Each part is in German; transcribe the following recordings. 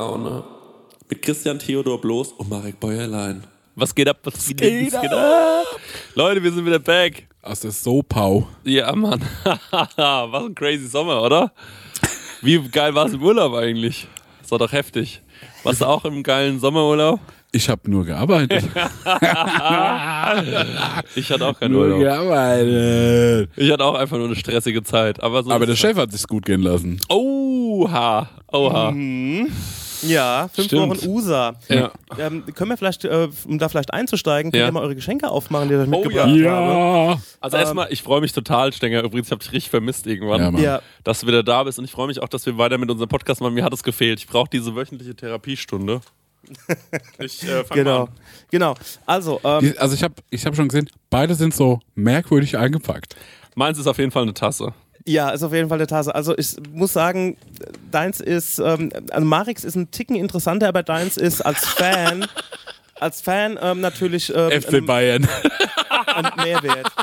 Prosecco-Laune. Mit Christian Theodor Bloß und Marek Bäuerlein. Was geht ab? Was geht, was geht ab? Leute, wir sind wieder back. Aus der Sopau. Ja, Mann. Was ein crazy Sommer, oder? Wie geil war es im Urlaub eigentlich? Das war doch heftig. Warst du auch im geilen Sommerurlaub? Ich habe nur gearbeitet. Ich hatte auch keinen nur Urlaub. gearbeitet. Ich hatte auch einfach nur eine stressige Zeit. Aber, so Aber der Chef hat sich's gut gehen lassen. Oha. Oha. Ja, fünf Stimmt. Wochen USA. Ja. Ähm, können wir vielleicht, äh, um da vielleicht einzusteigen, könnt Ja. ihr mal eure Geschenke aufmachen, die ihr euch Oh, mitgebracht habt? Ja. Also erstmal, ich freue mich total, Stenger. Übrigens, ich habe dich richtig vermisst irgendwann. Ja, dass du wieder da bist und ich freue mich auch, dass wir weiter mit unserem Podcast machen. Mir hat es gefehlt. Ich brauche diese wöchentliche Therapiestunde. Ich äh, genau. an. Genau. Also, ähm, Also ich habe ich hab schon gesehen, beide sind so merkwürdig eingepackt. Meins ist auf jeden Fall eine Tasse. Ja, ist auf jeden Fall eine Tasse. Also ich muss sagen, deins ist, ähm, also Marix ist ein Ticken interessanter, aber deins ist als Fan, als Fan ähm, natürlich ähm, FC Bayern. ein, Mehrwert.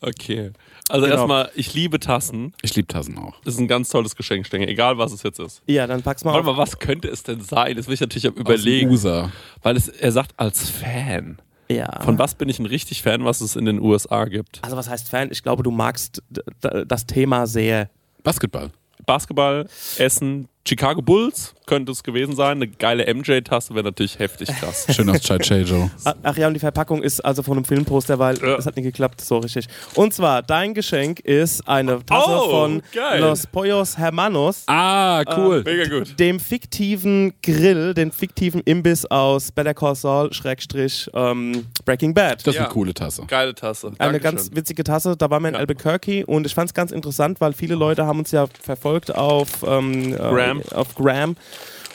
Okay. Also Genau. erstmal, ich liebe Tassen. Ich liebe Tassen auch. Das ist ein ganz tolles Geschenk, Stenger. Egal, was es jetzt ist. Ja, dann pack's mal Warte auf. mal, was könnte es denn sein? Das will ich natürlich am Aus dem überlegen. USA. Weil es, er sagt als Fan. Ja. Von was bin ich ein richtig Fan, was es in den USA gibt? Also was heißt Fan? Ich glaube, du magst das Thema sehr. Basketball. Basketball, Essen, Chicago Bulls könnte es gewesen sein. Eine geile MJ-Tasse wäre natürlich heftig krass. Schön aus Chaichejo. Ah, Ach ja, und die Verpackung ist also von einem Filmposter, weil Ja. es hat nicht geklappt, so richtig. Und zwar, dein Geschenk ist eine Tasse Oh, von geil. Los Pollos Hermanos, Ah, cool. Mega gut. dem fiktiven Grill, dem fiktiven Imbiss aus Better Call Saul, Schrägstrich, ähm, Breaking Bad. das ist Ja. eine coole Tasse. Geile Tasse. Eine Dankeschön. ganz witzige Tasse. Da waren wir in Ja. Albuquerque und ich fand es ganz interessant, weil viele Leute haben uns ja verfolgt auf ähm, Gram. Auf Gram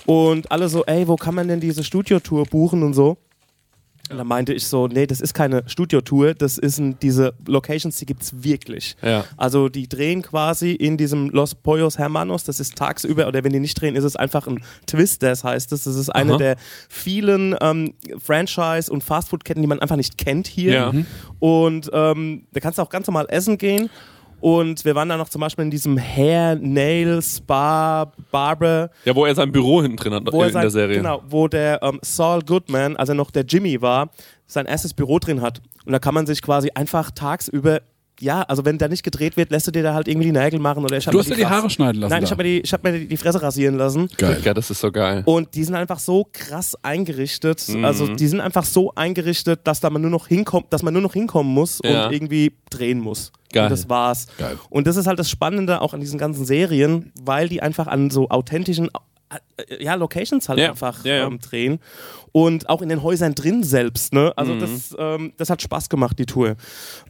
und alle so, ey, wo kann man denn diese Studiotour buchen und so. Und dann meinte ich so, nee, das ist keine Studiotour, das ist ein, diese Locations, die gibt's wirklich. Ja. Also die drehen quasi in diesem Los Pollos Hermanos, das ist tagsüber, oder wenn die nicht drehen, ist es einfach ein Twisters, heißt es. Das ist eine Aha. der vielen ähm, Franchise- und Fastfood-Ketten, die man einfach nicht kennt hier. Ja. Und ähm, da kannst du auch ganz normal essen gehen. Und wir waren dann noch zum Beispiel in diesem Hair, Nail, Spa, Barber, Ja, wo er sein Büro hinten drin hat wo in sein, der Serie. Genau, wo der ähm, Saul Goodman, als er noch der Jimmy war, sein erstes Büro drin hat. Und da kann man sich quasi einfach tagsüber, ja, also wenn da nicht gedreht wird, lässt du dir da halt irgendwie die Nägel machen oder ich Du mir hast dir die Haare schneiden lassen. Nein, ich habe mir, die, ich hab mir die, die Fresse rasieren lassen. Geil. Ja, das ist so geil. Und die sind einfach so krass eingerichtet. Mhm. Also die sind einfach so eingerichtet, dass da man nur noch hinkommt, dass man nur noch hinkommen muss Ja. und irgendwie drehen muss. Geil. Und das war's. Geil. Und das ist halt das Spannende auch an diesen ganzen Serien, weil die einfach an so authentischen ja, Locations halt Ja. einfach Ja, ja. Ähm, drehen. Und auch in den Häusern drin selbst. Ne? Also Mhm. das, ähm, das hat Spaß gemacht, die Tour.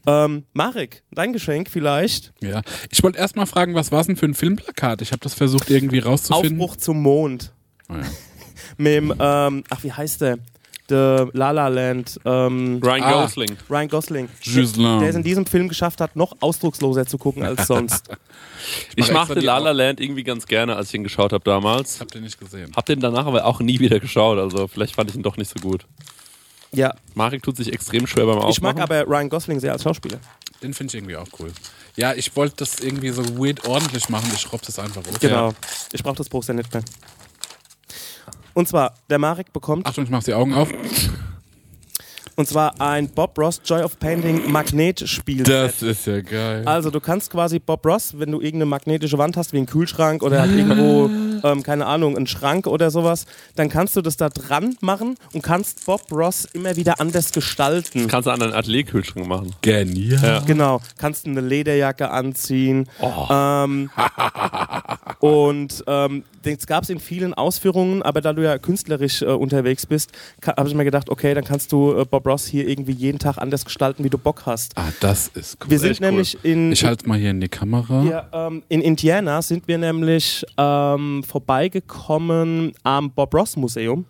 Ähm, Marek, dein Geschenk vielleicht? Ja. Ich wollte erst mal fragen, was war es denn für ein Filmplakat? Ich habe das versucht irgendwie rauszufinden. Aufbruch zum Mond. Oh, ja. Mit dem, ähm, ach wie heißt der? The La La Land. Ähm, Ryan Ah. Gosling. Ryan Gosling. Gislain. Der es in diesem Film geschafft hat, noch ausdrucksloser zu gucken als sonst. Ich extra machte La La Land irgendwie ganz gerne, als ich ihn geschaut habe damals. Habt ihr nicht gesehen? Hab den danach aber auch nie wieder geschaut, also vielleicht fand ich ihn doch nicht so gut. ja, Marek tut sich extrem schwer beim Aufmachen. ich mag aber Ryan Gosling sehr als Schauspieler. Den finde ich irgendwie auch cool. Ja, ich wollte das irgendwie so weird ordentlich machen. Ich schraub das einfach runter. Genau. Ich brauche das Poster nicht mehr. Und zwar, der Marek bekommt, Achtung, ich mach die Augen auf. und zwar ein Bob Ross Joy of Painting Magnetspiel. Das ist ja geil. Also du kannst quasi Bob Ross, wenn du irgendeine magnetische Wand hast, wie einen Kühlschrank oder halt irgendwo, ähm, keine Ahnung, einen Schrank oder sowas, dann kannst du das da dran machen und kannst Bob Ross immer wieder anders gestalten. Kannst du an deinen Atelier-Kühlschrank machen. Genial. Ja. Genau, kannst eine Lederjacke anziehen. Oh. Ähm, und ähm, das gab es in vielen Ausführungen, aber da du ja künstlerisch äh, unterwegs bist, habe ich mir gedacht, okay, dann kannst du äh, Bob Ross hier irgendwie jeden Tag anders gestalten, wie du Bock hast. Ah, das ist cool. Wir sind echt cool. nämlich in, Ich halte mal hier in die Kamera. ja, ähm, in Indiana sind wir nämlich ähm, vorbeigekommen am Bob Ross Museum.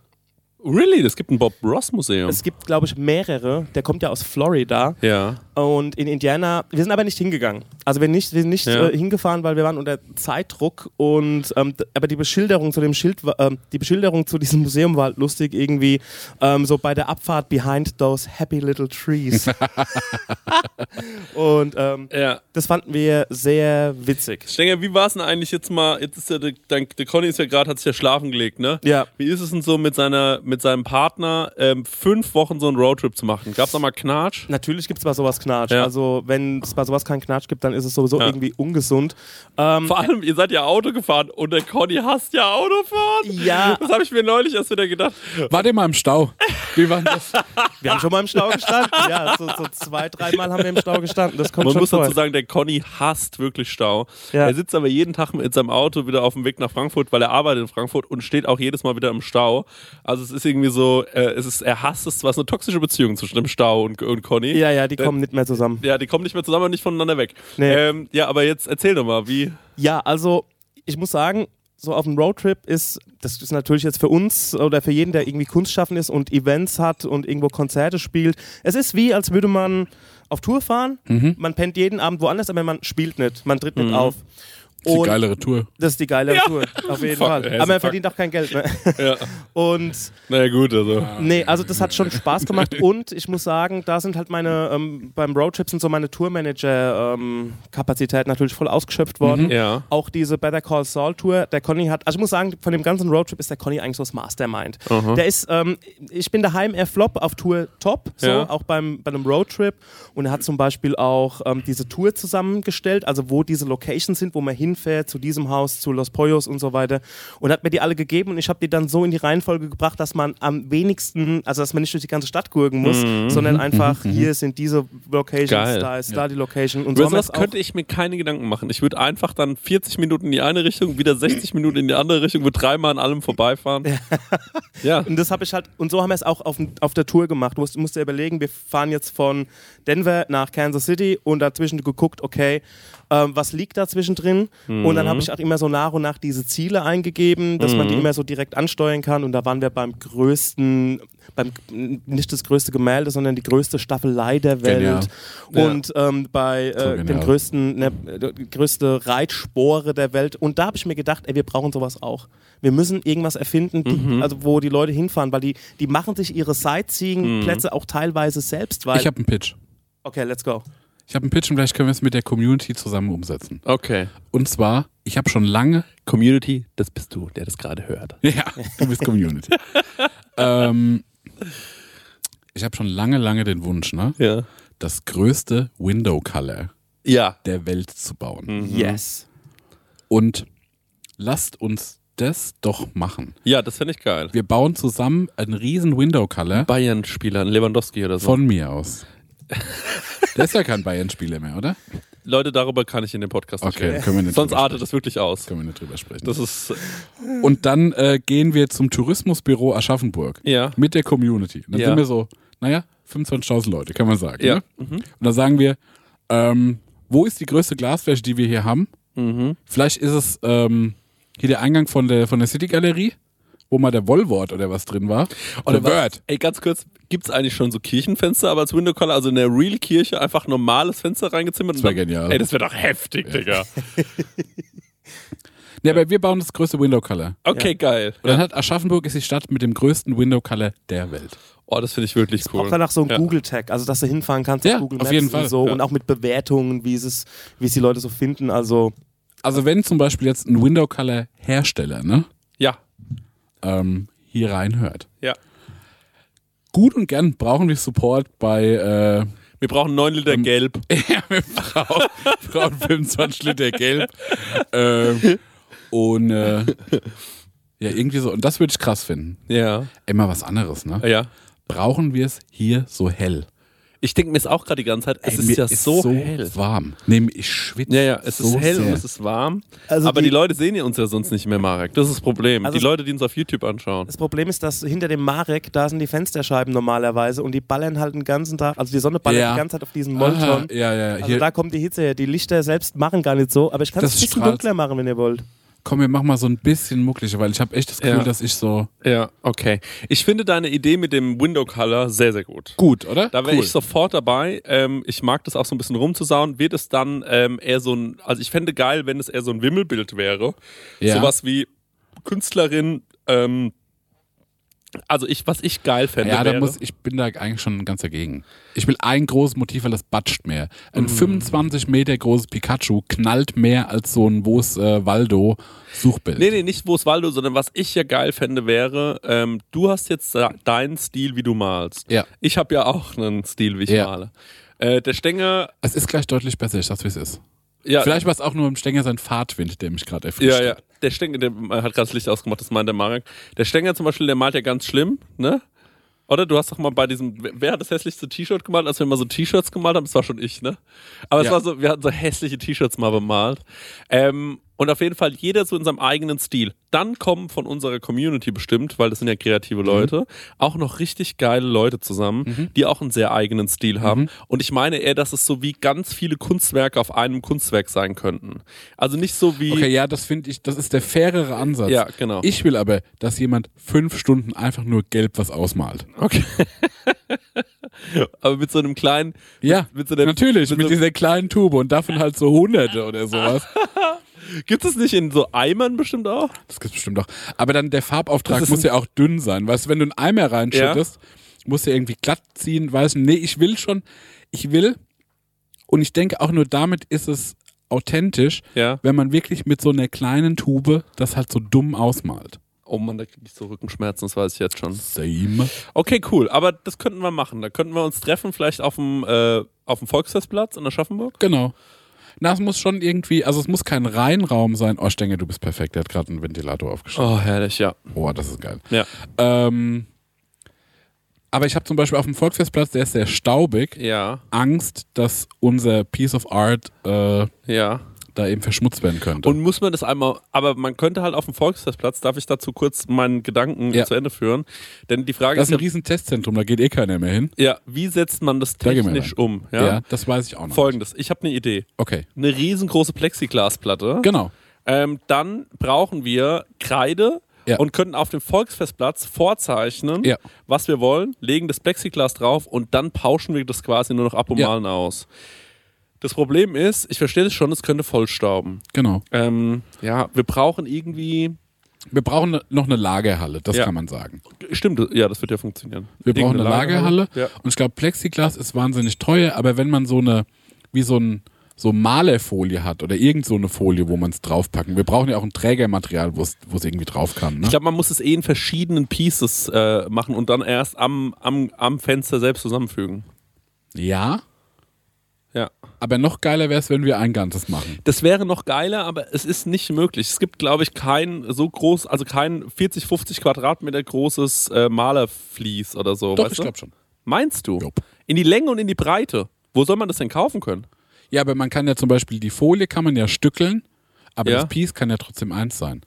Really? Es gibt ein Bob Ross Museum. Es gibt, glaube ich, mehrere. Der kommt ja aus Florida. ja. Und in Indiana, wir sind aber nicht hingegangen. Also wir, nicht, wir sind nicht Ja. äh, hingefahren, weil wir waren unter Zeitdruck. Und ähm, aber die Beschilderung zu dem Schild, ähm, die Beschilderung zu diesem Museum war halt lustig irgendwie. Ähm, so bei der Abfahrt behind those happy little trees. und ähm, Ja. das fanden wir sehr witzig. Stenger, wie war es denn eigentlich jetzt mal? Jetzt ist ja der, dein, der Conny ist ja gerade, hat sich ja schlafen gelegt, ne? Ja. Wie ist es denn so mit seiner, mit seinem Partner ähm, fünf Wochen so einen Roadtrip zu machen? Gab's da mal Knatsch? Natürlich gibt es bei sowas Knatsch. Ja. Also wenn es bei sowas keinen Knatsch gibt, dann ist es sowieso Ja. irgendwie ungesund. Ähm, Vor allem, ihr seid ja Auto gefahren und der Conny hasst ja Autofahren. Ja. Das habe ich mir neulich erst wieder gedacht. War der mal im Stau? Wie war das? wir haben schon mal im Stau gestanden. ja, so, so zwei, dreimal haben wir im Stau gestanden. Das kommt Man schon muss dazu sagen, der Conny hasst wirklich Stau. Ja. Er sitzt aber jeden Tag mit seinem Auto wieder auf dem Weg nach Frankfurt, weil er arbeitet in Frankfurt und steht auch jedes Mal wieder im Stau. Also es ist irgendwie so, äh, es ist, er hasst es zwar, es ist eine toxische Beziehung zwischen dem Stau und, und Conny. Ja, ja, die Äh, kommen nicht mehr zusammen. Ja, die kommen nicht mehr zusammen und nicht voneinander weg. Nee. Ähm, ja, aber jetzt erzähl doch mal, wie. Ja, also ich muss sagen, so auf einem Roadtrip ist, das ist natürlich jetzt für uns oder für jeden, der irgendwie Kunstschaffen ist und Events hat und irgendwo Konzerte spielt. Es ist wie, als würde man auf Tour fahren. Mhm. Man pennt jeden Abend woanders, aber man spielt nicht, man tritt nicht Mhm. auf. Das ist die geilere Tour. das ist die geile Tour, auf jeden Fuck, Fall. ey, Aber man fuck. verdient auch kein Geld. Ne? Ja. Und Naja, gut, also. Nee, also das hat schon Spaß gemacht und ich muss sagen, da sind halt meine, ähm, beim Roadtrip sind so meine Tourmanager-Kapazitäten natürlich voll ausgeschöpft worden. Ja. Auch diese Better Call Saul Tour, der Conny hat, also ich muss sagen, von dem ganzen Roadtrip ist der Conny eigentlich so das Mastermind. Der ist, ähm, ich bin daheim eher Flop, auf Tour top, so, Ja. auch beim, bei einem Roadtrip und er hat zum Beispiel auch ähm, diese Tour zusammengestellt, also wo diese Locations sind, wo man hinfährt, zu diesem Haus, zu Los Pollos und so weiter und hat mir die alle gegeben und ich habe die dann so in die Reihenfolge gebracht, dass man am wenigsten, also dass man nicht durch die ganze Stadt gurken muss, sondern einfach hier sind diese Locations, Geil. da ist da die Location und so Über es auch könnte ich mir keine Gedanken machen. Ich würde einfach dann 40 Minuten in die eine Richtung, wieder 60 Minuten in die andere Richtung, würde dreimal an allem vorbeifahren. Ja. Und das habe ich halt, und so haben wir es auch auf, auf der Tour gemacht. Du musst, musst dir überlegen, wir fahren jetzt von Denver nach Kansas City und dazwischen geguckt, okay, ähm, was liegt da zwischendrin? Und dann habe ich auch immer so nach und nach diese Ziele eingegeben, dass man die immer so direkt ansteuern kann. Und da waren wir beim größten, beim nicht das größte Gemälde, sondern die größte Staffelei der Welt. Genial. Ja. Und ähm, bei So äh, dem genial. größten, ne, größte Reitspore der Welt. Und da habe ich mir gedacht, ey, wir brauchen sowas auch. Wir müssen irgendwas erfinden, die, Mhm. also wo die Leute hinfahren, weil die, die machen sich ihre Sightseeing-Plätze auch teilweise selbst. Weil, Ich habe einen Pitch. okay, let's go. Ich habe einen Pitch und vielleicht können wir es mit der Community zusammen umsetzen. Okay. Und zwar, ich habe schon lange Community, das bist du, der das gerade hört. Ja, du bist Community. ähm, ich habe schon lange, lange den Wunsch, ne, Ja. das größte Window Color Ja. der Welt zu bauen. Mhm. Yes. Und lasst uns das doch machen. Ja, das fände ich geil. Wir bauen zusammen einen riesen Window Color Bayern-Spieler, ein Lewandowski oder so. von mir aus. Der ist ja kein Bayern-Spieler mehr, oder? Leute, darüber kann ich in dem Podcast nicht Okay, reden. können wir nicht Sonst artet das wirklich aus. Können wir nicht drüber sprechen. Das ist, Und dann äh, gehen wir zum Tourismusbüro Aschaffenburg ja. mit der Community. Und dann Ja. sind wir so, naja, 25.000 Leute, kann man sagen. Ja. Ne? Und dann sagen wir, ähm, wo ist die größte Glasfläche, die wir hier haben? Mhm. Vielleicht ist es ähm, hier der Eingang von der, von der City Galerie, wo mal der Wollwort oder was drin war. Oder Word. Ey, ganz kurz, gibt es eigentlich schon so Kirchenfenster, aber als Window Color, also in der Real Kirche, einfach normales Fenster reingezimmert? Das wär und dann- genial. Ey, das wäre doch heftig, Digga. Ja, aber wir bauen das größte Window Color. Okay, geil. Und dann hat Aschaffenburg ist die Stadt mit dem größten Window Color der Welt. Oh, das finde ich wirklich Auch cool. danach so ein Ja. Google-Tag, also dass du hinfahren kannst Ja, auf Google auf Maps jeden und Fall. so Ja. und auch mit Bewertungen, wie es, wie es die Leute so finden. Also Also wenn zum Beispiel jetzt ein Window Color Hersteller ne, Ja, ähm, hier reinhört, ja. gut und gern brauchen wir Support bei äh, Wir brauchen 9 Liter Gelb. Ja, wir brauchen, brauchen 25 Liter Gelb. Ähm, und äh, ja, irgendwie so. Und das würde ich krass finden. Ja. Immer was anderes, ne? Ja. Brauchen wir es hier so hell? Ich denke mir es auch gerade die ganze Zeit, es Ey, ist ja so, hell. warm. Nee, ich schwitze. Ja, ja, es so ist hell sehr. und es ist warm. Also aber die- die, Leute sehen ja uns ja sonst nicht mehr, Marek. Das ist das Problem. Also die Leute, die uns auf YouTube anschauen. das Problem ist, dass hinter dem Marek, da sind die Fensterscheiben normalerweise und die ballern halt den ganzen Tag, also die Sonne ballert Ja. die ganze Zeit auf diesen Aha, Molton. ja, ja. Also Hier, da kommt die Hitze her. Die Lichter selbst machen gar nicht so, aber ich kann es ein bisschen strahlt. dunkler machen, wenn ihr wollt. Komm, wir machen mal so ein bisschen muckliger, weil ich habe echt das Gefühl, Ja. dass ich so Ja, okay. Ich finde deine Idee mit dem Window Color sehr, sehr gut. gut, oder? Da wäre cool. ich sofort dabei. Ähm, ich mag das auch so ein bisschen rumzusauen. Wird es dann ähm, eher so ein, also ich fände geil, wenn es eher so ein Wimmelbild wäre. Ja. Sowas wie Künstlerin, ähm, also ich, was ich geil fände, Ja, da wäre, muss, ich bin da eigentlich schon ganz dagegen. Ich will ein großes Motiv, weil das batscht mehr. Ein Mm. 25 Meter großes Pikachu knallt mehr als so ein Wo's äh, Waldo Suchbild. Nee, nee, nicht wo es Waldo, sondern was ich ja geil fände wäre, ähm, du hast jetzt deinen Stil, wie du malst. Ja. Ich habe ja auch einen Stil, wie ich Ja. male. Äh, der Stenger, Es ist gleich deutlich besser, ich sag's wie es ist. Ja, Vielleicht war es auch nur im Stänger sein Fahrtwind, der mich gerade erfrischt Ja, ja. Der Stenger, der äh, hat gerade das Licht ausgemacht, das meint der Marek. Der Stenger zum Beispiel, der malt ja ganz schlimm, ne? Oder du hast doch mal bei diesem, wer- hat das hässlichste T-Shirt gemalt, als wir mal so T-Shirts gemalt haben? Das war schon ich, ne? Aber es Ja. war so, wir hatten so hässliche T-Shirts mal bemalt. Ähm, und auf jeden Fall jeder so in seinem eigenen Stil. Dann kommen von unserer Community bestimmt, weil das sind ja kreative Leute, auch noch richtig geile Leute zusammen, die auch einen sehr eigenen Stil haben. Und ich meine eher, dass es so wie ganz viele Kunstwerke auf einem Kunstwerk sein könnten. Also nicht so wie. Okay, ja, das finde ich, das ist der fairere Ansatz. Ja, genau. Ich will aber, dass jemand fünf Stunden einfach nur gelb was ausmalt. Okay. Aber mit so einem kleinen. Ja, mit so einem, natürlich, mit mit so- dieser kleinen Tube und davon halt so Hunderte oder sowas. Gibt es nicht in so Eimern bestimmt auch? Das gibt's bestimmt auch. Aber dann der Farbauftrag muss ja auch dünn sein. Weißt du, wenn du einen Eimer reinschüttest, musst du irgendwie glatt ziehen. Weißt du, nee, ich will schon, ich will, und ich denke auch nur damit ist es authentisch, Ja. wenn man wirklich mit so einer kleinen Tube das halt so dumm ausmalt. Oh Mann, da kriege ich so Rückenschmerzen, das weiß ich jetzt schon. Same. Okay, cool. Aber das könnten wir machen. Da könnten wir uns treffen, vielleicht auf dem, äh, auf dem Volksfestplatz in Aschaffenburg. Genau. Na, es muss schon irgendwie, also es muss kein Reinraum sein. Oh, ich denke, du bist perfekt. Der hat gerade einen Ventilator aufgestellt. Oh, herrlich, ja. Oh, das ist geil. Ja. Ähm, aber ich habe zum Beispiel auf dem Volksfestplatz, der ist sehr staubig, Ja, Angst, dass unser Piece of Art äh, ja. Da eben verschmutzt werden könnte. Und muss man das einmal, aber man könnte halt auf dem Volksfestplatz, darf ich dazu kurz meinen Gedanken Ja. zu Ende führen? Denn die Frage das ist ist ein riesen Testzentrum, da geht eh keiner mehr hin. ja, wie setzt man das Da technisch rein. um? Ja, Ja. das weiß ich auch noch. Folgendes, ich habe eine Idee. Okay, Eine riesengroße Plexiglasplatte. genau. Ähm, dann brauchen wir Kreide Ja. und können auf dem Volksfestplatz vorzeichnen, Ja. was wir wollen, legen das Plexiglas drauf und dann pauschen wir das quasi nur noch ab und Ja. malen aus. Das Problem ist, ich verstehe das schon, es könnte vollstauben. Genau. Ähm, ja, wir brauchen irgendwie. Wir brauchen ne- noch eine Lagerhalle, das Ja. kann man sagen. Stimmt, ja, das wird ja funktionieren. Wir brauchen eine Irgendeine Lagerhalle. Ja. Und ich glaube, Plexiglas ist wahnsinnig teuer, aber wenn man so eine, wie so ein so Malerfolie hat oder irgend so eine Folie, wo man es draufpacken. Wir brauchen ja auch ein Trägermaterial, wo es wo es irgendwie drauf kann. Ne? Ich glaube, man muss es eh in verschiedenen Pieces äh, machen und dann erst am, am, am Fenster selbst zusammenfügen. Ja, Ja. aber noch geiler wäre es, wenn wir ein Ganzes machen. Das wäre noch geiler, aber es ist nicht möglich. Es gibt, glaube ich, kein so groß, also kein 40, 50 Quadratmeter großes äh, Malerflies oder so. Doch, ich glaube schon. Meinst du? Jupp. In die Länge und in die Breite. Wo soll man das denn kaufen können? Ja, aber man kann ja zum Beispiel die Folie kann man ja stückeln, aber Ja. das Piece kann ja trotzdem eins sein.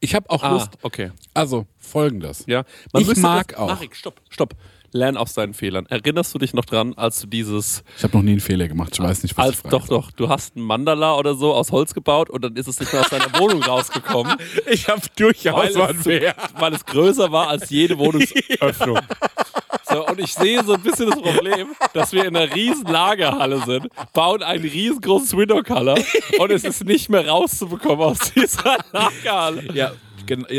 Ich habe auch Ah, Lust. okay. Also folgendes. Ja. Ich müsste mag das, auch. Marek, stopp, stopp. Lern aus deinen Fehlern. Erinnerst du dich noch dran, als du dieses Ich habe noch nie einen Fehler gemacht. Ich weiß nicht, was Als, ich doch, doch. Du hast ein Mandala oder so aus Holz gebaut und dann ist es nicht mehr aus deiner Wohnung rausgekommen. Ich habe durchaus weil, es, weil es größer war als jede Wohnungsöffnung. So, und ich sehe so ein bisschen das Problem, dass wir in einer riesen Lagerhalle sind, bauen ein riesengroßes Window Color und es ist nicht mehr rauszubekommen aus dieser Lagerhalle. Ja,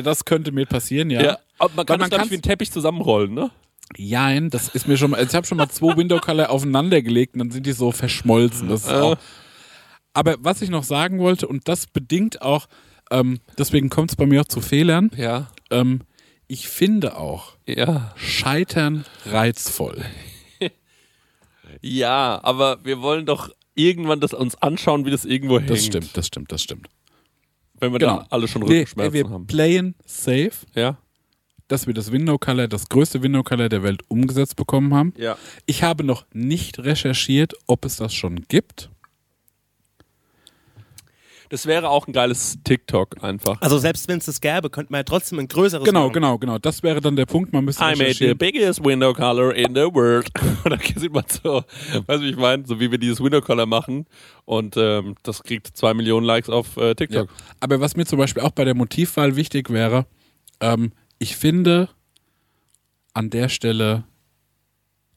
das könnte mir passieren, ja. Ja, aber man kann Weil es, glaub ich, wie ein Teppich zusammenrollen, ne? Jein, das ist mir schon mal. Also ich habe schon mal zwei Window Color aufeinander gelegt und dann sind die so verschmolzen. Das ist auch, aber was ich noch sagen wollte, und das bedingt auch, ähm, deswegen kommt es bei mir auch zu Fehlern, Ja. ähm, ich finde auch Ja. Scheitern reizvoll. Ja, aber wir wollen doch irgendwann das uns anschauen, wie das irgendwo hängt. Das stimmt, das stimmt, das stimmt. Wenn wir Genau. da alle schon Nee, Rückenschmerzen wir haben. playen safe, Ja? Dass wir das Window Color, das größte Window Color der Welt umgesetzt bekommen haben. Ja. Ich habe noch nicht recherchiert, ob es das schon gibt. Das wäre auch ein geiles TikTok einfach. Also selbst wenn es das gäbe, könnte man ja trotzdem ein größeres Genau, machen. genau, genau. Das wäre dann der Punkt. Man müsste I made the biggest window color in the world. Und dann sieht man so, weißt du, wie ich meine? So wie wir dieses Window Color machen. Und ähm, das kriegt zwei Millionen Likes auf äh, Ja. TikTok. Aber was mir zum Beispiel auch bei der Motivwahl wichtig wäre, ähm, ich finde, an der Stelle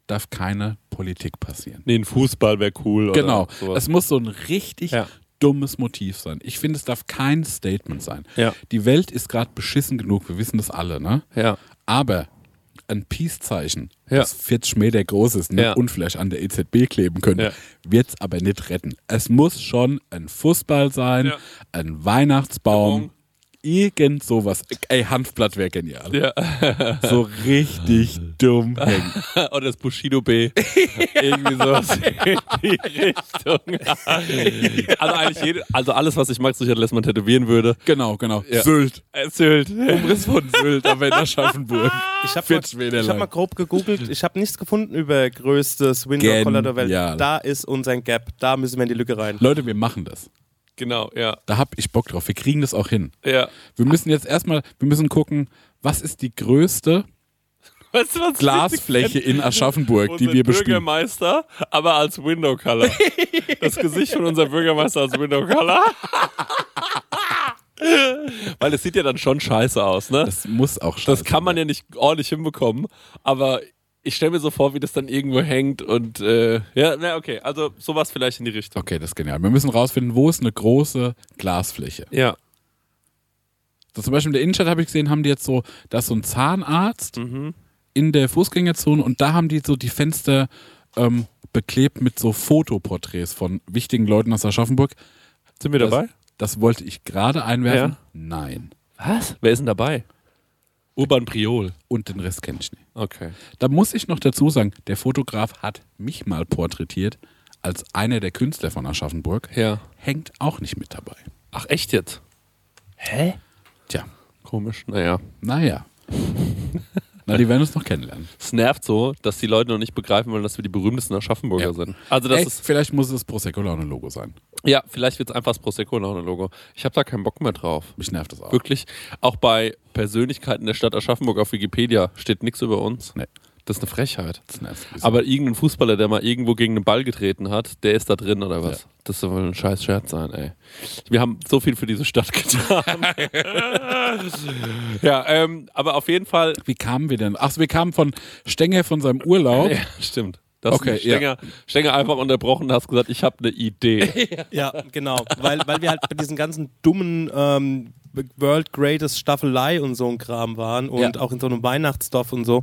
darf keine Politik passieren. Nee, ein Fußball wäre cool. Genau. Es muss so ein richtig Ja. dummes Motiv sein. Ich finde, es darf kein Statement sein. Ja. Die Welt ist gerade beschissen genug, wir wissen das alle, ne? Ja. Aber ein Peace-Zeichen, Ja. das 40 Meter groß ist ne? Ja. und vielleicht an der EZB kleben könnte, Ja. wird es aber nicht retten. Es muss schon ein Fußball sein, ein Weihnachtsbaum, Baum. Irgend sowas. Ey, Hanfblatt wäre genial. Ja. So richtig dumm hängen. Oder das Bushido B. Irgendwie sowas in die Richtung. also eigentlich jede, also alles, was ich Max Richard Lessmann tätowieren würde. Genau, genau. Ja. Sylt. Erzählt. Umriss von Sylt am Ende Aschaffenburg. Ich habe 40 mal, ich hab mal grob gegoogelt. Ich habe nichts gefunden über größtes Window Color der Welt. Da ist unser Gap. Da müssen wir in die Lücke rein. Leute, wir machen das. Genau, ja. Da hab ich Bock drauf. Wir kriegen das auch hin. Ja. Wir müssen jetzt erstmal, wir müssen gucken, was ist die größte Weißt du, Glasfläche in Aschaffenburg, die wir bespielen? Bürgermeister, aber als Window Color. Das Gesicht von unserem Bürgermeister als Window Color. Weil es sieht ja dann schon scheiße aus, ne? Das muss auch Das scheiße kann man ja nicht ordentlich hinbekommen, aber ich stelle mir so vor, wie das dann irgendwo hängt und äh, ja, na okay, also sowas vielleicht in die Richtung. Okay, das ist genial. Wir müssen rausfinden, wo ist eine große Glasfläche. Ja. So, zum Beispiel in der Innenstadt habe ich gesehen, haben die jetzt so, da ist so ein Zahnarzt Mhm. in der Fußgängerzone und da haben die so die Fenster ähm, beklebt mit so Fotoporträts von wichtigen Leuten aus Aschaffenburg. Sind wir dabei? Das, das wollte ich gerade einwerfen. Ja. Nein. Was? Wer ist denn dabei? Urban Priol. Und den Rest kenne ich nicht. Okay. Da muss ich noch dazu sagen, der Fotograf hat mich mal porträtiert als einer der Künstler von Aschaffenburg. Ja. Hängt auch nicht mit dabei. Ach, echt jetzt? Hä? Tja, Komisch. Naja. naja. Na, die werden uns noch kennenlernen. Es nervt so, dass die Leute noch nicht begreifen wollen, dass wir die berühmtesten Aschaffenburger Ja. sind. Also das Ey, ist, vielleicht muss es Prosecco Laune Logo sein. ja, vielleicht wird es einfach das Prosecco-Logo. Ich habe da keinen Bock mehr drauf. Mich nervt das auch. Wirklich, auch bei Persönlichkeiten der Stadt Aschaffenburg auf Wikipedia steht nichts über uns. Nee, Das ist eine Frechheit. das nervt. ein bisschen. Aber irgendein Fußballer, der mal irgendwo gegen einen Ball getreten hat, der ist da drin oder was? Ja. Das soll wohl ein scheiß Scherz sein, ey. Wir haben so viel für diese Stadt getan. ja, ähm, aber auf jeden Fall. Wie kamen wir denn? Ach, wir kamen von Stenger von seinem Urlaub. Ja, stimmt. Du hast Okay, okay, Stenger, Stenger einfach unterbrochen und hast gesagt, ich habe eine Idee. Ja, genau. Weil, weil wir halt bei diesen ganzen dummen ähm, World Greatest Staffelei und so ein Kram waren und Ja. auch in so einem Weihnachtsdorf und so.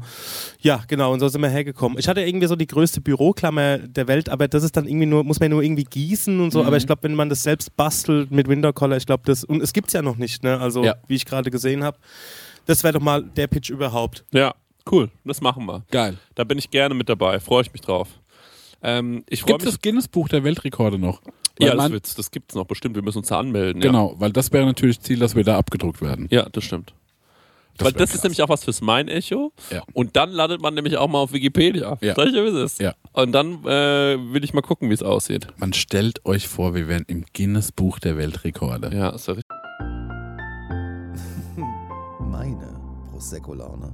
Ja, genau, und so sind wir hergekommen. Ich hatte irgendwie so die größte Büroklammer der Welt, aber das ist dann irgendwie nur, muss man nur irgendwie gießen und so. Mhm. Aber ich glaube, wenn man das selbst bastelt mit Window Color, ich glaube, das, und es gibt es ja noch nicht, ne? Also, Ja. wie ich gerade gesehen habe. Das wäre doch mal der Pitch überhaupt. ja, cool. Das machen wir. Geil. Da bin ich gerne mit dabei. Freue ich mich drauf. Ähm, ich freue Gibt mich. es das Guinness-Buch der Weltrekorde noch? Weil ja, das, wird's, das gibt's noch bestimmt. Wir müssen uns da anmelden. Ja. Genau, weil das wäre natürlich Ziel, dass wir da abgedruckt werden. Ja, das stimmt. Das Weil das krass. ist nämlich auch was fürs Mein-Echo. Ja. Und dann landet man nämlich auch mal auf Wikipedia. Ja. Sag ich ja, wie es ist. Ja. Und dann äh, will ich mal gucken, wie es aussieht. Man stellt euch vor, wir wären im Guinness-Buch der Weltrekorde. Ja, ist ja richtig. Meine Prosecco-Laune.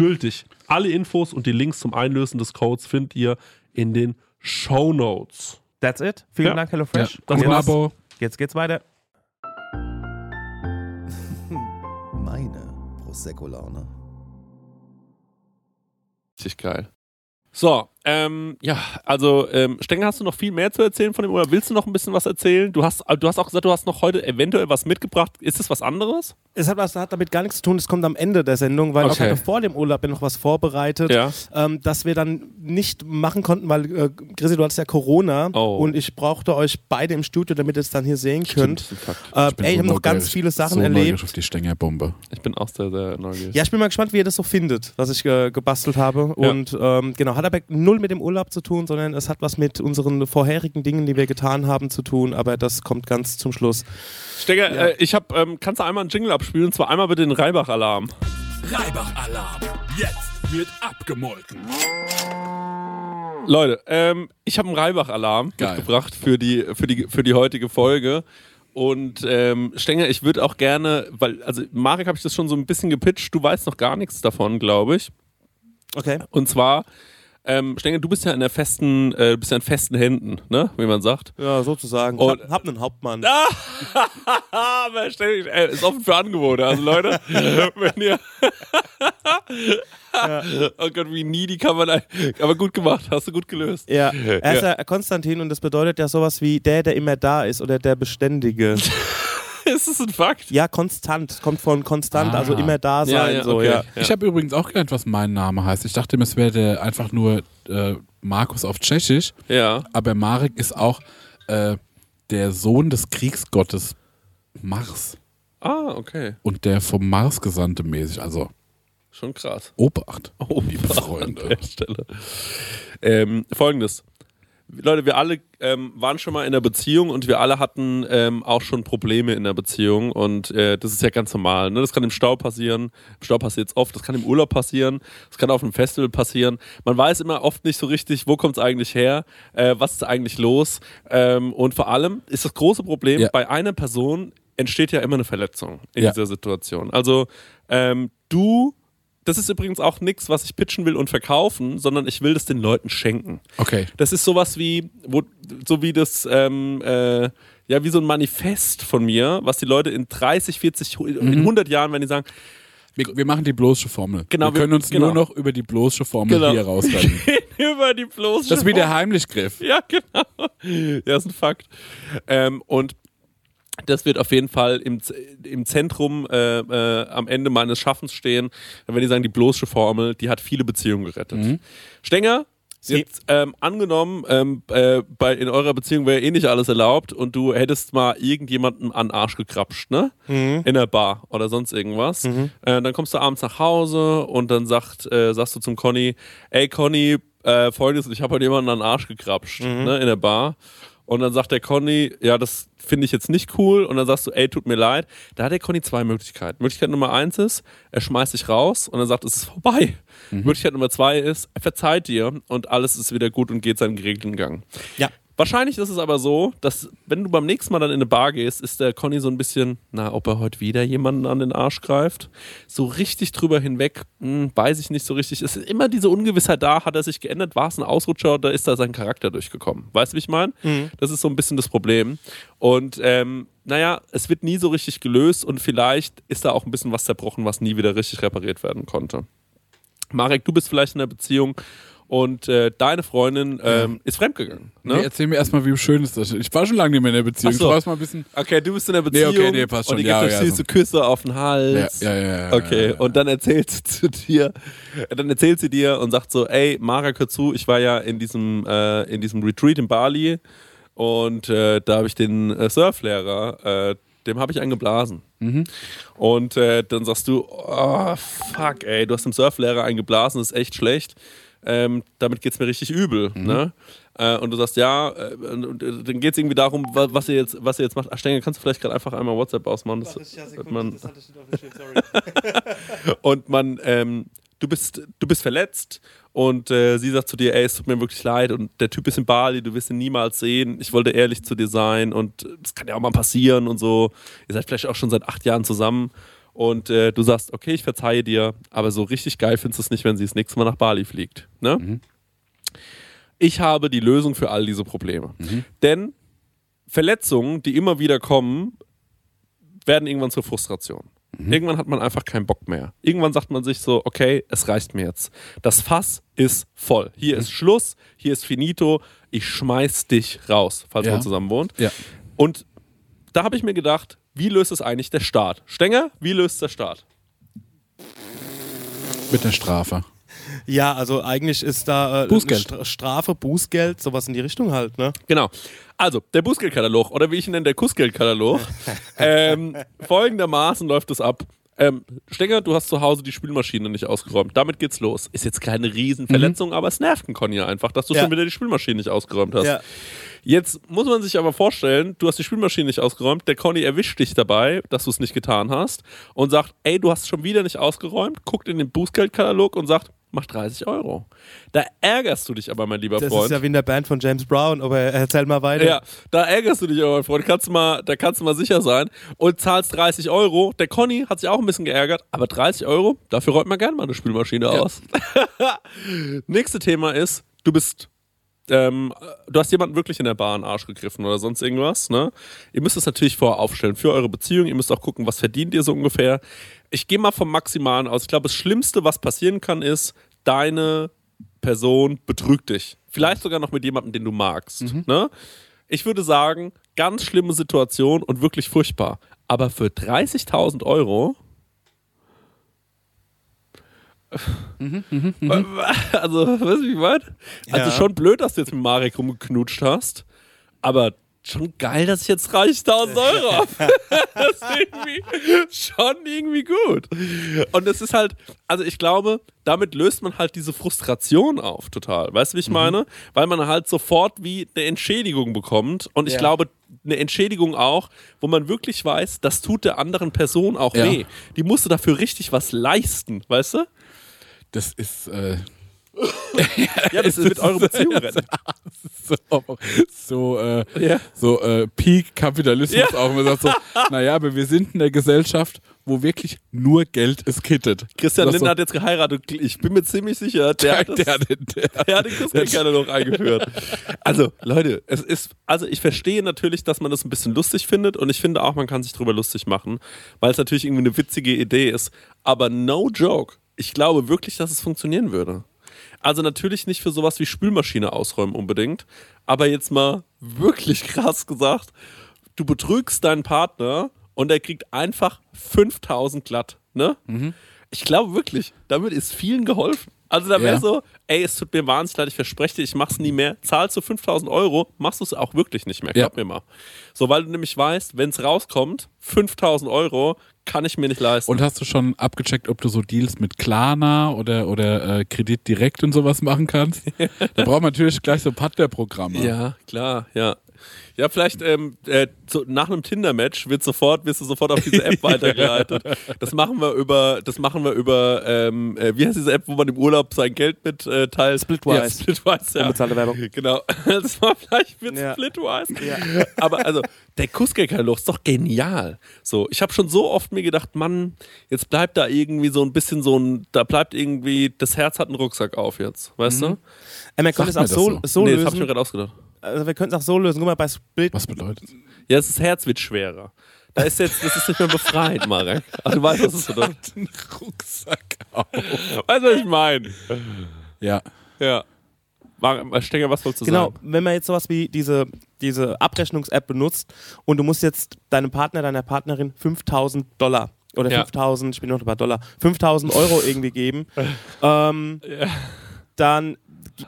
gültig. Alle Infos und die Links zum Einlösen des Codes findet ihr in den Show Notes. That's it. Vielen Ja. Dank, HelloFresh. Das Und war jetzt, Abo. jetzt geht's weiter. Meine Prosecco-Laune. Richtig geil. So, ähm, ja, also ähm, Stenger, hast du noch viel mehr zu erzählen von dem oder willst du noch ein bisschen was erzählen? Du hast, du hast auch gesagt, du hast noch heute eventuell was mitgebracht. Ist es was anderes? Es hat, was, hat damit gar nichts zu tun, es kommt am Ende der Sendung, weil ich Okay. hatte vor dem Urlaub ja noch was vorbereitet, Ja. ähm, das wir dann nicht machen konnten, weil äh, Chrissy, du hattest ja Corona Oh. und ich brauchte euch beide im Studio, damit ihr es dann hier sehen könnt. Fakt. Äh, bin ey, ich habe noch ganz viele Sachen so neugierig erlebt. auf die Stängerbombe. Ich bin auch sehr, sehr neugierig. Ja, ich bin mal gespannt, wie ihr das so findet, was ich äh, gebastelt habe. Ja. Und ähm, genau, hat aber null mit dem Urlaub zu tun, sondern es hat was mit unseren vorherigen Dingen, die wir getan haben, zu tun. Aber das kommt ganz zum Schluss. Stenger, äh, ich hab, ähm, kannst du einmal einen Jingle abspielen und zwar einmal bitte den Reibach-Alarm. Reibach-Alarm. Jetzt wird abgemolken. Leute, ähm, ich habe einen Reibach-Alarm mitgebracht für die, für, die, für die heutige Folge. Und ähm, Stenger, ich würde auch gerne, weil, also Marek habe ich das schon so ein bisschen gepitcht, du weißt noch gar nichts davon, glaube ich. Okay. Und zwar, ähm, Stenger, du bist ja in der festen, äh, bist ja in festen Händen, ne, wie man sagt. Ja, sozusagen. Ich Und- hab, hab einen Hauptmann. Aber Stenger äh, ist offen für Angebote. Also Leute, wenn ihr Oh Gott, wie needy kann man Aber gut gemacht, hast du gut gelöst. Ja, er ist ja Konstantin und das bedeutet ja sowas wie der, der immer da ist oder der Beständige. Ist das ein Fakt? Ja, konstant. Kommt von konstant, Ah. also immer da sein. Ja, ja, so, okay. ja. Ich habe übrigens auch gelernt, was mein Name heißt. Ich dachte, es wäre einfach nur äh, Markus auf Tschechisch, Ja. aber Marek ist auch äh, der Sohn des Kriegsgottes Mars Ah, okay. und der vom Mars Gesandte mäßig. Also Schon krass. Obacht, Oh, liebe An Freunde. der Stelle. Ähm, Folgendes. Leute, wir alle ähm, waren schon mal in einer Beziehung und wir alle hatten ähm, auch schon Probleme in der Beziehung und äh, das ist ja ganz normal. Ne? Das kann im Stau passieren, im Stau passiert es oft, das kann im Urlaub passieren, das kann auf einem Festival passieren. Man weiß immer oft nicht so richtig, wo kommt es eigentlich her, äh, was ist eigentlich los ähm, und vor allem ist das große Problem, Ja. bei einer Person entsteht ja immer eine Verletzung in Ja. dieser Situation. Also ähm, du das ist übrigens auch nichts, was ich pitchen will und verkaufen, sondern ich will das den Leuten schenken. Okay. Das ist sowas wie, wo, so wie das, ähm, äh, ja, wie so ein Manifest von mir, was die Leute in 30, 40, in 100 Jahren, wenn die sagen, Wir, wir machen die bloße Formel. Genau, wir können uns genau. nur noch über die bloße Formel Genau. hier rausrennen. Über die bloße Das ist wie der Heimlichgriff. Ja, genau. Ja, ist ein Fakt. Ähm, und das wird auf jeden Fall im, im Zentrum äh, äh, am Ende meines Schaffens stehen, wenn die sagen, die bloße Formel, die hat viele Beziehungen gerettet. Stenger, Sie- jetzt ähm, angenommen, ähm, äh, bei, in eurer Beziehung wäre eh nicht alles erlaubt und du hättest mal irgendjemanden an den Arsch gekrapscht, ne? In der Bar oder sonst irgendwas. Äh, dann kommst du abends nach Hause und dann sagt, äh, sagst du zum Conny, ey Conny, äh, folgendes, ich habe heute jemanden an den Arsch gekrapscht, ne, in der Bar. Und dann sagt der Conny, ja, das finde ich jetzt nicht cool. Und dann sagst du, ey, tut mir leid. Da hat der Conny zwei Möglichkeiten. Möglichkeit Nummer eins ist, er schmeißt dich raus und dann sagt, es ist vorbei. Möglichkeit Nummer zwei ist, er verzeiht dir und alles ist wieder gut und geht seinen geregelten Gang. Ja. Wahrscheinlich ist es aber so, dass wenn du beim nächsten Mal dann in eine Bar gehst, ist der Conny so ein bisschen, na, ob er heute wieder jemanden an den Arsch greift. So richtig drüber hinweg, hm, weiß ich nicht so richtig. Es ist immer diese Ungewissheit da, hat er sich geändert, war es ein Ausrutscher oder ist da sein Charakter durchgekommen? Weißt du, wie ich meine? Das ist so ein bisschen das Problem. Und ähm, naja, es wird nie so richtig gelöst und vielleicht ist da auch ein bisschen was zerbrochen, was nie wieder richtig repariert werden konnte. Marek, du bist vielleicht in einer Beziehung und äh, deine Freundin ähm, ist fremdgegangen. Nee, Ne? erzähl mir erstmal, wie schön ist das? Ich war schon lange nicht mehr in der Beziehung. Ach so. Brauchst mal ein bisschen. Okay, du bist in der Nee, Beziehung okay, nee, passt und schon. ihr Ja, gebt euch ja, süße so. Küsse auf den Hals. Ja, ja, ja, ja, Okay, ja, ja. und dann erzählt sie zu dir, dann erzählt sie dir und sagt so, ey, Mara, hör zu, ich war ja in diesem, äh, in diesem Retreat in Bali und äh, da habe ich den äh, Surflehrer, äh, dem habe ich einen geblasen. Mhm. Und äh, dann sagst du, oh, fuck, ey, du hast dem Surflehrer einen geblasen, das ist echt schlecht. Ähm, damit geht's mir richtig übel. Mhm. Ne? Äh, und du sagst, ja, äh, und, äh, dann geht's irgendwie darum, wa- was ihr jetzt, was ihr jetzt macht. Ach, Stenger, kannst du vielleicht gerade einfach einmal WhatsApp ausmachen? Das, hat man, und man, ähm, du bist, du bist verletzt und äh, sie sagt zu dir, ey, es tut mir wirklich leid und der Typ ist in Bali, du wirst ihn niemals sehen. Ich wollte ehrlich zu dir sein und es kann ja auch mal passieren und so. Ihr seid vielleicht auch schon seit acht Jahren zusammen und äh, du sagst, okay, ich verzeihe dir, aber so richtig geil findest du es nicht, wenn sie das nächste Mal nach Bali fliegt. Ne? Ich habe die Lösung für all diese Probleme. Denn Verletzungen, die immer wieder kommen, werden irgendwann zur Frustration. Irgendwann hat man einfach keinen Bock mehr. Irgendwann sagt man sich so, okay, es reicht mir jetzt. Das Fass ist voll. Hier ist Schluss, hier ist finito. Ich schmeiß dich raus, falls Ja. man zusammen wohnt. Ja. Und da habe ich mir gedacht, wie löst es eigentlich der Staat? Stenger, wie löst der Staat? Mit einer Strafe. Ja, also eigentlich ist da äh, Bußgeld. Stra- Strafe, Bußgeld, sowas in die Richtung halt, ne? Genau. Also, der Bußgeldkatalog oder wie ich ihn nenne, der Kussgeldkatalog. ähm, folgendermaßen läuft es ab. Ähm, Stenger, du hast zu Hause die Spülmaschine nicht ausgeräumt. Damit geht's los. Ist jetzt keine Riesenverletzung, aber es nervt einen Conny einfach, dass du Ja. schon wieder die Spülmaschine nicht ausgeräumt hast. Ja. Jetzt muss man sich aber vorstellen, du hast die Spülmaschine nicht ausgeräumt, der Conny erwischt dich dabei, dass du es nicht getan hast und sagt, ey, du hast schon wieder nicht ausgeräumt, guckt in den Bußgeldkatalog und sagt, mach 30 Euro. Da ärgerst du dich aber, mein lieber Das Freund. ist ja wie in der Band von James Brown, aber erzähl mal weiter. Ja, da ärgerst du dich aber, mein Freund. Kannst du mal, da kannst du mal sicher sein. Und zahlst 30 Euro. Der Conny hat sich auch ein bisschen geärgert, aber 30 Euro, dafür räumt man gerne mal eine Spülmaschine aus. Nächste Thema ist, du bist. Ähm, du hast jemanden wirklich in der den Arsch gegriffen oder sonst irgendwas, ne? Ihr müsst es natürlich vorher aufstellen für eure Beziehung. Ihr müsst auch gucken, was verdient ihr so ungefähr. Ich gehe mal vom Maximalen aus. Ich glaube, das Schlimmste, was passieren kann, ist, deine Person betrügt dich. Vielleicht sogar noch mit jemandem, den du magst. Ne? Ich würde sagen, ganz schlimme Situation und wirklich furchtbar. Aber für 30.000 Euro. Also, weißt du, wie meine? Also Ja. schon blöd, dass du jetzt mit Marek rumgeknutscht hast, aber schon geil, dass ich jetzt 30.000 Euro habe. das ist irgendwie schon irgendwie gut. Und es ist halt, also ich glaube, damit löst man halt diese Frustration auf total. Weißt du, wie ich meine? Weil man halt sofort wie eine Entschädigung bekommt. Und ich Ja. glaube, eine Entschädigung auch, wo man wirklich weiß, das tut der anderen Person auch Ja. weh. Die musste dafür richtig was leisten, weißt du? Das ist. Äh, Ja, das ist mit eurer Beziehung retten. so, so, äh, Ja. so äh, Peak-Kapitalismus auch. Man sagt so, naja, aber wir sind in der Gesellschaft, wo wirklich nur Geld ist kittet. Christian Lindner so, hat jetzt geheiratet. Ich bin mir ziemlich sicher, der, hat das, der, der, der, der hat den noch eingeführt. Also, Leute, es ist, also ich verstehe natürlich, dass man das ein bisschen lustig findet und ich finde auch, man kann sich drüber lustig machen, weil es natürlich irgendwie eine witzige Idee ist. Aber no joke. Ich glaube wirklich, dass es funktionieren würde. Also natürlich nicht für sowas wie Spülmaschine ausräumen unbedingt, aber jetzt mal wirklich krass gesagt, du betrügst deinen Partner und er kriegt einfach 5000 glatt, ne? Ich glaube wirklich, damit ist vielen geholfen. Also da wäre Ja. so, ey, es tut mir wahnsinnig leid, ich verspreche dir, ich mach's nie mehr. Zahlst du 5000 Euro, machst du es auch wirklich nicht mehr, glaub Ja. mir mal. So, weil du nämlich weißt, wenn es rauskommt, 5000 Euro kann ich mir nicht leisten. Und hast du schon abgecheckt, ob du so Deals mit Klarna oder, oder äh, Kredit direkt und sowas machen kannst? da braucht man natürlich gleich so Partnerprogramme. Ja, klar, ja. Ja, vielleicht ähm, äh, so, nach einem Tinder-Match wird sofort, wirst du sofort auf diese App weitergeleitet. Das machen wir über, das machen wir über, ähm, äh, wie heißt diese App, wo man im Urlaub sein Geld mit äh, teilt? Splitwise. Ja, Splitwise, ja. Unbezahlte Werbung. Genau. Das war vielleicht wird Ja. Splitwise. Aber also, der Kussgeldkatalog ist doch genial. So, ich habe schon so oft mir gedacht, Mann, jetzt bleibt da irgendwie so ein bisschen so ein, da bleibt irgendwie, das Herz hat einen Rucksack auf jetzt, weißt du? Äh, man könnte es auch das so, so? so nee, das habe ich mir lösen. gerade ausgedacht. Also wir könnten es auch so lösen. Guck mal, bei Split. Was bedeutet Ja, das Herz wird schwerer. Da ist jetzt, das ist nicht mehr befreit, Marek. Also, du weißt, was das bedeutet. ein Rucksack auf? Weißt du, was ich meine? Ja. Ja. Marek, Stenger, was wolltest du Genau, sagen? wenn man jetzt sowas wie diese, diese Abrechnungs-App benutzt und du musst jetzt deinem Partner, deiner Partnerin 5000 Dollar oder Ja. 5000, ich bin noch bei Dollar, 5000 Euro irgendwie geben, ähm, dann gi-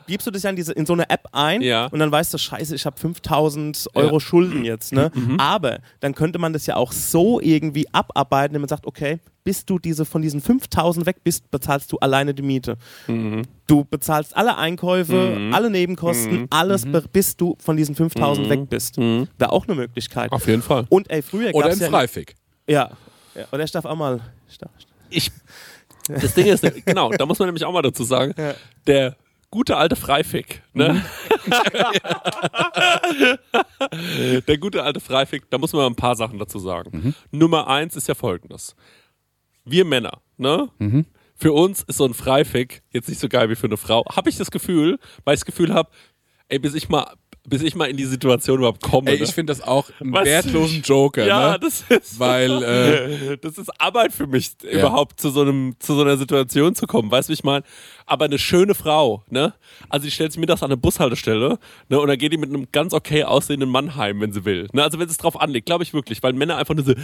gibst du das ja in, diese, in so eine App ein Ja. und dann weißt du, scheiße, ich habe 5000 Euro Schulden jetzt. Ne? Mhm. Aber dann könnte man das ja auch so irgendwie abarbeiten, wenn man sagt, okay, bis du diese von diesen 5000 weg bist, bezahlst du alleine die Miete. Mhm. Du bezahlst alle Einkäufe, alle Nebenkosten, alles, be- bis du von diesen 5000 weg bist. Wäre auch eine Möglichkeit. Auf jeden Fall. Und ey, früher Oder ein ja... Freifick. Ja. ja. Oder ich darf auch mal... Ich darf, Ich, das Ding ist, genau, da muss man nämlich auch mal dazu sagen, Ja. der gute alte Freifick, ne? der gute alte Freifick, da muss man ein paar Sachen dazu sagen. Nummer eins ist ja folgendes. Wir Männer, ne? Für uns ist so ein Freifick jetzt nicht so geil wie für eine Frau. Habe ich das Gefühl, weil ich das Gefühl habe, ey, bis ich mal, bis ich mal in die Situation überhaupt komme. Ey, ne? ich finde das auch einen Was? wertlosen Joker, ja, ne? das ist Weil, äh, das ist Arbeit für mich, überhaupt zu so, einem, zu so einer Situation zu kommen. Weißt du, wie ich meine? Aber eine schöne Frau, ne? Also die stellt sich mittags an eine Bushaltestelle, ne? Und dann geht die mit einem ganz okay aussehenden Mann heim, wenn sie will. Ne? Also wenn sie es drauf anlegt, glaube ich wirklich, weil Männer einfach nur so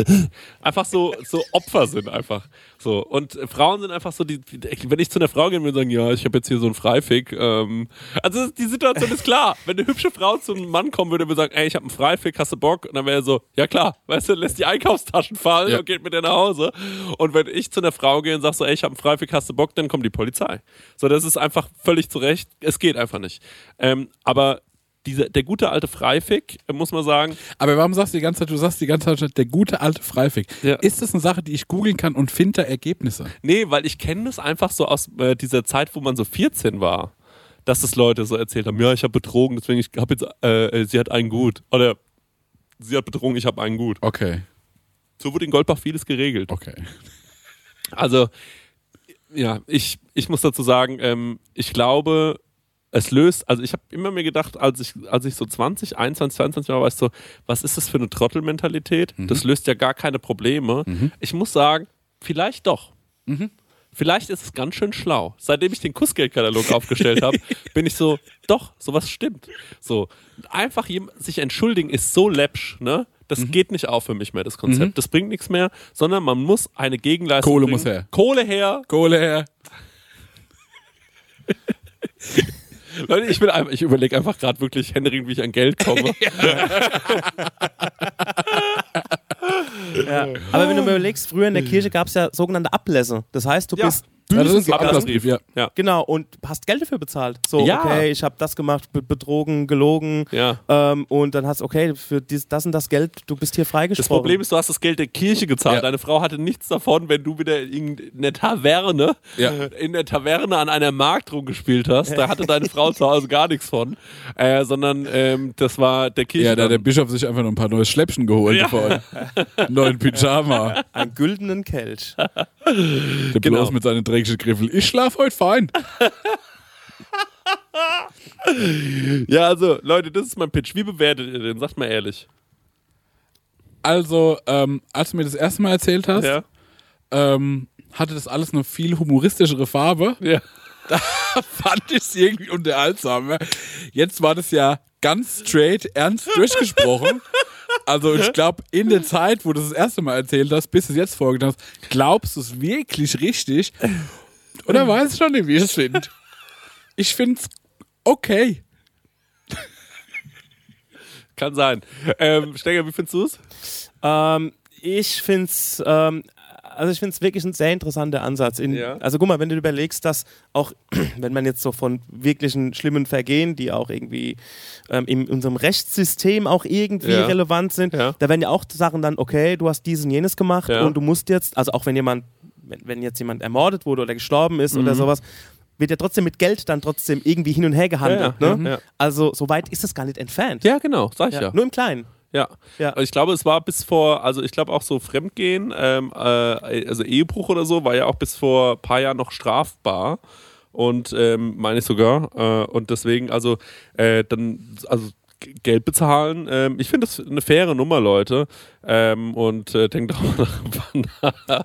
einfach so, so Opfer sind einfach. So. Und äh, Frauen sind einfach so, die, die, wenn ich zu einer Frau gehe und sagen, ja, ich habe jetzt hier so einen Freifick, ähm, also die Situation ist klar. Wenn eine hübsche Frau zu einem Mann kommen würde und mir sagen, ey, ich habe einen Freifick, hast du Bock? Und dann wäre er so, ja klar, weißt du, lässt die Einkaufstaschen fallen Ja. und geht mit der nach Hause. Und wenn ich zu einer Frau gehe und sag so, ey, ich habe einen Freifick, hast du Bock? Dann kommt die Polizei. So, das ist einfach völlig zu Recht. Es geht einfach nicht. Ähm, aber diese, der gute alte Freifick, muss man sagen, aber warum sagst du die ganze Zeit, du sagst die ganze Zeit, der gute alte Freifick. Ja. Ist das eine Sache, die ich googeln kann und finde da Ergebnisse? Nee, weil ich kenne das einfach so aus äh, dieser Zeit, wo man so 14 war, dass das Leute so erzählt haben, ja, ich habe betrogen, deswegen ich habe jetzt, äh, sie hat einen gut. Oder sie hat betrogen, ich habe einen gut. Okay, So wurde in Goldbach vieles geregelt. okay. Also, ja, ich, ich muss dazu sagen, ähm, ich glaube, es löst, also ich habe immer mir gedacht, als ich, als ich so 20, 21, 22 war, war ich so, was ist das für eine Trottelmentalität? Das löst ja gar keine Probleme. Ich muss sagen, vielleicht doch. Vielleicht ist es ganz schön schlau. Seitdem ich den Kussgeldkatalog aufgestellt habe, bin ich so, doch, sowas stimmt. So, einfach sich entschuldigen ist so läppsch, ne? Das geht nicht auf für mich mehr, das Konzept. Das bringt nichts mehr, sondern man muss eine Gegenleistung Kohle bringen. muss her. Kohle her. Kohle her. Leute, ich, will einfach- ich überlege einfach gerade wirklich händeringend, wie ich an Geld komme. Ja. Aber wenn du mir überlegst, früher in der Kirche gab es ja sogenannte Ablässe. Das heißt, du Ja. bist Ja, das ist Büßen ein Ablassbrief, ja. Genau, und hast Geld dafür bezahlt. So, Ja. okay, ich habe das gemacht, be betrogen, gelogen. Ja. Ähm, und dann hast okay, für dies, das und das Geld, du bist hier freigesprochen. Das Problem ist, du hast das Geld der Kirche gezahlt. Ja. Deine Frau hatte nichts davon, wenn du wieder in der Taverne, Ja. in der Taverne an einer Markt rumgespielt hast. Da hatte deine Frau zu Hause gar nichts von. Äh, sondern ähm, das war der Kirche. Ja, da hat der Bischof sich einfach noch ein paar neue Schläppchen geholt Ja. Neuen Pyjama. Einen güldenen Kelch. Der Genau. bloß mit seinen dreckigen Griffel. Ich schlaf heute fein. ja, also, Leute, das ist mein Pitch. Wie bewertet ihr den? Sagt mal ehrlich. Also, ähm, als du mir das erste Mal erzählt hast, Ja. ähm, hatte das alles eine viel humoristischere Farbe. Ja. Fand ich es irgendwie unterhaltsam. Jetzt war das ja ganz straight, ernst durchgesprochen. Also ich glaube, in der Zeit, wo du das, das erste Mal erzählt hast, bis du es jetzt vorgetan hast, glaubst du es wirklich richtig? Oder weiß ich schon nicht, wie ich es finde. Ich finde es okay. Kann sein. Ähm, Stenger, wie findest du es? Ähm, ich finde es ähm, also ich finde es wirklich ein sehr interessanter Ansatz. In, Ja. Also guck mal, wenn du überlegst, dass auch, wenn man jetzt so von wirklichen schlimmen Vergehen, die auch irgendwie ähm, in unserem Rechtssystem auch irgendwie Ja. relevant sind, Ja. da werden ja auch Sachen dann, okay, du hast dies und jenes gemacht und du musst jetzt, also auch wenn jemand, wenn, wenn jetzt jemand ermordet wurde oder gestorben ist Mhm. oder sowas, wird ja trotzdem mit Geld dann trotzdem irgendwie hin und her gehandelt. Ne? Ja. Also so weit ist es gar nicht entfernt. Ja, genau, sag ich. Ja, Nur im Kleinen. Ja. Ja. Ich glaube, es war bis vor, also ich glaube auch so Fremdgehen, ähm, äh, also Ehebruch oder so, war ja auch bis vor ein paar Jahren noch strafbar. Und ähm, meine ich sogar. Äh, und deswegen, also äh, dann, also Geld bezahlen. Ähm, ich finde das eine faire Nummer, Leute. Ähm, und äh, denkt auch nach.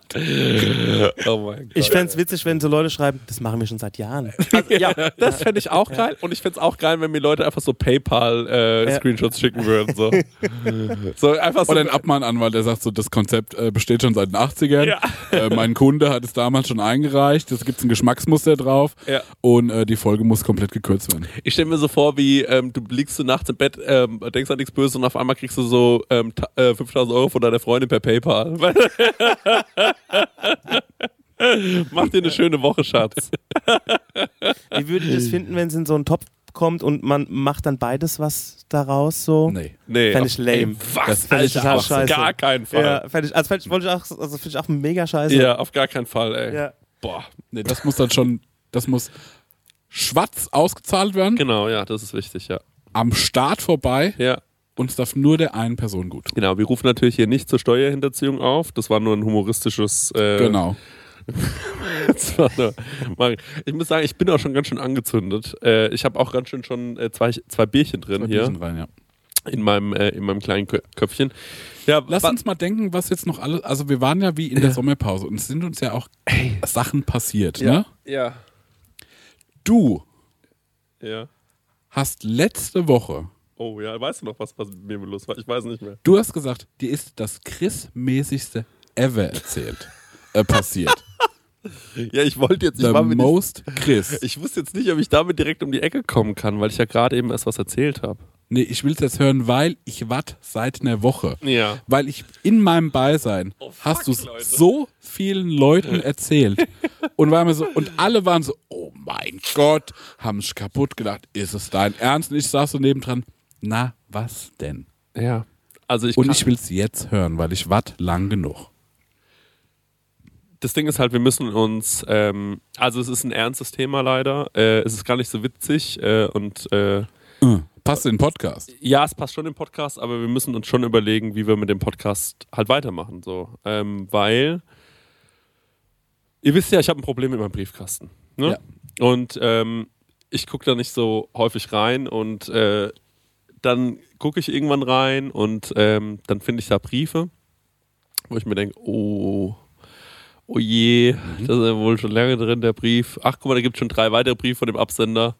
oh mein Gott. Ich fände es witzig, wenn so Leute schreiben, das machen wir schon seit Jahren. ja, das fände ich auch geil. Und ich fände es auch geil, wenn mir Leute einfach so PayPal-Screenshots schicken würden. So, so einfach so. Oder ein Abmahnanwalt, der sagt so, das Konzept äh, besteht schon seit den 80ern. Ja. Äh, mein Kunde hat es damals schon eingereicht. Es gibt ein Geschmacksmuster drauf. Ja. Und äh, die Folge muss komplett gekürzt werden. Ich stelle mir so vor, wie ähm, du liegst du nachts im Bett, ähm, denkst an nichts Böses und auf einmal kriegst du so ähm, äh, 5000 Euro von deiner Freundin per PayPal. Mach dir eine schöne Woche, Schatz. Wie würdet ihr das finden, wenn es in so einen Topf kommt und man macht dann beides was daraus so? Nee. Nee, Fänd ich lame. Ey, was? Das fänd ich total auf scheiße. gar keinen Fall. Ja, fänd ich, also fänd ich, wollte ich auch, also find ich auch mega scheiße. Ja, auf gar keinen Fall, ey. Ja. Boah. Nee, das muss dann schon, das muss schwarz ausgezahlt werden, Genau, ja, das ist wichtig, ja. Am Start vorbei Ja, und es darf nur der einen Person gut tun. genau. Wir rufen natürlich hier nicht zur Steuerhinterziehung auf. Das war nur ein humoristisches. Äh, Genau. Ich muss sagen, ich bin auch schon ganz schön angezündet. Äh, ich habe auch ganz schön schon äh, zwei, zwei Bierchen drin Ein hier bisschen rein, ja. in meinem, äh, in meinem kleinen Kö Köpfchen. Ja, Lass uns mal denken, was jetzt noch alles. Also, wir waren ja wie in der Sommerpause und es sind uns ja auch Sachen passiert. Ne? Ja. Du Ja. Hast letzte Woche, Oh ja, weißt du noch, was, was mit mir los war? Ich weiß nicht mehr. du hast gesagt, dir ist das Chris-mäßigste ever erzählt, äh, passiert. Ja, ich wollte jetzt, ich The war mir nicht, most Chris. ich wusste jetzt nicht, ob ich damit direkt um die Ecke kommen kann, weil ich ja gerade eben erst was erzählt habe. Nee, ich will es jetzt hören, weil ich watt seit einer Woche. Ja. Weil ich in meinem Beisein Oh, fuck, hast du es so vielen Leuten erzählt. und, war mir so, und alle waren so, oh mein Gott, haben sich kaputt gedacht, ist es dein Ernst? Und ich saß so nebendran, na, was denn? Ja. Also ich Und ich will es jetzt hören, weil ich watt lang genug. das Ding ist halt, wir müssen uns, ähm, also es ist ein ernstes Thema leider. Äh, es ist gar nicht so witzig äh, und äh, Äh, Passt in den Podcast. ja, es passt schon im Podcast, aber wir müssen uns schon überlegen, wie wir mit dem Podcast halt weitermachen. So. Ähm, weil, ihr wisst ja, ich habe ein Problem mit meinem Briefkasten. Ne? Und ähm, ich gucke da nicht so häufig rein und äh, dann gucke ich irgendwann rein und ähm, dann finde ich da Briefe, wo ich mir denke, oh, oh je, das ist ja wohl schon lange drin, der Brief. Ach, guck mal, da gibt es schon drei weitere Briefe von dem Absender.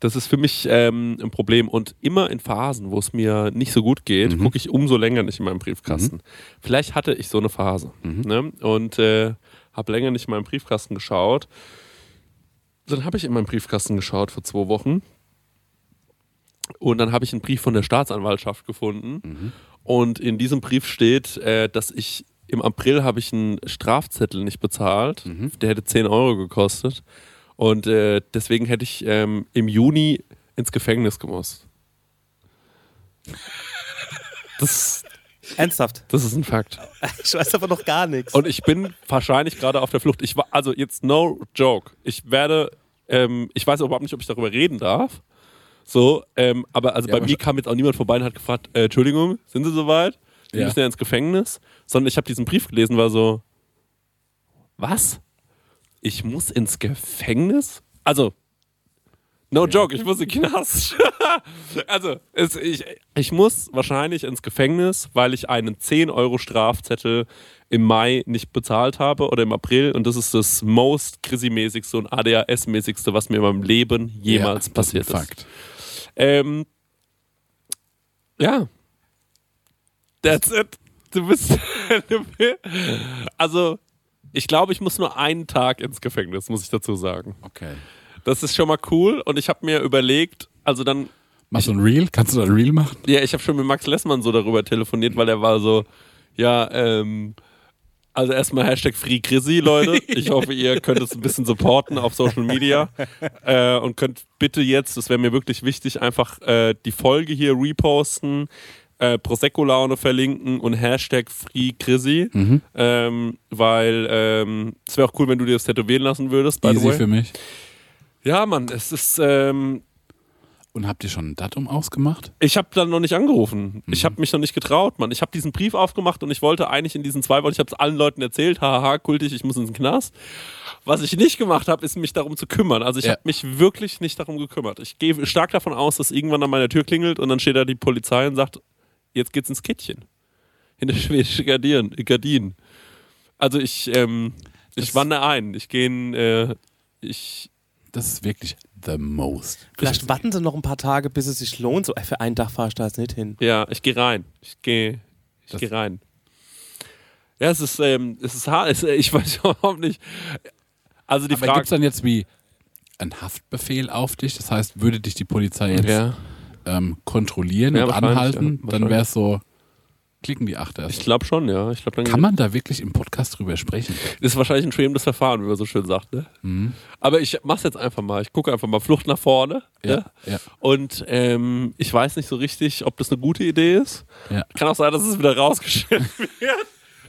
Das ist für mich ähm, ein Problem. Und immer in Phasen, wo es mir nicht so gut geht, gucke ich umso länger nicht in meinen Briefkasten. Vielleicht hatte ich so eine Phase. Ne? Und äh, habe länger nicht in meinen Briefkasten geschaut. Dann habe ich in meinen Briefkasten geschaut vor zwei Wochen. Und dann habe ich einen Brief von der Staatsanwaltschaft gefunden. Und in diesem Brief steht, äh, dass ich im April habe ich einen Strafzettel nicht bezahlt. Mhm. Der hätte 10 Euro gekostet. Und äh, deswegen hätte ich ähm, im Juni ins Gefängnis gemusst. Das, Ernsthaft. das ist ein Fakt. Ich weiß aber noch gar nichts. Und ich bin wahrscheinlich gerade auf der Flucht. Ich war, also jetzt no joke. Ich werde, ähm, ich weiß überhaupt nicht, ob ich darüber reden darf. So, ähm, aber also Ja, bei aber mir kam jetzt auch niemand vorbei und hat gefragt, äh, Entschuldigung, sind Sie soweit? Sie Ja. müssen ja ins Gefängnis. Sondern ich habe diesen Brief gelesen, war so, was? Ich muss ins Gefängnis? Also, no joke, ich muss in den Knast. also, es, ich, ich muss wahrscheinlich ins Gefängnis, weil ich einen 10 Euro Strafzettel im Mai nicht bezahlt habe oder im April und das ist das most Chrissy-mäßigste und ADHS-mäßigste, was mir in meinem Leben jemals Ja, passiert ist. Fakt. Ähm, ja. That's it. Du bist. also, ich glaube, ich muss nur einen Tag ins Gefängnis, muss ich dazu sagen. Okay. Das ist schon mal cool und ich habe mir überlegt, also dann, Machst du ein Reel? Kannst du ein Reel machen? ja, ich habe schon mit Max Lessmann so darüber telefoniert, weil er war so, ja, ähm, also erstmal Hashtag Free Chrissy, Leute. Ich hoffe, ihr könnt es ein bisschen supporten auf Social Media äh, und könnt bitte jetzt, das wäre mir wirklich wichtig, einfach äh, die Folge hier reposten, äh, Prosecco-Laune verlinken und Hashtag Free Chrissy, Mhm. ähm, weil ähm, es wäre auch cool, wenn du dir das tätowieren lassen würdest, by the Easy way. für mich. Ja, Mann, es ist, ähm, Und habt ihr schon ein Datum ausgemacht? ich habe dann noch nicht angerufen. Mhm. Ich habe mich noch nicht getraut, Mann. Ich habe diesen Brief aufgemacht und ich wollte eigentlich in diesen zwei Wochen, ich habe es allen Leuten erzählt, haha, kultig, ich muss ins Knast. Was ich nicht gemacht habe, ist mich darum zu kümmern. Also ich Ja. habe mich wirklich nicht darum gekümmert. Ich gehe stark davon aus, dass irgendwann an meiner Tür klingelt und dann steht da die Polizei und sagt, jetzt geht's ins Kittchen. Hinter schwedische Gardinen. Gardinen. Also ich, ähm, ich Das- wandere ein. Ich gehe in, äh, ich, Das ist wirklich the most. Vielleicht warten sie noch ein paar Tage, bis es sich lohnt. So, ey, für einen Tag fahre ich da jetzt nicht hin. Ja, ich gehe rein. Ich gehe ich Das- geh rein. Ja, es ist, ähm, es ist hart. Es, ich weiß überhaupt nicht. Also die Aber gibt Frage. es dann jetzt wie ein Haftbefehl auf dich? Das heißt, würde dich die Polizei jetzt ja, ähm, kontrollieren Ja, und anhalten, ja, dann wäre es so, klicken die Achter. ich glaube schon, ja. Ich glaube, dann Kann man da wirklich im Podcast drüber sprechen? ist wahrscheinlich ein schwebendes Verfahren, wie man so schön sagt. Ne? Mhm. Aber ich mach's jetzt einfach mal. Ich gucke einfach mal Flucht nach vorne. Ja, ne? ja. Und ähm, ich weiß nicht so richtig, ob das eine gute Idee ist. Ja. Kann auch sein, dass es wieder rausgeschnitten wird.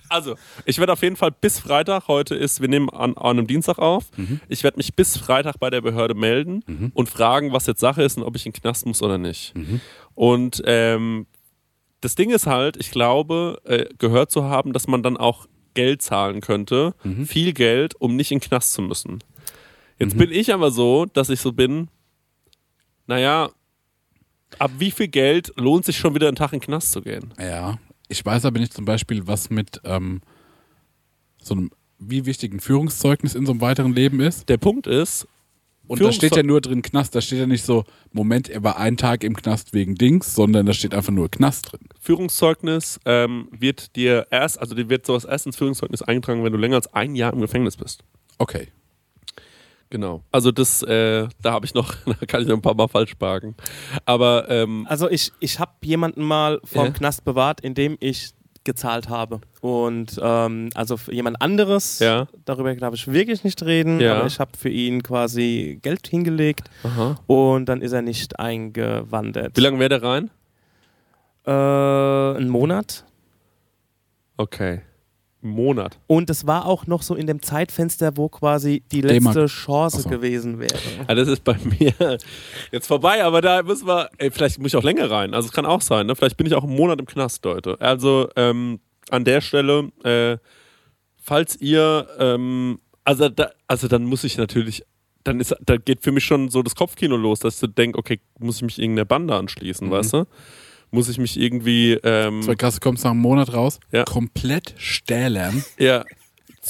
Also, ich werde auf jeden Fall bis Freitag, heute ist, wir nehmen an, an einem Dienstag auf, ich werde mich bis Freitag bei der Behörde melden und fragen, was jetzt Sache ist und ob ich in den Knast muss oder nicht. Und ähm, das Ding ist halt, ich glaube, äh, gehört zu haben, dass man dann auch Geld zahlen könnte, viel Geld, um nicht in den Knast zu müssen. Jetzt bin ich aber so, dass ich so bin, naja, ab wie viel Geld lohnt sich schon wieder einen Tag in den Knast zu gehen? Ja. Ich weiß aber nicht zum Beispiel, was mit ähm, so einem, wie wichtig ein Führungszeugnis in so einem weiteren Leben ist. Der Punkt ist, Und da steht ja nur drin Knast. Da steht ja nicht so, Moment, er war einen Tag im Knast wegen Dings, sondern da steht einfach nur Knast drin. Führungszeugnis ähm, wird dir erst, also dir wird sowas erst ins Führungszeugnis eingetragen, wenn du länger als ein Jahr im Gefängnis bist. Okay. Genau. Also das, äh, da habe ich noch, da kann ich noch ein paar Mal falsch parken. Aber ähm, Also ich, ich habe jemanden mal vom Ja. Knast bewahrt, indem ich gezahlt habe. Und ähm, also für jemand anderes, Ja. darüber darf ich wirklich nicht reden, Ja. aber ich habe für ihn quasi Geld hingelegt aha. und dann ist er nicht eingewandert. wie lange wäre der rein? Äh, ein Monat. Okay. Monat. Und es war auch noch so in dem Zeitfenster, wo quasi die letzte Chance so. gewesen wäre. Ja, das ist bei mir jetzt vorbei, aber da müssen wir, ey, vielleicht muss ich auch länger rein. Also es kann auch sein, ne? Vielleicht bin ich auch einen Monat im Knast, Leute. Also ähm, an der Stelle, äh, falls ihr, ähm, also, da, also dann muss ich natürlich, dann ist, da geht für mich schon so das Kopfkino los, dass ich denke, okay, muss ich mich irgendeiner Bande anschließen, weißt du? Muss ich mich irgendwie, ähm, Zwei Kasse kommst nach einem Monat raus, Ja. komplett stählern. ja,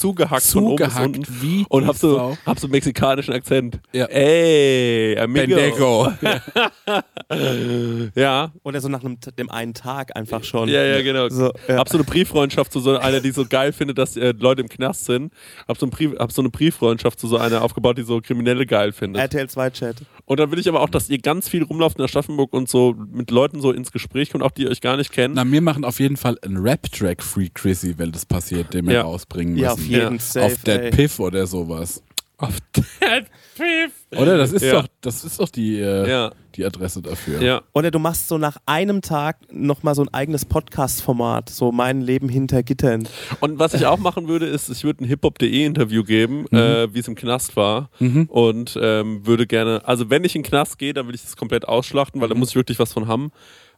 zugehackt, von oben bis Zugehackt unten wie und hab so, hab so einen mexikanischen Akzent. Ja. Ey, amigo. Bendeco. Ja, Oder so nach einem, dem einen Tag einfach schon. ja, ja, genau. So, ja. Hab so eine Brieffreundschaft zu so einer, die so geil findet, dass äh, Leute im Knast sind. Hab so, ein Brief, hab so eine Brieffreundschaft zu so einer aufgebaut, die so Kriminelle geil findet. RTL 2 Chat. Und dann will ich aber auch, dass ihr ganz viel rumlauft in Aschaffenburg und so mit Leuten so ins Gespräch kommt, auch die euch gar nicht kennen. Na, wir machen auf jeden Fall einen Rap-Track Free Chrissy, wenn das passiert, den wir Ja. rausbringen müssen. Ja, auf jeden Ja. Safe. auf Dead ey. Piff oder sowas. Auf Dead Piff. Oder? Das ist Ja. doch, das ist doch die, äh, Ja, die Adresse dafür. ja. Oder du machst so nach einem Tag nochmal so ein eigenes Podcast-Format, so mein Leben hinter Gittern. Und was ich auch machen würde, ist, ich würde ein hiphop.de Interview geben, Mhm. äh, wie es im Knast war. Und ähm, würde gerne, also wenn ich in den Knast gehe, dann will ich das komplett ausschlachten, weil Mhm. da muss ich wirklich was von haben.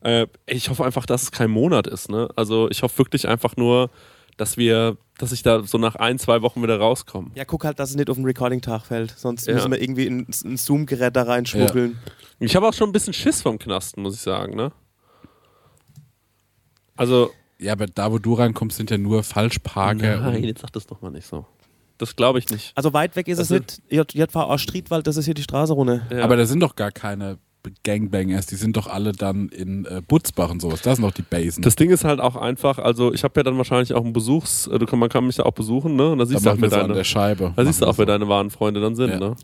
Äh, ich hoffe einfach, dass es kein Monat ist. Ne? Also ich hoffe wirklich einfach nur, dass wir, dass ich da so nach ein, zwei Wochen wieder rauskomme. Ja, guck halt, dass es nicht auf den Recording-Tag fällt. Sonst Ja. müssen wir irgendwie ein, ein Zoom-Gerät da reinschmuggeln. Ich habe auch schon ein bisschen Schiss vom Knasten, muss ich sagen. Ne? Also, Ja, aber da, wo du rankommst, sind ja nur Falschparker. nein, jetzt sag das doch mal nicht so. Das glaube ich nicht. Also weit weg ist Also- es nicht. J- JVA Striedwald, das ist hier die Straße runter. Ja. Aber da sind doch gar keine Gangbangers, die sind doch alle dann in äh, Butzbach und sowas. Das sind doch die Basen. Das Ding ist halt auch einfach, also ich habe ja dann wahrscheinlich auch einen Besuchs, äh, man kann mich ja auch besuchen, ne? Und da da siehst du auch, wer deine, der Scheibe. da siehst du auch, wer deine wahren Freunde dann sind, Ja. ne?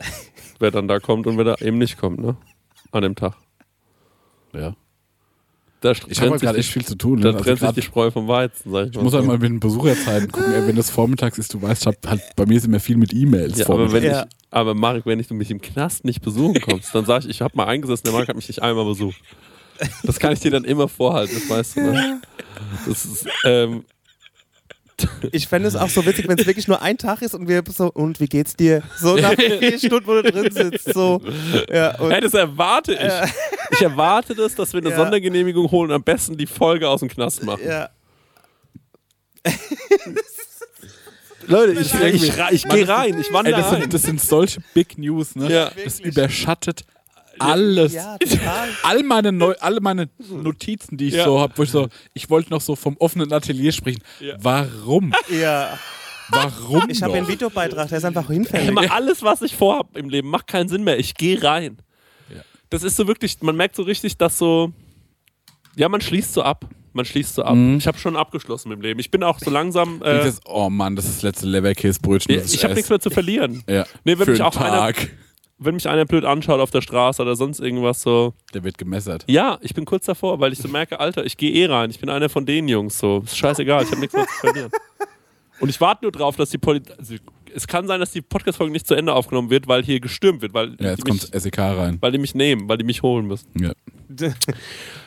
Wer dann da kommt und wer da eben nicht kommt, ne? An dem Tag. ja. Da Ich habe trennt sich gerade echt viel zu tun. Da ne? Also trennt sich die Spreu vom Weizen, sag ich, ich muss halt mal mit den Besucherzeiten gucken. ey, Wenn das vormittags ist, du weißt, ich hab halt, bei mir sind immer viel mit E-Mails ja, aber wenn Ja. ich, aber Marek, wenn ich, du mich im Knast nicht besuchen kommst, dann sag ich, ich habe mal eingesessen, der Marek hat mich nicht einmal besucht. Das kann ich dir dann immer vorhalten, das weißt du, ne? Das ist, ähm, Ich fände es auch so witzig, wenn es wirklich nur ein Tag ist und wir so, und wie geht's dir? So nach vier Stunden, wo du drin sitzt. So. Ja, und Hey, das erwarte ich. Ich erwarte das, dass wir eine Ja. Sondergenehmigung holen und am besten die Folge aus dem Knast machen. ja. Leute, ich, ich, ich, ich gehe rein, ich Ey, wandere das, ein. sind, das sind solche Big News, ne? Ja. Das überschattet alles. ja, total. All meine, Neu alle meine Notizen, die ich Ja. so habe, wo ich so, ich wollte noch so vom offenen Atelier sprechen. Ja. Warum? Ja. Warum? Ich habe einen Videobeitrag, der ist einfach hinfällig. Immer alles, was ich vorhab im Leben, macht keinen Sinn mehr. Ich gehe rein. Ja. Das ist so wirklich, man merkt so richtig, dass so, ja, man schließt so ab. Man schließt so ab. Mhm. Ich habe schon abgeschlossen im Leben. Ich bin auch so langsam. Äh, Das, oh Mann, das ist das letzte Leberkäsebrötchen. ich ich habe nichts mehr zu verlieren. Ja. Nee, wenn Für mich auch einer- Tag. Wenn mich einer blöd anschaut auf der Straße oder sonst irgendwas so. Der wird gemessert. Ja, ich bin kurz davor, weil ich so merke, Alter, ich gehe eh rein. Ich bin einer von den Jungs. So, ist scheißegal, ich habe nichts mehr zu verlieren. Und ich warte nur drauf, dass die Polizei. Also, es kann sein, dass die Podcast-Folge nicht zu Ende aufgenommen wird, weil hier gestürmt wird, weil, Ja, jetzt mich, kommt SEK rein. weil die mich nehmen, weil die mich holen müssen. Ja.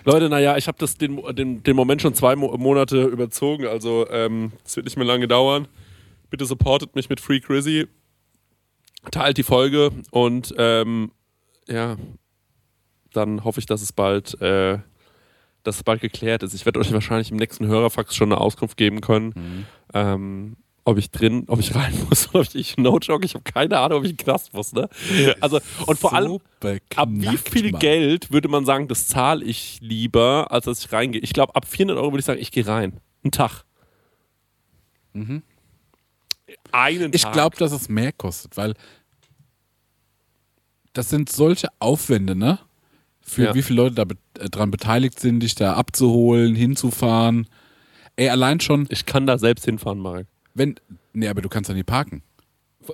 Leute, naja, ich habe das den, den, den Moment schon zwei Mo Monate überzogen, also ähm, es wird nicht mehr lange dauern. Bitte supportet mich mit Free Crizzy, teilt die Folge und ähm, ja, dann hoffe ich, dass es bald, äh, dass es bald geklärt ist. Ich werde euch wahrscheinlich im nächsten Hörerfax schon eine Auskunft geben können, ähm, ob ich drin, ob ich rein muss oder ob ich, no joke, ich habe keine Ahnung, ob ich in den Knast muss. Ne? Also, und vor allem, So Ab wie beknackt, viel Mann. Geld würde man sagen, das zahle ich lieber, als dass ich reingehe? Ich glaube, ab 400 Euro würde ich sagen, ich gehe rein. Einen Tag. Einen. Ich glaube, dass es mehr kostet, weil das sind solche Aufwände, ne? Für Ja. wie viele Leute da be äh, dran beteiligt sind, dich da abzuholen, hinzufahren. Ey, allein schon, Ich kann da selbst hinfahren, Marek. wenn. Nee, aber du kannst da nie parken.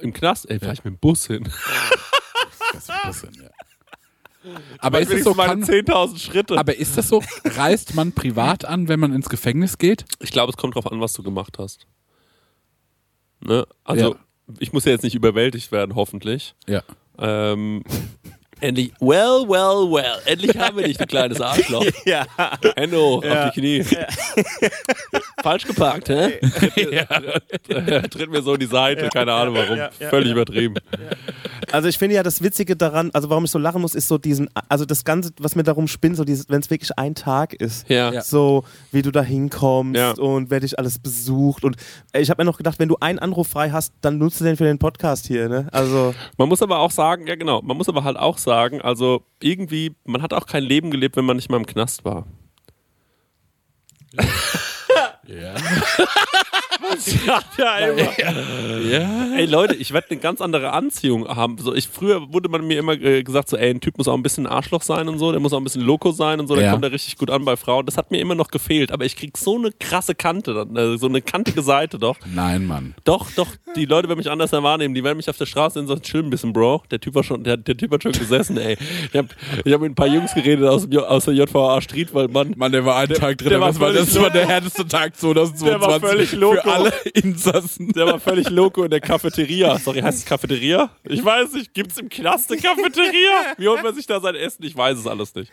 Im Knast, ey, vielleicht mit dem Bus hin. Das ist ein bisschen, ja. Aber ist das so, kann, 10.000 Schritte. aber ist das so, reist man privat an, wenn man ins Gefängnis geht? ich glaube, es kommt drauf an, was du gemacht hast. Ne? Also, Ja. ich muss ja jetzt nicht überwältigt werden, hoffentlich. Ja. Ähm, endlich, well, well, well. Endlich haben wir dich, du kleines Arschloch. Ja. Hände hoch auf die Knie. Falsch geparkt, hä? Tritt mir so in die Seite, keine Ahnung warum. Ja, ja, Völlig ja. Also ich finde ja das Witzige daran, also warum ich so lachen muss, ist so diesen, also das Ganze, was mir darum spinnt, so dieses, wenn es wirklich ein Tag ist. Ja. Ja. So, wie du da hinkommst Ja. und wer dich alles besucht. Und äh, ich habe mir noch gedacht, wenn du einen Anruf frei hast, dann nutzt du den für den Podcast hier, ne? Also, Man muss aber auch sagen, ja genau, man muss aber halt auch sagen, also irgendwie, man hat auch kein Leben gelebt, wenn man nicht mal im Knast war. Ja. sagt ja immer. Ja. Ey Leute, ich werde eine ganz andere Anziehung haben. So, ich, früher wurde man mir immer äh, gesagt, so, ey, ein Typ muss auch ein bisschen Arschloch sein und so, der muss auch ein bisschen Loco sein und so, der Ja. kommt da richtig gut an bei Frauen. Das hat mir immer noch gefehlt, aber ich krieg so eine krasse Kante, dann, äh, so eine kantige Seite doch. Nein, Mann. Doch, doch, die Leute werden mich anders wahrnehmen. Die werden mich auf der Straße sehen und sagen, chill ein bisschen, Bro. Der Typ war schon, der, der Typ hat schon gesessen, ey. Ich habe ich hab mit ein paar Jungs geredet aus, aus der JVA Street, weil man, Mann, der war einen Tag drin, der war das war, das war der härteste Tag 2022 Der war völlig loco. für alle Insassen. Der war völlig loco in der Cafeteria. Sorry, heißt es Cafeteria? Ich weiß nicht. Gibt's im Knast eine Cafeteria? Wie holt man sich da sein Essen? Ich weiß es alles nicht.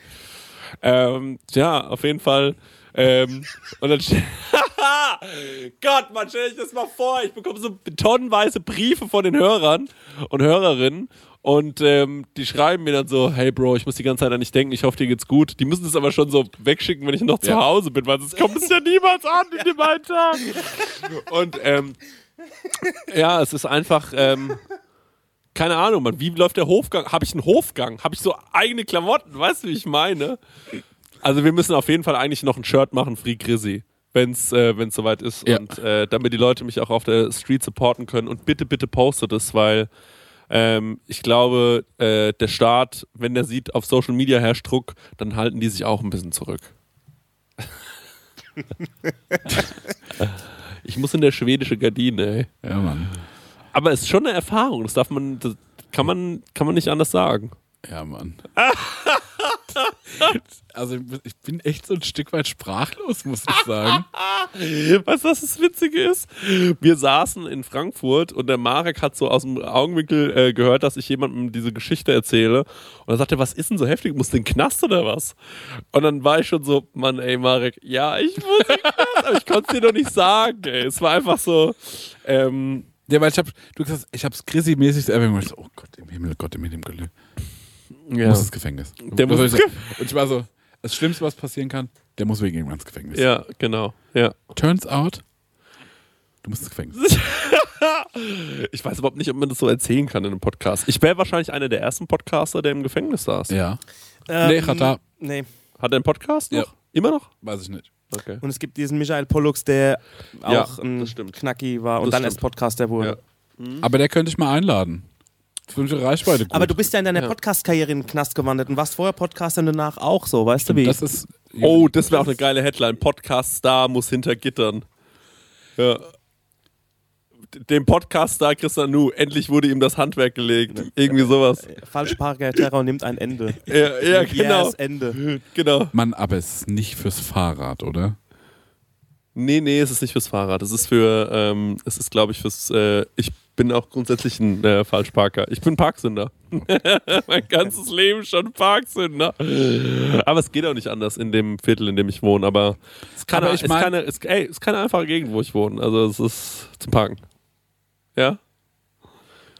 Ähm, ja, auf jeden Fall. Ähm, und dann Gott, man, stell dich das mal vor. Ich bekomme so tonnenweise Briefe von den Hörern und Hörerinnen. Und ähm, die schreiben mir dann so, hey Bro, ich muss die ganze Zeit an dich denken, ich hoffe, dir geht's gut. Die müssen es aber schon so wegschicken, wenn ich noch zu Ja. Hause bin, weil sonst kommt es ja niemals an in dem einen Tag. Und ähm, ja, es ist einfach, ähm, keine Ahnung, man, wie läuft der Hofgang? Habe ich einen Hofgang? Habe ich so eigene Klamotten? Weißt du, wie ich meine? Also wir müssen auf jeden Fall eigentlich noch ein Shirt machen, Free Grizzy, wenn es äh, wenn's soweit ist. Ja. Und äh, damit die Leute mich auch auf der Street supporten können. Und bitte, bitte postet es, weil ähm, ich glaube, äh, der Staat, wenn der sieht, auf Social Media herrscht Druck, dann halten die sich auch ein bisschen zurück. ich muss in der schwedische Gardine, ey. Ja, Mann. Aber es ist schon eine Erfahrung, das darf man, das kann man, kann man nicht anders sagen. Ja, Mann. also ich bin echt so ein Stück weit sprachlos, muss ich sagen. Weißt du, was das Witzige ist? Wir saßen in Frankfurt und der Marek hat so aus dem Augenwinkel äh, gehört, dass ich jemandem diese Geschichte erzähle. Und er sagte, was ist denn so heftig? Muss den Knast oder was? Und dann war ich schon so, Mann, ey, Marek, ja, ich muss den Knast, aber ich konnte es dir doch nicht sagen, ey. Es war einfach so, ähm, Ja, weil ich hab, du gesagt, ich hab's Chrissy-mäßig so erwähnt. und ich so, Oh Gott im Himmel, Gott im Himmel, Glück. Ja. Muss ins Gefängnis. Der muss ins? Und ich war so, das Schlimmste, was passieren kann, der muss wegen irgendwann ins Gefängnis. ja, genau, ja. Turns out, du musst ins Gefängnis. Ich weiß überhaupt nicht, ob man das so erzählen kann in einem Podcast. Ich wäre wahrscheinlich einer der ersten Podcaster, der im Gefängnis saß. ja. Ähm, Nee, Chata. Nee. Hat er einen Podcast noch? Ja. Immer noch? Weiß ich nicht. Okay. Und es gibt diesen Michael Pollux, der Ja, auch ein das stimmt. Knacki war und Das dann stimmt. erst Podcaster wurde. Ja. Aber der könnte ich mal einladen. Ich Reichweite gut. Aber du bist ja in deiner Ja. Podcast-Karriere in den Knast gewandert und warst vorher Podcaster und danach auch so, weißt du Und wie? das ist. Oh, das wäre auch eine geile Headline. Podcast-Star muss hinter Gittern. Ja. Dem Podcast-Star Christian Nu, endlich wurde ihm das Handwerk gelegt. Irgendwie sowas. Falschparker Terror nimmt ein Ende. Ja, ja genau. Yes, Ende. genau. Mann, aber es ist nicht fürs Fahrrad, oder? Nee, nee, es ist nicht fürs Fahrrad. Es ist für, ähm, es ist, glaube ich, fürs, äh, ich bin auch grundsätzlich ein äh, Falschparker. Ich bin Parksünder. mein ganzes Leben schon Parksünder. Aber es geht auch nicht anders in dem Viertel, in dem ich wohne. Aber es ist keine, Aber ich es ist mein- keine, es, ey, es ist keine einfache Gegend, wo ich wohne. Also es ist zum Parken. Ja?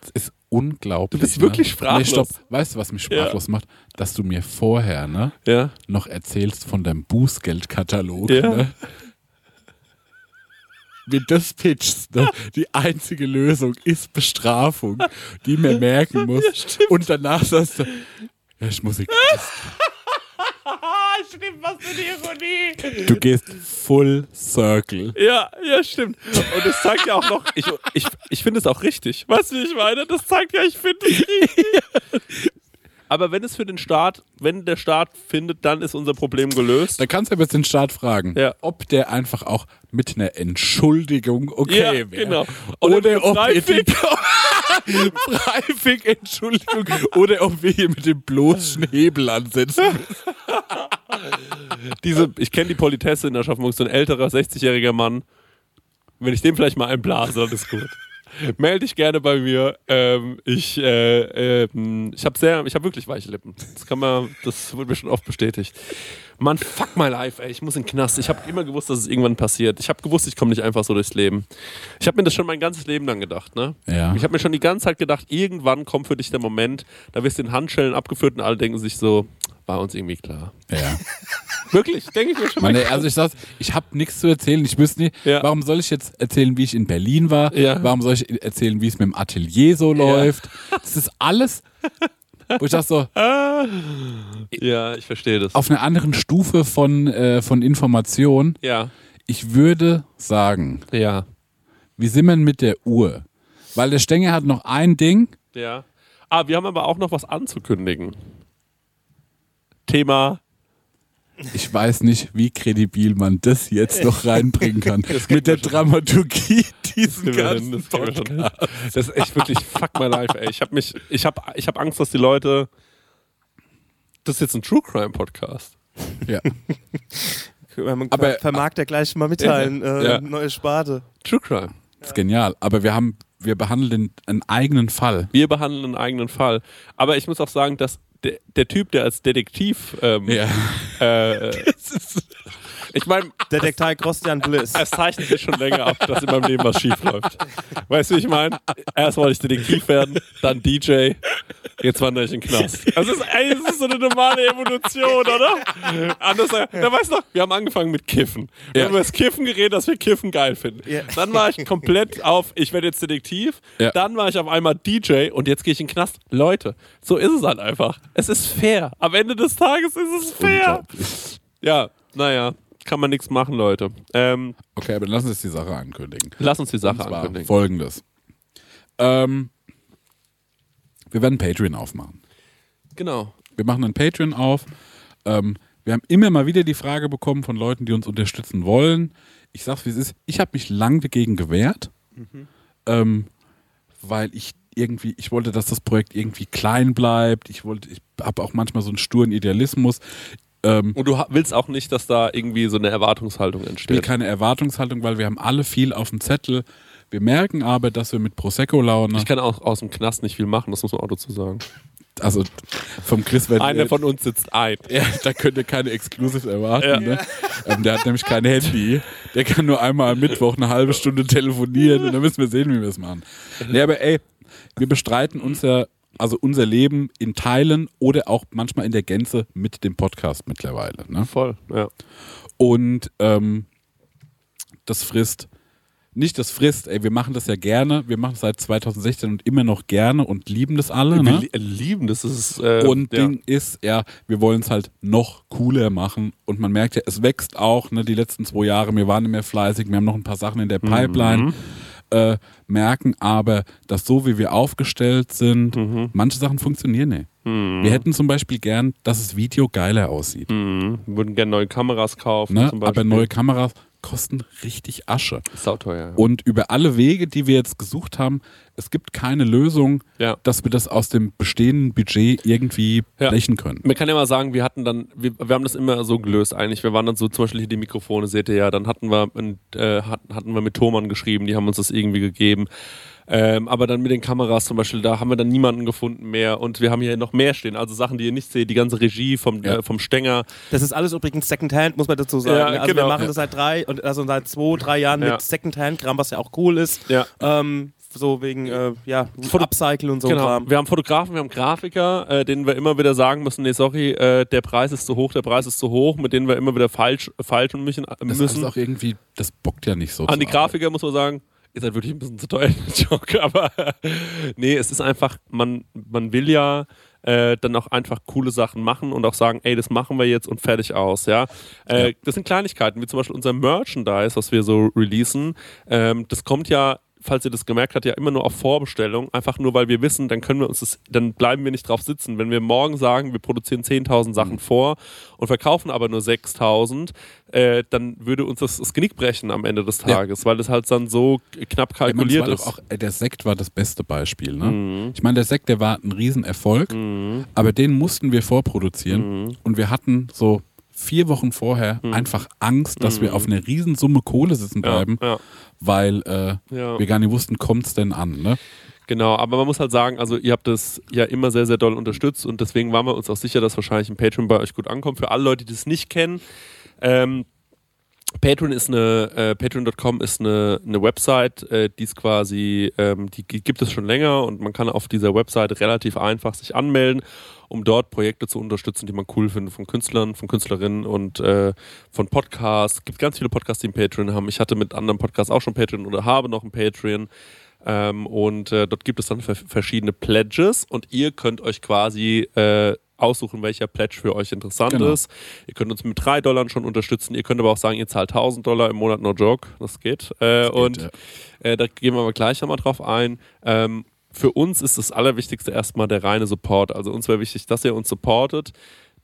Es ist unglaublich. Du bist wirklich ne? sprachlos. Nee, stopp. Weißt du, was mich sprachlos macht? Dass du mir vorher ne, Ja. noch erzählst von deinem Bußgeldkatalog. Ja. Ne? Wie das pitchst, ne? die einzige Lösung ist Bestrafung, die mir merken muss. Und danach sagst du, ja, ich muss Knast. Stimmt, was für die Ironie. Du gehst full circle. Ja, ja, stimmt. Und es zeigt ja auch noch, ich, ich, ich finde es auch richtig. Weißt du, wie ich meine? Das zeigt ja, ich finde es richtig. Aber wenn es für den Staat, wenn der Staat findet, dann ist unser Problem gelöst. Da kannst du aber jetzt den Staat fragen, Ja. ob der einfach auch mit einer Entschuldigung okay Ja, wäre. genau. Oder ob Freifick. Freifick, Entschuldigung. Oder ob wir hier mit dem bloßen Hebel ansetzen. Diese, ich kenne die Politesse in Aschaffenburg, so ein älterer, 60-jähriger Mann. Wenn ich dem vielleicht mal einblase, dann ist gut. Melde dich gerne bei mir. Ähm, ich äh, ähm, ich habe sehr, ich habe wirklich weiche Lippen. Das kann man, das wurde mir schon oft bestätigt. Mann, fuck my life, ey. Ich muss in den Knast. Ich habe immer gewusst, dass es irgendwann passiert. Ich habe gewusst, ich komme nicht einfach so durchs Leben. Ich habe mir das schon mein ganzes Leben lang gedacht, ne? Ja. Ich habe mir schon die ganze Zeit gedacht, irgendwann kommt für dich der Moment, da wirst du in Handschellen abgeführt und alle denken sich so, war uns irgendwie klar. Ja. Wirklich, denke ich mir schon Mann, ey, also ich sag's, ich habe nichts zu erzählen. Ich wüsste nicht, Ja. warum soll ich jetzt erzählen, wie ich in Berlin war? Ja. Warum soll ich erzählen, wie es mit dem Atelier so läuft? Das ist alles, wo ich dachte so, Ja, ich verstehe das. auf einer anderen Stufe von, äh, von Information. Ja, Ich würde sagen, ja. Wie sind wir mit der Uhr? Weil der Stenger hat noch ein Ding. Ja. Ah, wir haben aber auch noch was anzukündigen. Thema. Ich weiß nicht, wie kredibil man das jetzt noch reinbringen kann. mit der Dramaturgie diesen Das ganzen hin. Podcast. Das ist echt wirklich fuck my life, ey. Ich habe mich, ich habe, ich habe Angst, dass die Leute. Das ist jetzt ein True Crime Podcast. Ja. Man Aber- vermag der gleich mal mitteilen. Äh, Ja. Neue Sparte. True Crime. Das ist genial. Aber wir haben, wir behandeln einen eigenen Fall. Wir behandeln einen eigenen Fall. Aber ich muss auch sagen, dass der, der Typ, der als Detektiv, ähm, Ja. äh, ich meine, Detektiv Christian Bliss. es zeichnet sich schon länger ab, dass in meinem Leben was schief läuft. Weißt du, wie ich meine? Erst wollte ich Detektiv werden, dann DJ, jetzt wandere ich in den Knast. Also es ist, ey, das ist so eine normale Evolution, oder? Anders, da weißt du noch, wir haben angefangen mit Kiffen. Wir Ja. haben über das Kiffen geredet, dass wir Kiffen geil finden. Ja. Dann war ich komplett auf, ich werde jetzt Detektiv. Ja. Dann war ich auf einmal DJ und jetzt gehe ich in den Knast. Leute, so ist es halt einfach. Es ist fair. Am Ende des Tages ist es fair. Ja, naja, kann man nichts machen, Leute. Ähm, Okay, aber lass uns die Sache ankündigen. lass uns die Sache Und zwar ankündigen. folgendes. Ähm, wir werden Patreon aufmachen. Genau. Wir machen einen Patreon auf. Ähm, wir haben immer mal wieder die Frage bekommen von Leuten, die uns unterstützen wollen. Ich sag's wie es ist. Ich habe mich lang dagegen gewehrt, ähm, weil ich irgendwie, ich wollte, dass das Projekt irgendwie klein bleibt. Ich wollte, ich habe auch manchmal so einen sturen Idealismus. Ähm, Und du willst auch nicht, dass da irgendwie so eine Erwartungshaltung Ich will entsteht. keine Erwartungshaltung, weil wir haben alle viel auf dem Zettel. Wir merken aber, dass wir mit Prosecco-Laune, Ich kann auch aus dem Knast nicht viel machen, das muss man auch dazu sagen. also vom Chris werden Einer von uns sitzt ein. Ja, da könnt ihr keine Exclusive erwarten. Ja. Ne? Ähm, der hat nämlich kein Handy. Der kann nur einmal am Mittwoch eine halbe Stunde telefonieren und dann müssen wir sehen, wie wir es machen. Nee, aber ey, wir bestreiten unser, also unser Leben in Teilen oder auch manchmal in der Gänze mit dem Podcast mittlerweile. Ne? Voll, ja. Und ähm, das frisst. Nicht das frisst, ey, wir machen das ja gerne. Wir machen es seit 2016 und immer noch gerne und lieben das alle. Wir Ne? li- lieben das. Ist, äh, Und ja. Ding ist, ja, wir wollen es halt noch cooler machen. Und man merkt ja, es wächst auch, ne, die letzten zwei Jahre, wir waren nicht mehr fleißig, wir haben noch ein paar Sachen in der Pipeline, äh, merken aber, dass so wie wir aufgestellt sind, manche Sachen funktionieren nicht. Wir hätten zum Beispiel gern, dass das Video geiler aussieht. Mhm. Wir würden gerne neue Kameras kaufen. Ne? Aber neue Kameras kosten richtig Asche. Sauteuer. Ja. Und über alle Wege, die wir jetzt gesucht haben, es gibt keine Lösung, Ja. dass wir das aus dem bestehenden Budget irgendwie Ja. blechen können. Man kann ja mal sagen, wir hatten dann, wir, wir haben das immer so gelöst eigentlich. Wir waren dann so, zum Beispiel hier die Mikrofone, seht ihr ja, dann hatten wir, äh, hatten wir mit Thomann geschrieben, die haben uns das irgendwie gegeben. Ähm, aber dann mit den Kameras zum Beispiel, da haben wir dann niemanden gefunden mehr und wir haben hier noch mehr stehen. Also Sachen, die ihr nicht seht, die ganze Regie vom, Ja. äh, vom Stenger. Das ist alles übrigens Secondhand, muss man dazu sagen. Ja, also genau. wir machen das seit drei und also seit zwei, drei Jahren Ja. mit Secondhand-Kram, was ja auch cool ist. Ja. Ähm, so wegen äh, ja, Foto- Upcycle und so Genau. Kram. Wir haben Fotografen, wir haben Grafiker, äh, denen wir immer wieder sagen müssen, nee, sorry, äh, der Preis ist zu hoch, der Preis ist zu hoch, mit denen wir immer wieder falsch, falschen müssen. Das ist auch irgendwie, das bockt ja nicht so. An die Grafiker muss man sagen, ihr seid wirklich ein bisschen zu teuer, Joke, aber nee, es ist einfach, man, man will ja äh, dann auch einfach coole Sachen machen und auch sagen, ey, das machen wir jetzt und fertig aus, ja. Äh, Ja. Das sind Kleinigkeiten, wie zum Beispiel unser Merchandise, was wir so releasen. Ähm, das kommt ja falls ihr das gemerkt habt, ja immer nur auf Vorbestellung, einfach nur weil wir wissen, dann können wir uns das, dann bleiben wir nicht drauf sitzen. Wenn wir morgen sagen, wir produzieren 10.000 Sachen vor und verkaufen aber nur 6.000, äh, dann würde uns das, das Genick brechen am Ende des Ja. Tages, weil das halt dann so knapp kalkuliert war ist. doch auch, äh, der Sekt war das beste Beispiel. Ne? Mhm. Ich meine, der Sekt, der war ein Riesenerfolg, aber den mussten wir vorproduzieren Mhm. und wir hatten so vier Wochen vorher einfach Angst, dass wir auf eine Riesensumme Kohle sitzen Mhm. ja, bleiben, ja, weil äh, ja. wir gar nicht wussten, kommt es denn an. Ne? Genau, aber man muss halt sagen, also ihr habt das ja immer sehr, sehr doll unterstützt und deswegen waren wir uns auch sicher, dass wahrscheinlich ein Patreon bei euch gut ankommt. Für alle Leute, die das nicht kennen, ähm, Patreon ist eine, äh, patreon.com ist eine, eine Website, äh, die ist quasi, ähm, die gi- gibt es schon länger und man kann auf dieser Website relativ einfach sich anmelden, um dort Projekte zu unterstützen, die man cool findet von Künstlern, von Künstlerinnen und äh, von Podcasts. Es gibt ganz viele Podcasts, die einen Patreon haben. Ich hatte mit anderen Podcasts auch schon Patreon oder habe noch einen Patreon. Ähm, und äh, dort gibt es dann ver verschiedene Pledges und ihr könnt euch quasi äh, aussuchen, welcher Pledge für euch interessant Genau. ist. Ihr könnt uns mit 3 Dollar schon unterstützen. Ihr könnt aber auch sagen, ihr zahlt 1000 Dollar im Monat, no joke. Das geht. Äh, und ja. äh, da gehen wir aber gleich nochmal drauf ein. Ähm, für uns ist das Allerwichtigste erstmal der reine Support. Also uns wäre wichtig, dass ihr uns supportet.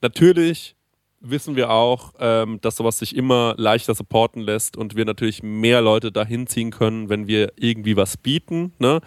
Natürlich wissen wir auch, ähm, dass sowas sich immer leichter supporten lässt und wir natürlich mehr Leute dahin ziehen können, wenn wir irgendwie was bieten. Ne?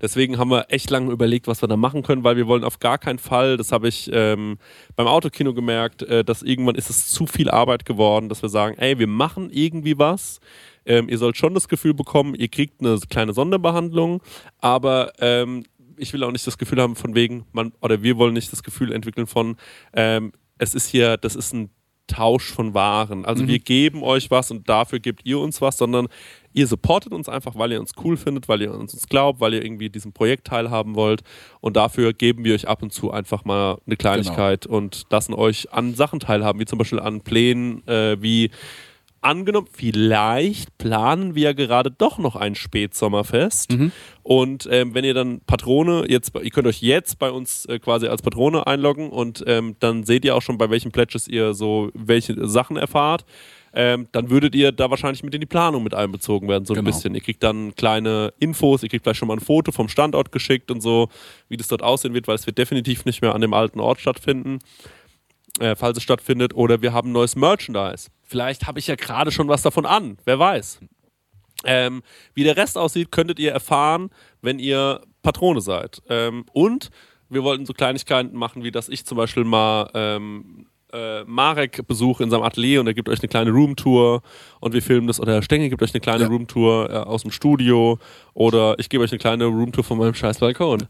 Deswegen haben wir echt lange überlegt, was wir da machen können, weil wir wollen auf gar keinen Fall, das habe ich ähm, beim Autokino gemerkt, äh, dass irgendwann ist es zu viel Arbeit geworden, dass wir sagen, ey, wir machen irgendwie was. Ähm, ihr sollt schon das Gefühl bekommen, ihr kriegt eine kleine Sonderbehandlung, aber ähm, ich will auch nicht das Gefühl haben von wegen, man, oder wir wollen nicht das Gefühl entwickeln von, ähm, es ist hier, das ist ein Tausch von Waren. Also wir geben euch was und dafür gebt ihr uns was, sondern ihr supportet uns einfach, weil ihr uns cool findet, weil ihr uns, uns glaubt, weil ihr irgendwie diesem Projekt teilhaben wollt. Und dafür geben wir euch ab und zu einfach mal eine Kleinigkeit und lassen euch an Sachen teilhaben, wie zum Beispiel an Plänen, äh, wie angenommen, vielleicht planen wir ja gerade doch noch ein Spätsommerfest. Und ähm, wenn ihr dann Patrone, jetzt, ihr könnt euch jetzt bei uns äh, quasi als Patrone einloggen und ähm, dann seht ihr auch schon, bei welchen Pledges ihr so welche Sachen erfahrt. Ähm, dann würdet ihr da wahrscheinlich mit in die Planung mit einbezogen werden, so ein Genau. bisschen. Ihr kriegt dann kleine Infos, ihr kriegt vielleicht schon mal ein Foto vom Standort geschickt und so, wie das dort aussehen wird, weil es wird definitiv nicht mehr an dem alten Ort stattfinden äh, falls es stattfindet, oder wir haben neues Merchandise. Vielleicht habe ich ja gerade schon was davon an, wer weiß. Ähm, wie der Rest aussieht, könntet ihr erfahren, wenn ihr Patrone seid. Ähm, und wir wollten so Kleinigkeiten machen, wie dass ich zum Beispiel mal ähm, äh, Marek besuche in seinem Atelier und er gibt euch eine kleine Roomtour und wir filmen das. Oder Herr Stenge gibt euch eine kleine Ja. Roomtour äh, aus dem Studio. Oder ich gebe euch eine kleine Roomtour von meinem scheiß Balkon.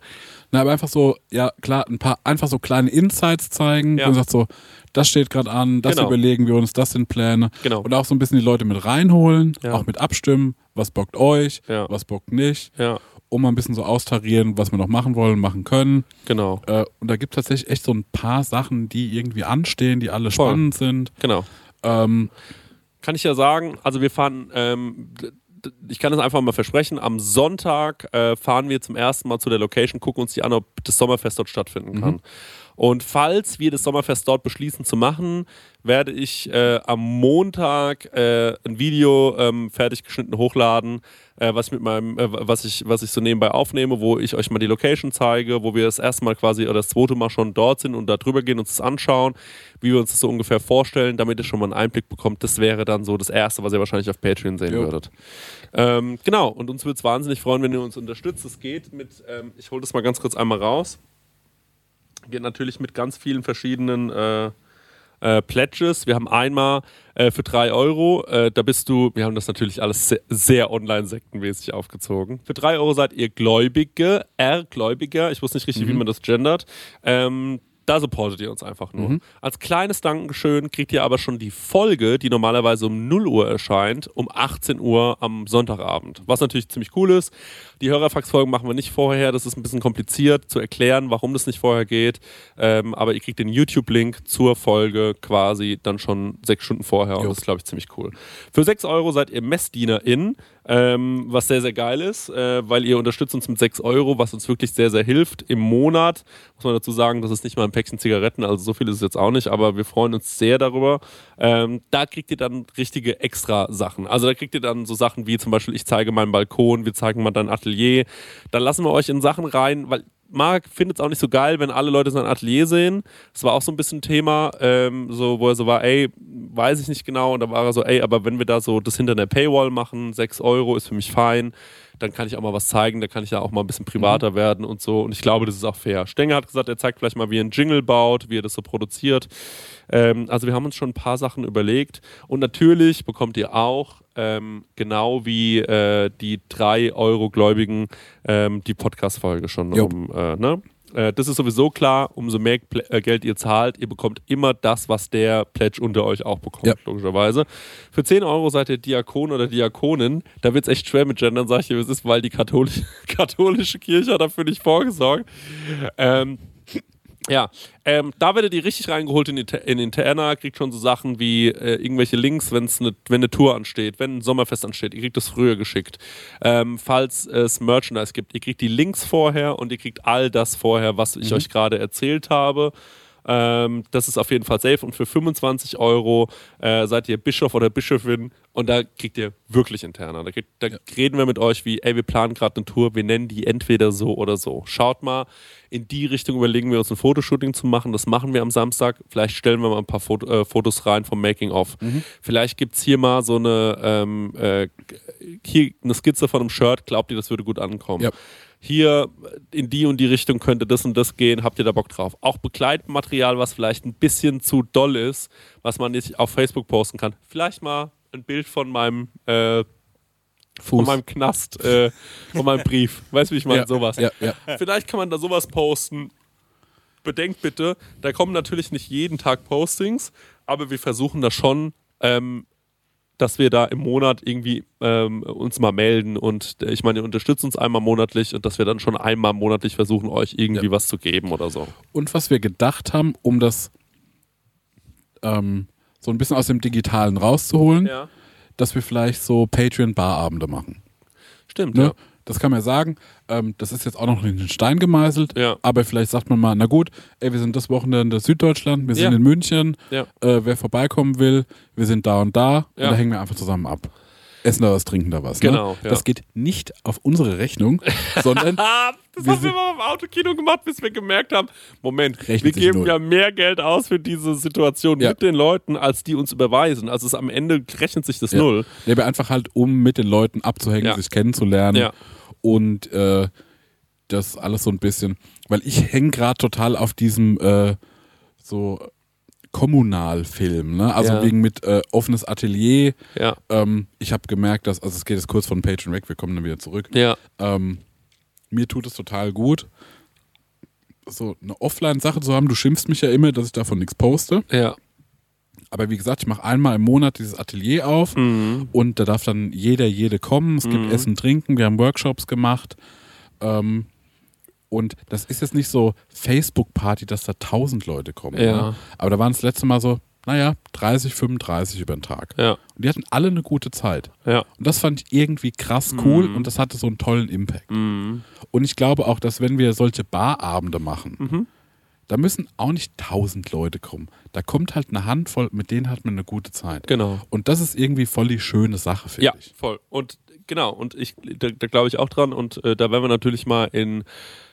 Na, aber einfach so, ja klar, ein paar, einfach so kleine Insights zeigen. Ja. Und sagt so, das steht gerade an, das Genau. überlegen wir uns, das sind Pläne. Genau. Und auch so ein bisschen die Leute mit reinholen, Ja. auch mit abstimmen, was bockt euch, Ja. was bockt nicht, Ja, um mal ein bisschen so austarieren, was wir noch machen wollen, machen können. genau. Äh, und da gibt es tatsächlich echt so ein paar Sachen, die irgendwie anstehen, die alle Voll. spannend sind. Genau. Ähm, kann ich ja sagen, also wir fahren, ähm, ich kann das einfach mal versprechen, am Sonntag äh, fahren wir zum ersten Mal zu der Location, gucken uns die an, ob das Sommerfest dort stattfinden kann. Und falls wir das Sommerfest dort beschließen zu machen, werde ich äh, am Montag äh, ein Video ähm, fertig geschnitten hochladen, äh, was ich mit meinem, äh, was ich, was ich so nebenbei aufnehme, wo ich euch mal die Location zeige, wo wir das erste Mal quasi oder das zweite Mal schon dort sind und da drüber gehen, uns das anschauen, wie wir uns das so ungefähr vorstellen, damit ihr schon mal einen Einblick bekommt. Das wäre dann so das Erste, was ihr wahrscheinlich auf Patreon sehen Jo. würdet. Ähm, genau, und uns würde es wahnsinnig freuen, wenn ihr uns unterstützt. Es geht mit, ähm, ich hole das mal ganz kurz einmal raus. Geht natürlich mit ganz vielen verschiedenen äh, äh, Pledges. Wir haben einmal äh, für 3 Euro, äh, da bist du, wir haben das natürlich alles sehr, sehr online-sektenmäßig aufgezogen. Für 3 Euro seid ihr Gläubige, R-Gläubiger, ich wusste nicht richtig, wie man das gendert. Ähm, da supportet ihr uns einfach nur. Als kleines Dankeschön kriegt ihr aber schon die Folge, die normalerweise um 0 Uhr erscheint, um 18 Uhr am Sonntagabend. Was natürlich ziemlich cool ist. Die Hörerfax-Folgen machen wir nicht vorher. Das ist ein bisschen kompliziert zu erklären, warum das nicht vorher geht. Ähm, aber ihr kriegt den YouTube-Link zur Folge quasi dann schon sechs Stunden vorher. Und Jo. das ist, glaube ich, ziemlich cool. Für 6 Euro seid ihr MessdienerIn, ähm, was sehr, sehr geil ist, äh, weil ihr unterstützt uns mit 6 Euro, was uns wirklich sehr, sehr hilft. Im Monat muss man dazu sagen, das ist nicht mal ein Päckchen Zigaretten, also so viel ist es jetzt auch nicht, aber wir freuen uns sehr darüber. Ähm, da kriegt ihr dann richtige extra Sachen. Also da kriegt ihr dann so Sachen wie zum Beispiel, ich zeige meinen Balkon, wir zeigen mal dein Atelier. Dann lassen wir euch in Sachen rein, weil Marc findet es auch nicht so geil, wenn alle Leute sein Atelier sehen. Das war auch so ein bisschen ein Thema, ähm, so, wo er so war, ey, weiß ich nicht genau. Und da war er so, ey, aber wenn wir da so das hinter der Paywall machen, 6 Euro ist für mich fein, dann kann ich auch mal was zeigen, da kann ich ja auch mal ein bisschen privater werden und so. Und ich glaube, das ist auch fair. Stenger hat gesagt, er zeigt vielleicht mal, wie er einen Jingle baut, wie er das so produziert. Ähm, also wir haben uns schon ein paar Sachen überlegt. Und natürlich bekommt ihr auch, ähm, genau wie äh, die 3 Euro Gläubigen, ähm, die Podcast-Folge schon. Jo. Um, äh, ne? Äh, das ist sowieso klar, umso mehr Pl- äh, Geld ihr zahlt, ihr bekommt immer das, was der Pledge unter euch auch bekommt, Ja. logischerweise. Für 10 Euro seid ihr Diakon oder Diakonin. Da wird es echt schwer mit Gendern, sag ich dir, es ist, weil die katholische, katholische Kirche hat dafür nicht vorgesorgt. Ähm, ja, ähm, da werdet ihr richtig reingeholt in, in Interna, kriegt schon so Sachen wie äh, irgendwelche Links, wenn's ne, wenn eine Tour ansteht, wenn ein Sommerfest ansteht, ihr kriegt das früher geschickt. Ähm, falls es Merchandise gibt, ihr kriegt die Links vorher und ihr kriegt all das vorher, was ich euch gerade erzählt habe. Ähm, das ist auf jeden Fall safe und für 25 Euro äh, seid ihr Bischof oder Bischofin und da kriegt ihr wirklich interner. Da, kriegt, da reden wir mit euch wie, ey, wir planen gerade eine Tour, wir nennen die entweder so oder so. Schaut mal, in die Richtung überlegen wir uns ein Fotoshooting zu machen. Das machen wir am Samstag. Vielleicht stellen wir mal ein paar Foto, äh, Fotos rein vom Making-of. Vielleicht gibt es hier mal so eine, ähm, äh, hier eine Skizze von einem Shirt. Glaubt ihr, das würde gut ankommen? Ja. Hier in die und die Richtung könnte das und das gehen. Habt ihr da Bock drauf? Auch Begleitmaterial, was vielleicht ein bisschen zu doll ist, was man nicht auf Facebook posten kann. Vielleicht mal ein Bild von meinem äh, von meinem Knast, äh, von meinem Brief. Weißt du, wie ich meine? Ja, Sowas. ja, ja. Vielleicht kann man da sowas posten. Bedenkt bitte, da kommen natürlich nicht jeden Tag Postings, aber wir versuchen da schon, ähm, dass wir da im Monat irgendwie ähm, uns mal melden und ich meine, ihr unterstützt uns einmal monatlich und dass wir dann schon einmal monatlich versuchen, euch irgendwie Ja. was zu geben oder so. Und was wir gedacht haben, um das ähm, so ein bisschen aus dem Digitalen rauszuholen, Ja. dass wir vielleicht so Patreon-Barabende machen. Stimmt, Ne? ja. Das kann man ja sagen. Ähm, das ist jetzt auch noch in den Stein gemeißelt. Ja. Aber vielleicht sagt man mal, na gut, ey, wir sind das Wochenende in Süddeutschland, wir sind Ja. in München. Ja. Äh, wer vorbeikommen will, wir sind da und da. Und da hängen wir einfach zusammen ab. Essen da was, trinken da was. Genau, Ne? Das geht nicht auf unsere Rechnung, sondern das Wir haben wir mal im Autokino gemacht, bis wir gemerkt haben, Moment, wir geben ja mehr Geld aus für diese Situation Ja. mit den Leuten, als die uns überweisen. Also es am Ende rechnet sich das Ja. null. Nee, aber einfach halt, um mit den Leuten abzuhängen, Ja. sich kennenzulernen Ja. und äh, das alles so ein bisschen, weil ich hänge gerade total auf diesem äh, so Kommunalfilm, ne? Also Ja. wegen mit äh, offenes Atelier. Ja, Ähm, ich habe gemerkt, dass, also es geht jetzt kurz von Patreon weg, wir kommen dann wieder zurück. ja, Ähm, mir tut es total gut, so eine Offline-Sache zu haben. Du schimpfst mich ja immer, dass ich davon nichts poste. ja. Aber wie gesagt, ich mache einmal im Monat dieses Atelier auf Mhm. und da darf dann jeder, jede kommen. Es gibt Essen, Trinken, wir haben Workshops gemacht. Ähm, und das ist jetzt nicht so Facebook-Party, dass da tausend Leute kommen. Ja. Ne? Aber da waren es letzte Mal so, naja, 30, 35 über den Tag. Ja, Und die hatten alle eine gute Zeit. ja. Und das fand ich irgendwie krass cool und das hatte so einen tollen Impact. Mhm. Und ich glaube auch, dass wenn wir solche Barabende machen, Mhm. da müssen auch nicht tausend Leute kommen. Da kommt halt eine Handvoll, mit denen hat man eine gute Zeit. Genau. Und das ist irgendwie voll die schöne Sache, finde Ja, ich. voll. Und genau, und ich, da, da glaube ich auch dran. Und äh, da werden wir natürlich mal in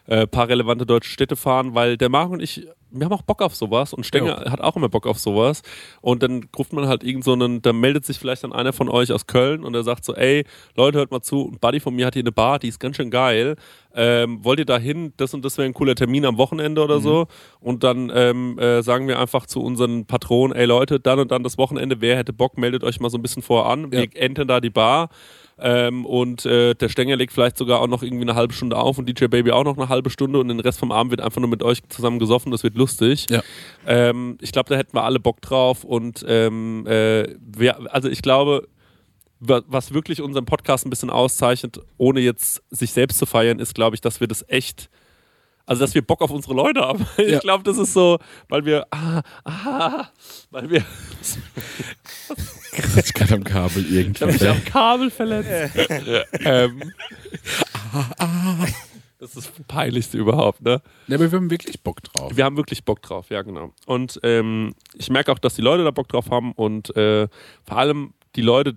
äh, paar relevante deutsche Städte fahren, weil der Marc und ich, wir haben auch Bock auf sowas und Stenger hat auch immer Bock auf sowas. Und dann ruft man halt irgend so einen, da meldet sich vielleicht dann einer von euch aus Köln und der sagt so, ey, Leute, hört mal zu, ein Buddy von mir hat hier eine Bar, die ist ganz schön geil. Ähm, wollt ihr da hin? Das und das wäre ein cooler Termin am Wochenende oder so. Und dann ähm, äh, sagen wir einfach zu unseren Patronen, ey Leute, dann und dann das Wochenende, wer hätte Bock, meldet euch mal so ein bisschen vorher an. Wir Ja. enten da die Bar. Ähm, und äh, der Stenger legt vielleicht sogar auch noch irgendwie eine halbe Stunde auf und DJ Baby auch noch eine halbe Stunde und den Rest vom Abend wird einfach nur mit euch zusammen gesoffen. Das wird lustig. Ja. Ähm, ich glaube, da hätten wir alle Bock drauf und ähm, äh, wir, also ich glaube, wa- was wirklich unseren Podcast ein bisschen auszeichnet, ohne jetzt sich selbst zu feiern, ist, glaube ich, dass wir das echt, also dass wir Bock auf unsere Leute haben. Ich Ja. glaube, das ist so, weil wir, ah, ah, weil wir, Ich kann am Kabel ich irgendwie. habe mich am Kabel verletzt. ähm, das ist das Peinlichste überhaupt, ne? Ja, aber wir haben wirklich Bock drauf. Wir haben wirklich Bock drauf, ja, genau. Und ähm, ich merke auch, dass die Leute da Bock drauf haben und äh, vor allem die Leute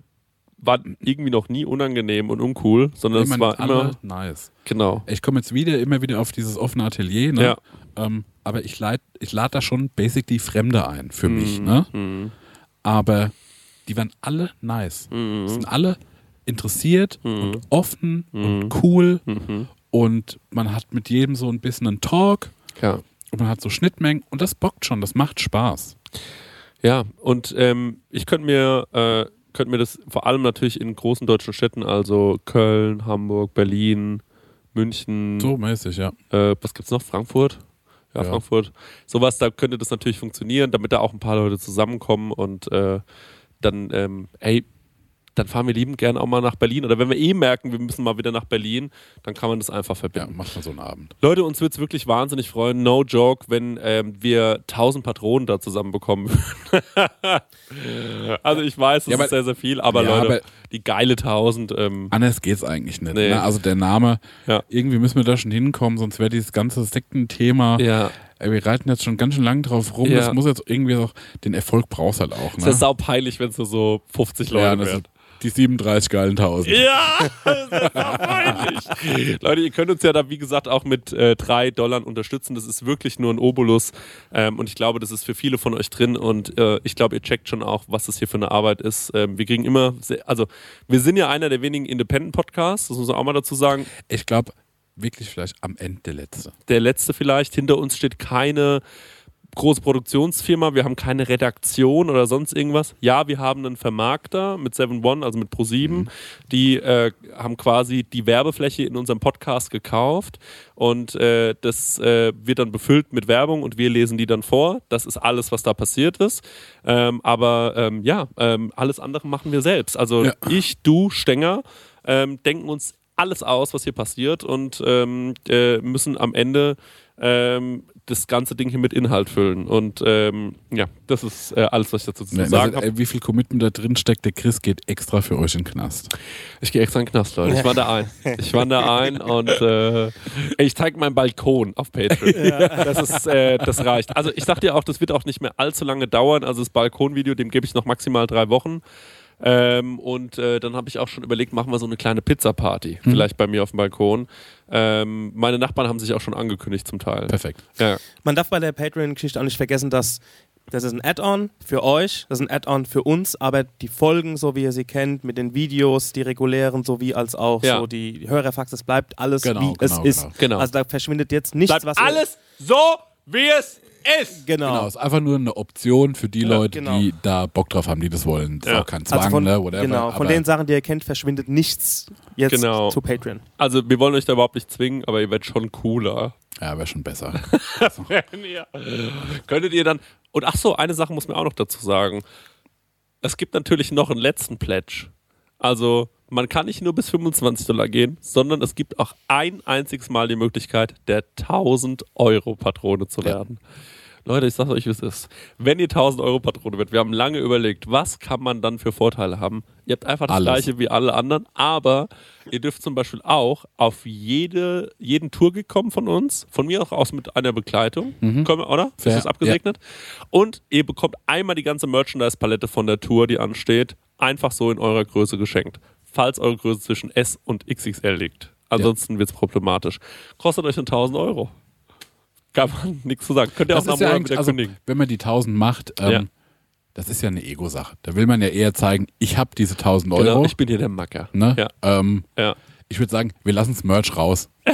waren irgendwie noch nie unangenehm und uncool, sondern Ich es war immer, nice. genau. Ich komme jetzt wieder, immer wieder auf dieses offene Atelier, ne? Ja. Ähm, aber ich lade ich lad da schon basically Fremde ein für mich, Mhm. ne? Mhm. Aber die waren alle nice. Mhm. Sind alle interessiert Mhm. und offen Mhm. und cool Mhm. und man hat mit jedem so ein bisschen einen Talk Ja. und man hat so Schnittmengen und das bockt schon, das macht Spaß. Ja, und ähm, ich könnte mir, äh, könnte mir das vor allem natürlich in großen deutschen Städten, also Köln, Hamburg, Berlin, München, So mäßig, ja. äh, was gibt's noch? Frankfurt? Ja, Ja. Frankfurt. Sowas, da könnte das natürlich funktionieren, damit da auch ein paar Leute zusammenkommen und äh, dann, ähm, ey, dann fahren wir liebend gern auch mal nach Berlin. Oder wenn wir eh merken, wir müssen mal wieder nach Berlin, dann kann man das einfach Ja, verbinden. macht man so einen Abend. Leute, uns wird es wirklich wahnsinnig freuen, no joke, wenn ähm, wir 1000 Patronen da zusammenbekommen würden. also ich weiß, das Ja, ist sehr, sehr viel, aber Ja, Leute, aber- die geile 1000, ähm, Anders geht's eigentlich nicht. Nee. Ne? Also der Name, Ja. irgendwie müssen wir da schon hinkommen, sonst wäre dieses ganze Sektenthema ja, ey, wir reiten jetzt schon ganz schön lang drauf rum. Ja. Das muss jetzt irgendwie auch, den Erfolg brauchst halt auch. Ist Ne? ja saupeilig, wenn es nur so 50 Leute ja, das werden. sind die 37 geilen Tausend. Ja, das ist peinlich. Leute, ihr könnt uns ja da, wie gesagt, auch mit äh, drei Dollar unterstützen. Das ist wirklich nur ein Obolus. Ähm, und ich glaube, das ist für viele von euch drin. Und äh, ich glaube, ihr checkt schon auch, was das hier für eine Arbeit ist. Ähm, wir kriegen immer, sehr, also wir sind ja einer der wenigen Independent-Podcasts, das muss man auch mal dazu sagen. Ich glaube, wirklich vielleicht am Ende der letzte. Der letzte vielleicht. Hinter uns steht keine große Produktionsfirma, wir haben keine Redaktion oder sonst irgendwas. Ja, wir haben einen Vermarkter mit 7 One, also mit Pro7, die äh, haben quasi die Werbefläche in unserem Podcast gekauft und äh, das äh, wird dann befüllt mit Werbung und wir lesen die dann vor. Das ist alles, was da passiert ist. Ähm, aber ähm, ja, ähm, alles andere machen wir selbst. Also Ja. ich, du, Stenger, ähm, denken uns alles aus, was hier passiert und ähm, äh, müssen am Ende ähm, das ganze Ding hier mit Inhalt füllen. Und ähm, ja, das ist äh, alles, was ich dazu zu Ne, sagen also, habe. ey, wie viel Commitment da drin steckt, der Chris geht extra für euch in den Knast. Ich gehe extra in den Knast, Leute. Ich wandere ein. Ich wandere ein und äh, ich zeige meinen Balkon auf Patreon. Das, ist, äh, das reicht. Also ich sag dir auch, das wird auch nicht mehr allzu lange dauern. Also das Balkonvideo, dem gebe ich noch maximal drei Wochen. Ähm, und äh, dann habe ich auch schon überlegt, machen wir so eine kleine Pizza-Party. Vielleicht bei mir auf dem Balkon. Ähm, meine Nachbarn haben sich auch schon angekündigt zum Teil. Perfekt. Ja. Man darf bei der Patreon-Geschichte auch nicht vergessen, dass das ist ein Add-on für euch, das ist ein Add-on für uns, aber die Folgen, so wie ihr sie kennt, mit den Videos, die regulären, sowie als auch Ja. so die Hörerfax, das bleibt alles Genau, wie es genau, ist. genau. Genau. Also da verschwindet jetzt nichts, Bleibt was ihr- alles so, wie es ist. Genau. Genau, ist einfach nur eine Option für die Leute, genau. die da Bock drauf haben, die das wollen. Das Ja. ist auch kein Zwang, Also von, ne, whatever. genau, von aber den Sachen, die ihr kennt, verschwindet nichts jetzt Genau. zu Patreon. Also wir wollen euch da überhaupt nicht zwingen, aber ihr werdet schon cooler. Ja, wäre schon besser. ja. Könntet ihr dann. Und ach so, eine Sache muss man auch noch dazu sagen. Es gibt natürlich noch einen letzten Pledge. Also, man kann nicht nur bis 25 Dollar gehen, sondern es gibt auch ein einziges Mal die Möglichkeit, der 1000 Euro Patrone zu werden. Leute, ich sage euch, wie es ist. Wenn ihr 1000 Euro Patrone wird, wir haben lange überlegt, was kann man dann für Vorteile haben? Ihr habt einfach das Alles. gleiche wie alle anderen, aber ihr dürft zum Beispiel auch auf jede, jeden Tourgig kommen von uns, von mir auch aus mit einer Begleitung, Können wir, oder? Fair, Ist das abgesegnet? Und ihr bekommt einmal die ganze Merchandise-Palette von der Tour, die ansteht, einfach so in eurer Größe geschenkt. Falls eure Größe zwischen S und XXL liegt. Ansonsten wird es problematisch. Kostet euch 1000 Euro. Kann man nichts zu sagen. Könnt ihr auch Das nach ist ja wieder also, kündigen. wenn man die 1000 macht, ähm, Ja. das ist ja eine Ego-Sache. Da will man ja eher zeigen, ich habe diese 1000 Euro. Genau, ich bin hier der Macker. ne? Ja, ähm, ja. ich würde sagen, wir lassen das Merch raus.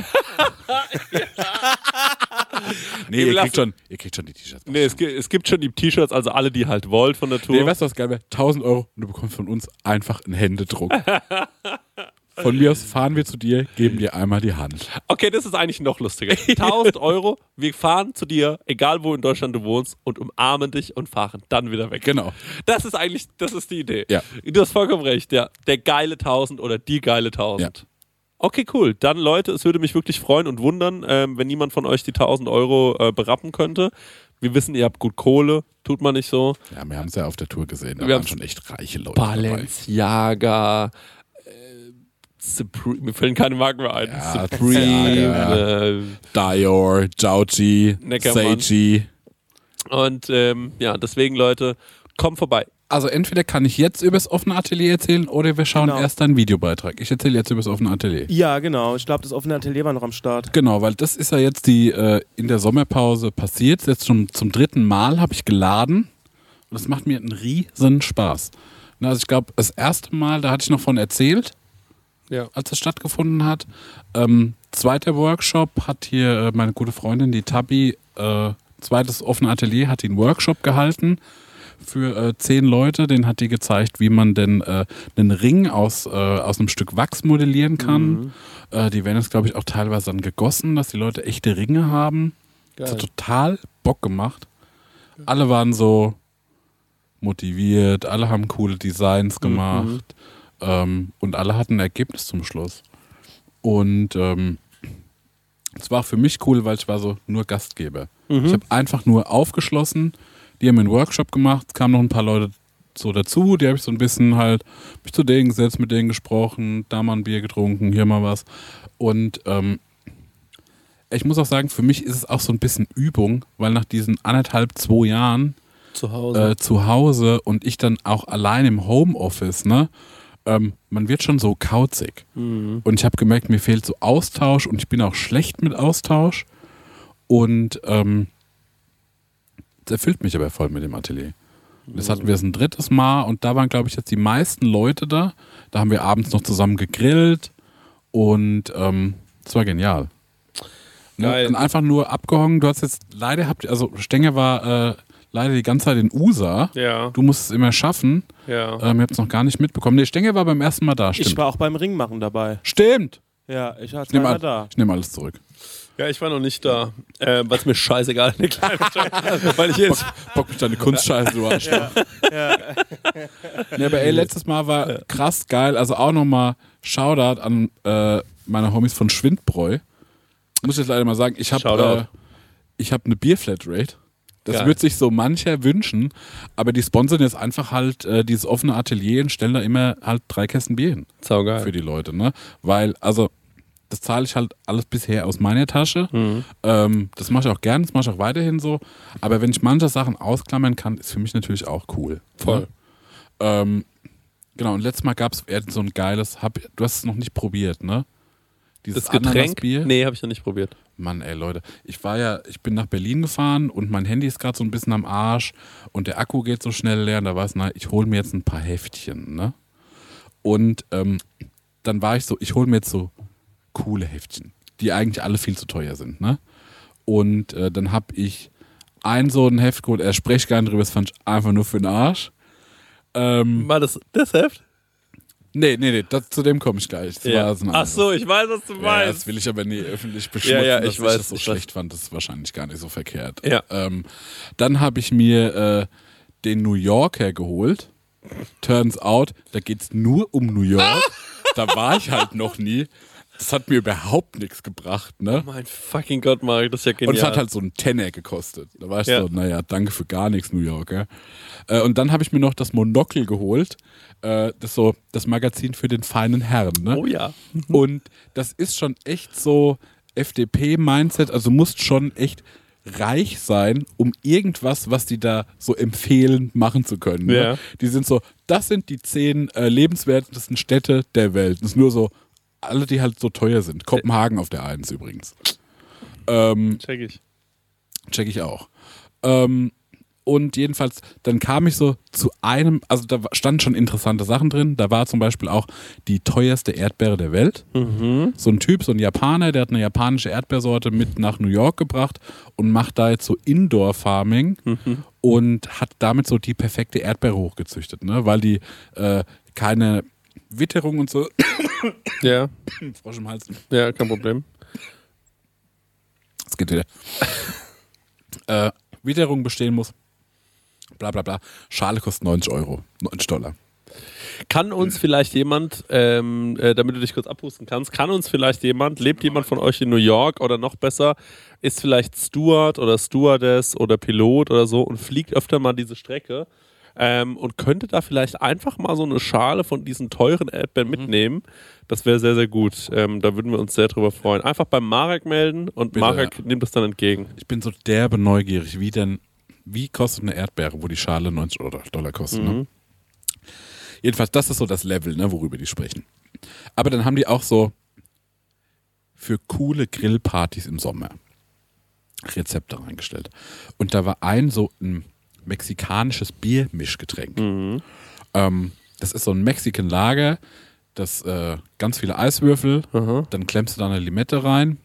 nee, ihr kriegt, schon, ihr kriegt schon die T-Shirts. Nee, es gibt, es gibt schon die T-Shirts, also alle, die halt wollt von der Tour. Nee, weißt du, was geil wäre? 1000 Euro und du bekommst von uns einfach einen Händedruck. Von mir aus fahren wir zu dir, geben dir einmal die Hand. Okay, das ist eigentlich noch lustiger. 1000 Euro, wir fahren zu dir, egal wo in Deutschland du wohnst, und umarmen dich und fahren dann wieder weg. Genau. Das ist eigentlich, das ist die Idee. Ja. Du hast vollkommen recht, ja. Der geile 1000 oder die geile 1000. Okay, cool. Dann, Leute, es würde mich wirklich freuen und wundern, ähm, wenn niemand von euch die 1000 Euro äh, berappen könnte. Wir wissen, ihr habt gut Kohle, tut man nicht so. Ja, wir haben es ja auf der Tour gesehen. Da Wir waren schon echt reiche Leute. Balenciaga, äh, Supreme, mir fallen keine Marken mehr ein. Ja, Supreme, äh, Dior, Jauchi. Seiji. und ähm, ja, deswegen, Leute, kommt vorbei. Also entweder kann ich jetzt übers offene Atelier erzählen oder wir schauen Genau. erst einen Videobeitrag. Ich erzähle jetzt übers offene Atelier. Ja, genau. Ich glaube, das offene Atelier war noch am Start. Genau, weil das ist ja jetzt die äh, in der Sommerpause passiert. Jetzt schon zum dritten Mal habe ich geladen und das macht mir einen riesen Spaß. Na, Also ich glaube, das erste Mal, da hatte ich noch von erzählt, Ja. als es stattgefunden hat. Ähm, zweiter Workshop hat hier äh, meine gute Freundin, die Tabi, äh, zweites offene Atelier, hat einen Workshop gehalten für äh, zehn Leute. Den hat die gezeigt, wie man denn äh, einen Ring aus, äh, aus einem Stück Wachs modellieren kann. Äh, die werden jetzt, glaube ich, auch teilweise dann gegossen, dass die Leute echte Ringe haben. Das hat total Bock gemacht. Alle waren so motiviert, alle haben coole Designs gemacht ähm, und alle hatten ein Ergebnis zum Schluss. Und ähm, es war für mich cool, weil ich war so nur Gastgeber. Ich habe einfach nur aufgeschlossen, die haben einen Workshop gemacht, es kamen noch ein paar Leute so dazu, die habe ich so ein bisschen halt mich zu denen gesetzt, mit denen gesprochen, da mal ein Bier getrunken, hier mal was. Und ähm, ich muss auch sagen, für mich ist es auch so ein bisschen Übung, weil nach diesen anderthalb, zwei Jahren Zu Hause. äh, zu Hause und ich dann auch allein im Homeoffice, ne? Ähm, man wird schon so kauzig. Mhm. Und ich habe gemerkt, mir fehlt so Austausch und ich bin auch schlecht mit Austausch. Und ähm, erfüllt mich aber voll mit dem Atelier. Das hatten wir jetzt ein drittes Mal und da waren, glaube ich, jetzt die meisten Leute da. Da haben wir abends noch zusammen gegrillt und ähm, das war genial. Ne? Geil. Dann einfach nur abgehangen. Du hast jetzt leider habt also Stenger war äh, leider die ganze Zeit in USA. ja, Du musst es immer schaffen. ja. Ähm, ihr habt es noch gar nicht mitbekommen. Nee, Stenger war beim ersten Mal da. Ich Stimmt. war auch beim Ringmachen dabei. Stimmt. Ja, ich war Ich nehme zweimal da. ich nehm alles zurück. Ja, ich war noch nicht da, äh, es mir scheißegal eine kleine weil ich jetzt Bock mich deine Kunstscheiße, du Arschloch. Nee, aber ey, letztes Mal war krass geil. Also auch nochmal Shoutout an äh, meine Homies von Schwindbräu. Muss ich jetzt leider mal sagen, ich habe äh, ich hab eine Bierflatrate. Das Geil. wird sich so mancher wünschen, aber die sponsern jetzt einfach halt äh, dieses offene Atelier und stellen da immer halt drei Kästen Bier hin saugeil. für die Leute, ne? Weil, also, das zahle ich halt alles bisher aus meiner Tasche. Mhm. Ähm, das mache ich auch gern, das mache ich auch weiterhin so. Aber wenn ich manche Sachen ausklammern kann, ist für mich natürlich auch cool. Voll. Ne? Ähm, genau, und letztes Mal gab es so ein geiles, hab, du hast es noch nicht probiert, ne? Dieses Das Getränk? Nee, habe ich noch nicht probiert. Mann, ey Leute, ich war ja, ich bin nach Berlin gefahren und mein Handy ist gerade so ein bisschen am Arsch und der Akku geht so schnell leer und da war es, na, ich hole mir jetzt ein paar Heftchen, ne? Und ähm, dann war ich so, ich hole mir jetzt so coole Heftchen, die eigentlich alle viel zu teuer sind, ne? Und äh, dann habe ich ein so ein Heft geholt, er spricht gar nicht drüber, das fand ich einfach nur für den Arsch. Ähm, War das das Heft? nee, nee, nee, das, zu dem komme ich gleich. Ein Ach so, ich weiß, was du Ja, meinst. das will ich aber nie öffentlich beschmutzen, Ja, ja, dass ich ich weiß, das so ich schlecht fand. Das ist wahrscheinlich gar nicht so verkehrt. Ja. Ähm, dann habe ich mir äh, den New Yorker geholt. Turns out, da geht's nur um New York. da war ich halt noch nie. Das hat mir überhaupt nichts gebracht, ne? mein fucking Gott, Marek, das ist ja genial. Und es hat halt so einen Tenner gekostet. Da war ich Ja. so, naja, danke für gar nichts, New Yorker. Äh, und dann habe ich mir noch das Monokel geholt. Äh, das ist so das Magazin für den feinen Herrn, ne? oh ja. Und das ist schon echt so FDP-Mindset. Also du musst schon echt reich sein, um irgendwas, was die da so empfehlen, machen zu können. Ne? Ja. Die sind so, das sind die zehn äh, lebenswertesten Städte der Welt. Das ist nur so, alle, die halt so teuer sind. Kopenhagen auf der Eins übrigens. Ähm, Check ich. check ich auch. Ähm, und jedenfalls, dann kam ich so zu einem, also da standen schon interessante Sachen drin. Da war zum Beispiel auch die teuerste Erdbeere der Welt. So ein Typ, so ein Japaner, der hat eine japanische Erdbeersorte mit nach New York gebracht und macht da jetzt so Indoor-Farming und hat damit so die perfekte Erdbeere hochgezüchtet, ne? weil die äh, keine Witterung und so, Ja, Frosch im Hals, ja, kein Problem. Es geht wieder. äh, Witterung bestehen muss. Bla bla bla. Schale kostet 90 Euro. 90 Dollar. Kann uns vielleicht jemand, ähm, äh, damit du dich kurz abhusten kannst, kann uns vielleicht jemand, lebt jemand von euch in New York oder noch besser, ist vielleicht Steward oder Stewardess oder Pilot oder so und fliegt öfter mal diese Strecke ähm, und könnte da vielleicht einfach mal so eine Schale von diesen teuren Erdbeeren mitnehmen. Das wäre sehr, sehr gut. Ähm, da würden wir uns sehr drüber freuen. Einfach beim Marek melden und Bitte. Marek nimmt das dann entgegen. Ich bin so derbe neugierig. Wie denn, wie kostet eine Erdbeere, wo die Schale 90 Euro- Dollar kostet? Ne? Jedenfalls, das ist so das Level, ne, worüber die sprechen. Aber dann haben die auch so für coole Grillpartys im Sommer Rezepte reingestellt. Und da war ein so ein mexikanisches Biermischgetränk. Ähm, das ist so ein Mexican Lager, das äh, ganz viele Eiswürfel, dann klemmst du da eine Limette rein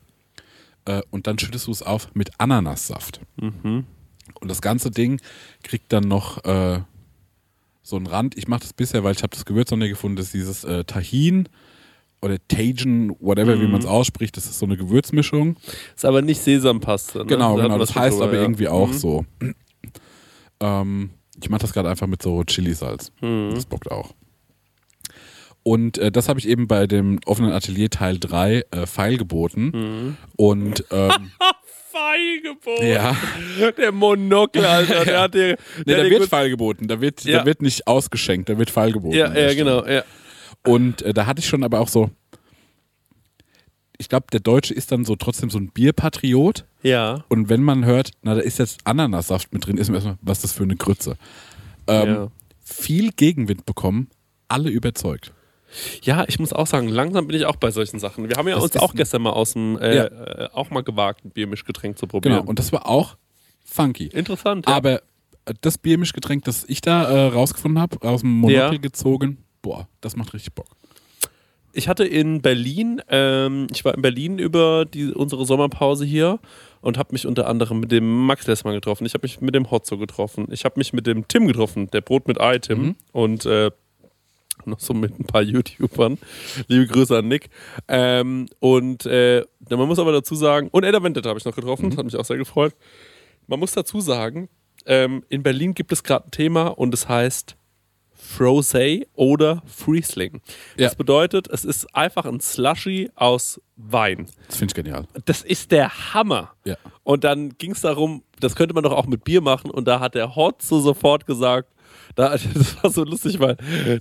äh, und dann schüttest du es auf mit Ananassaft. Und das ganze Ding kriegt dann noch äh, so einen Rand. Ich mache das bisher, weil ich habe das Gewürz noch nicht gefunden, das ist dieses äh, Tahin oder Tajin, whatever, wie man es ausspricht. Das ist so eine Gewürzmischung. Ist aber nicht Sesampaste. Ne? Genau, Da genau. Das heißt drüber, aber ja. irgendwie auch Mhm. so. Ähm, ich mache das gerade einfach mit so Chilisalz. Mhm. Das bockt auch. Und äh, das habe ich eben bei dem offenen Atelier Teil 3 äh, feilgeboten. Mhm. Und ähm, Feilgebot. ja, Der Monokel, Alter. Der hat dir, nee, der da wird feilgeboten. Da wird, Ja. da wird nicht ausgeschenkt, da wird feilgeboten. Ja, der ja, genau. Ja. Und äh, da hatte ich schon aber auch so. Ich glaube, der Deutsche ist dann so trotzdem so ein Bierpatriot. Ja. Und wenn man hört, na, da ist jetzt Ananassaft mit drin, ist man erstmal, was ist das für eine Grütze? Ähm, Ja. Viel Gegenwind bekommen, alle überzeugt. Ja, ich muss auch sagen, langsam bin ich auch bei solchen Sachen. Wir haben ja Das uns auch gestern mal aus dem, äh, Ja. äh, auch mal gewagt, ein Biermischgetränk zu probieren. Genau, und das war auch funky. Interessant. Ja. Aber äh, das Biermischgetränk, das ich da äh, rausgefunden habe, aus dem Monokel Ja. gezogen, boah, das macht richtig Bock. Ich hatte in Berlin, ähm, ich war in Berlin über die, unsere Sommerpause hier und habe mich unter anderem mit dem Max Lessmann getroffen. Ich habe mich mit dem Hotzo getroffen. Ich habe mich mit dem Tim getroffen, der Brot mit Ei Tim Mhm. und äh, noch so mit ein paar YouTubern. Liebe Grüße an Nick. Ähm, und äh, man muss aber dazu sagen, und Edda Vendetta habe ich noch getroffen, Mhm. das hat mich auch sehr gefreut. Man muss dazu sagen, ähm, in Berlin gibt es gerade ein Thema und es heißt Frosé oder Friesling. Ja. Das bedeutet, es ist einfach ein Slushy aus Wein. Das finde ich genial. Das ist der Hammer. Ja. Und dann ging es darum, das könnte man doch auch mit Bier machen. Und da hat der Hotzo sofort gesagt, da, das war so lustig, weil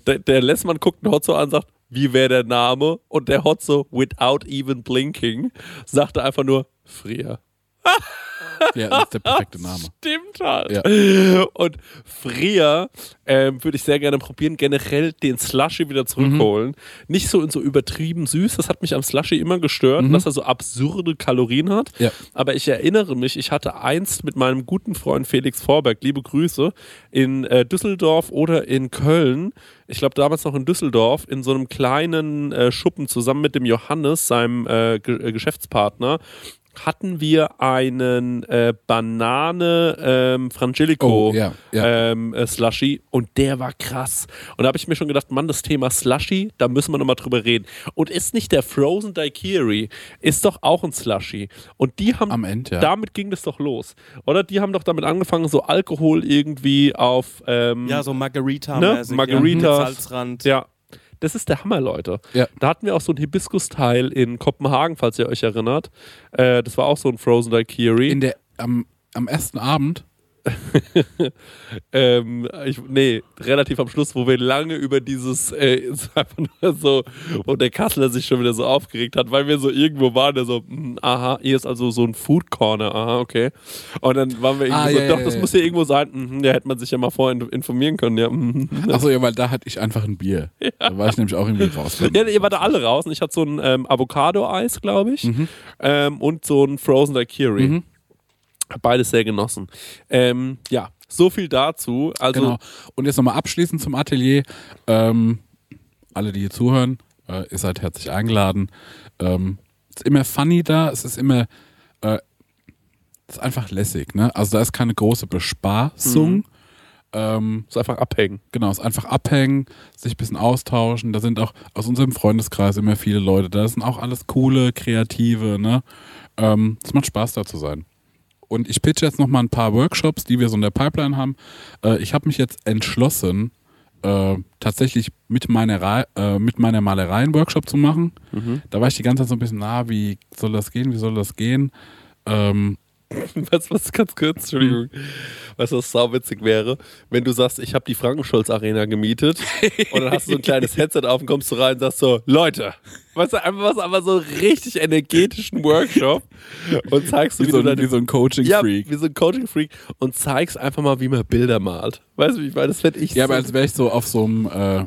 der, der Lessmann guckt den Hotzo an und sagt, wie wäre der Name? Und der Hotzo, without even blinking, sagte einfach nur, Frier. Ja, das ist der perfekte Name. Stimmt halt. Ja. Und Frier ähm, würde ich sehr gerne probieren, generell den Slushy wieder zurückholen. Nicht so in so übertrieben süß, das hat mich am Slushy immer gestört, dass er so absurde Kalorien hat. Ja. Aber ich erinnere mich, ich hatte einst mit meinem guten Freund Felix Vorberg, liebe Grüße, in äh, Düsseldorf oder in Köln, ich glaube damals noch in Düsseldorf, in so einem kleinen äh, Schuppen zusammen mit dem Johannes, seinem äh, äh, Geschäftspartner, hatten wir einen äh, Banane ähm, Frangelico Oh, ja, ja. Ähm, äh, Slushy und der war krass. Und da habe ich mir schon gedacht, Mann, das Thema Slushy, da müssen wir nochmal drüber reden. Und ist nicht der Frozen Daiquiri, ist doch auch ein Slushy. Und die haben, Am Ende, ja. damit ging das doch los. Oder die haben doch damit angefangen, so Alkohol irgendwie auf, ähm, Ja, so Margarita, Ne? Margaritas. Ja, Salzrand. ja. Das ist der Hammer, Leute. Ja. Da hatten wir auch so einen Hibiskus-Teil in Kopenhagen, falls ihr euch erinnert. Äh, das war auch so ein Frozen Daiquiri. In der, am, am ersten Abend, Ähm, ich, nee, relativ am Schluss, wo wir lange über dieses, äh, ist einfach nur so, wo der Kassler sich schon wieder so aufgeregt hat, weil wir so irgendwo waren, der so, hm, aha, hier ist also so ein Food Corner, aha, okay. Und dann waren wir irgendwie Ah, so, ja, doch, ja, das ja. muss hier irgendwo sein, mhm, ja, hätte man sich ja mal vorher in- informieren können, ja. mhm. achso, ja, weil da hatte ich einfach ein Bier. Da war ich nämlich auch irgendwie raus. Ja, ihr wart da alle raus und ich hatte so ein ähm, Avocado-Eis, glaube ich, ähm, und so ein Frozen Daiquiri. Mhm. Hab Beides sehr genossen. Ähm, ja, so viel dazu. Also, Genau. Und jetzt nochmal abschließend zum Atelier. Ähm, alle, die hier zuhören, äh, ihr seid herzlich eingeladen. Ähm, es ist immer funny da, es ist immer, äh, es ist einfach lässig, ne? Also da ist keine große Bespaßung. Ähm, ist einfach abhängen. genau, es ist einfach abhängen, sich ein bisschen austauschen. Da sind auch aus unserem Freundeskreis immer viele Leute. Da sind auch alles coole, kreative, ne? Ähm, es macht Spaß da zu sein. Und ich pitche jetzt noch mal ein paar Workshops, die wir so in der Pipeline haben. Äh, ich habe mich jetzt entschlossen, äh, tatsächlich mit meiner, äh, mit meiner Malerei einen Workshop zu machen. Da war ich die ganze Zeit so ein bisschen, na, wie soll das gehen, wie soll das gehen? Ähm, Weißt du, was ganz kurz, Entschuldigung, weißt du, was sauwitzig wäre, wenn du sagst, ich habe die Frankenschulz Arena gemietet und dann hast du so ein kleines Headset auf und kommst du rein und sagst so, Leute, weißt du, einfach was, aber so richtig energetischen Workshop und zeigst du, wie, wie, so, du ein- deine, wie so ein Coaching-Freak. ja, wie so ein Coaching-Freak und zeigst einfach mal, wie man Bilder malt. Weißt du, wie ich meine, das fände ich Ja, so, aber als wäre ich so auf so einem, äh,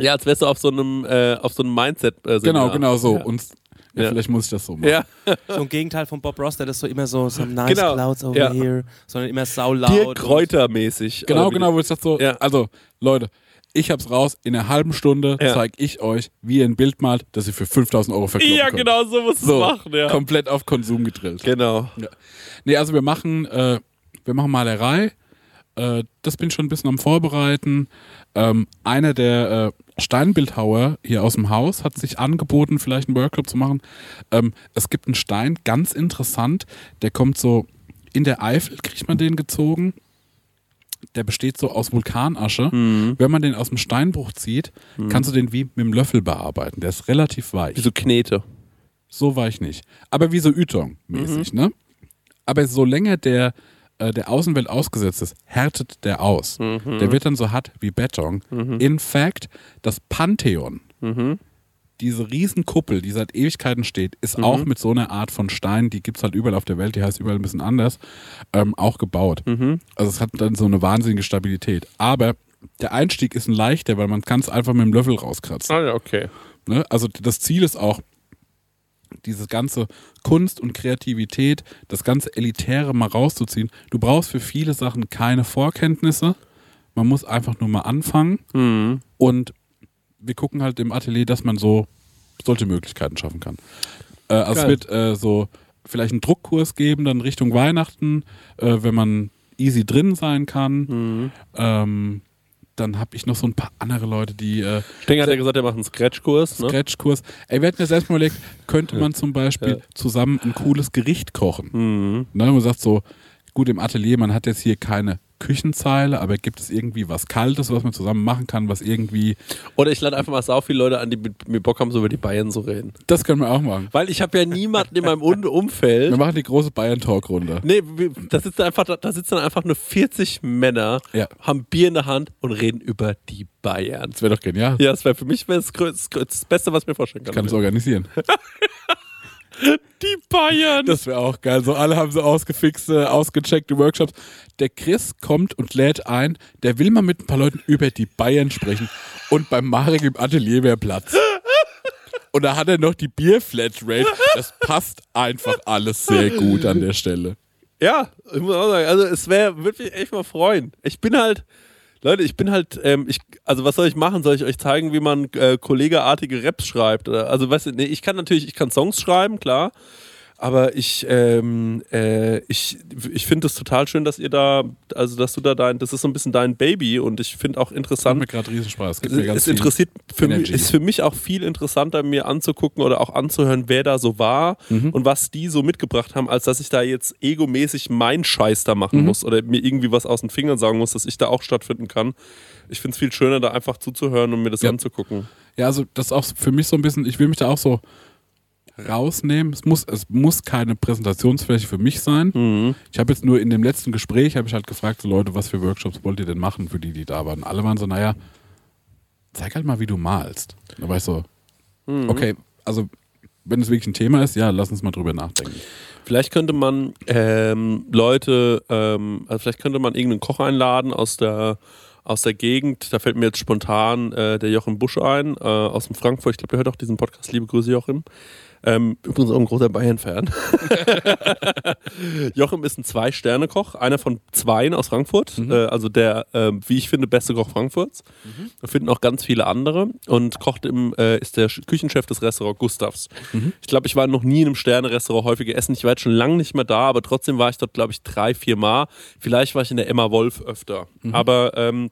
ja, als wärst du auf so einem, äh, auf so einem Mindset äh, genau, genau so. Ja. Und ja, Ja. vielleicht muss ich das so machen. ja. So ein Gegenteil von Bob Ross, der das so immer so, so nice Genau, clouds over ja. here, sondern immer saulaut. Dirk Kräuter-mäßig. Genau, wie- genau, wo ich sag so, Ja. also Leute, ich hab's raus, in einer halben Stunde Ja. zeige ich euch, wie ihr ein Bild malt, das ihr für 5000 Euro verkaufen Ja, könnt. genau, so musst du So, es machen, ja. komplett auf Konsum gedrillt. Genau. Nee, also wir machen, äh, wir machen Malerei. Äh, das bin ich schon ein bisschen am Vorbereiten. Ähm, einer der äh, Steinbildhauer hier aus dem Haus hat sich angeboten, vielleicht einen Workshop zu machen. Ähm, es gibt einen Stein, ganz interessant, der kommt so in der Eifel, kriegt man den gezogen. Der besteht so aus Vulkanasche. Wenn man den aus dem Steinbruch zieht, kannst du den wie mit dem Löffel bearbeiten. Der ist relativ weich. Wie so Knete. So war ich nicht. Aber wie so Ytong-mäßig, ne? Aber so länger der, äh, der Außenwelt ausgesetzt ist, härtet der aus. Der wird dann so hart wie Beton. In fact, das Pantheon diese Riesenkuppel, die seit Ewigkeiten steht, ist Mhm. auch mit so einer Art von Stein, die gibt's halt überall auf der Welt, die heißt überall ein bisschen anders, ähm, auch gebaut. Mhm. Also es hat dann so eine wahnsinnige Stabilität. Aber der Einstieg ist ein leichter, weil man kann es einfach mit dem Löffel rauskratzen. Ah ja, okay. Ne? Also das Ziel ist auch, diese ganze Kunst und Kreativität, das ganze Elitäre mal rauszuziehen. Du brauchst für viele Sachen keine Vorkenntnisse. Man muss einfach nur mal anfangen. Mhm. Und wir gucken halt im Atelier, dass man so solche Möglichkeiten schaffen kann. Äh, also es wird äh, so vielleicht einen Druckkurs geben, dann Richtung Weihnachten, äh, wenn man easy drin sein kann. Mhm. Ähm, dann habe ich noch so ein paar andere Leute, die äh, Stenger hat ja gesagt, er macht einen Scratch-Kurs. Ne? Scratch-Kurs. Ey, wir hatten ja selbst mal überlegt, könnte man zum Beispiel zusammen ein cooles Gericht kochen. Mhm. Ne, man sagt so, gut, im Atelier, man hat jetzt hier keine Küchenzeile, aber gibt es irgendwie was Kaltes, was man zusammen machen kann, was irgendwie, Oder ich lade einfach mal sau viele Leute an, die mit mir Bock haben, so über die Bayern zu reden. das können wir auch machen. Weil ich habe ja niemanden in meinem Un- Umfeld. Wir machen die große Bayern-Talk-Runde. Nee, da sitzen einfach, da sitzen einfach nur 40 Männer, Ja. haben Bier in der Hand und reden über die Bayern. Das wäre doch genial. Ja, das wäre für mich das, das Beste, was ich mir vorstellen kann. Kann es organisieren. die Bayern! Das wäre auch geil. So alle haben so ausgefixte, ausgecheckte Workshops. Der Chris kommt und lädt ein, der will mal mit ein paar Leuten über die Bayern sprechen. Und beim Marek im Atelier wäre Platz. Und da hat er noch die Bier-Flatrate. Das passt einfach alles sehr gut an der Stelle. Ja, ich muss auch sagen, also es wäre, würde mich echt mal freuen. Ich bin halt, Leute, ich bin halt, ähm, ich, also was soll ich machen? Soll ich euch zeigen, wie man äh, kollegeartige Raps schreibt? Also weißt du, nee, ich kann natürlich, ich kann Songs schreiben, klar. Aber ich, ähm, äh, ich, ich finde es total schön, dass ihr da, also dass du da dein, das ist so ein bisschen dein Baby und ich finde auch Macht interessant, mir gerade riesen Spaß. Gibt es, mir ganz es interessiert für mich, ist für mich auch viel interessanter, mir anzugucken oder auch anzuhören, wer da so war Mhm. und was die so mitgebracht haben, als dass ich da jetzt egomäßig meinen Scheiß da machen Mhm. muss oder mir irgendwie was aus den Fingern sagen muss, dass ich da auch stattfinden kann. Ich finde es viel schöner, da einfach zuzuhören und mir das Ja. anzugucken. Ja, also das ist auch für mich so ein bisschen, ich will mich da auch so rausnehmen. Es muss, es muss keine Präsentationsfläche für mich sein. Mhm. Ich habe jetzt nur in dem letzten Gespräch, habe ich halt gefragt, so Leute, was für Workshops wollt ihr denn machen für die, die da waren? Alle waren so, naja, zeig halt mal, wie du malst. Da war ich so, Mhm. okay, also wenn es wirklich ein Thema ist, ja, lass uns mal drüber nachdenken. Vielleicht könnte man ähm, Leute, ähm, also vielleicht könnte man irgendeinen Koch einladen aus der aus der Gegend. Da fällt mir jetzt spontan äh, der Joachim Busch ein, äh, aus dem Frankfurt. Ich glaube, der hört auch diesen Podcast. Liebe Grüße, Joachim. Ähm, übrigens auch ein großer Bayern-Fan. Joachim ist ein Zwei-Sterne-Koch, einer von zweien aus Frankfurt. Äh, also der, ähm, wie ich finde, beste Koch Frankfurts. Da finden auch ganz viele andere. Und kocht im, äh, ist der Küchenchef des Restaurants Gustavs. Ich glaube, ich war noch nie in einem Sterne-Restaurant häufiger essen. Ich war jetzt schon lange nicht mehr da, aber trotzdem war ich dort, glaube ich, drei, vier Mal. Vielleicht war ich in der Emma Wolf öfter. Aber ähm,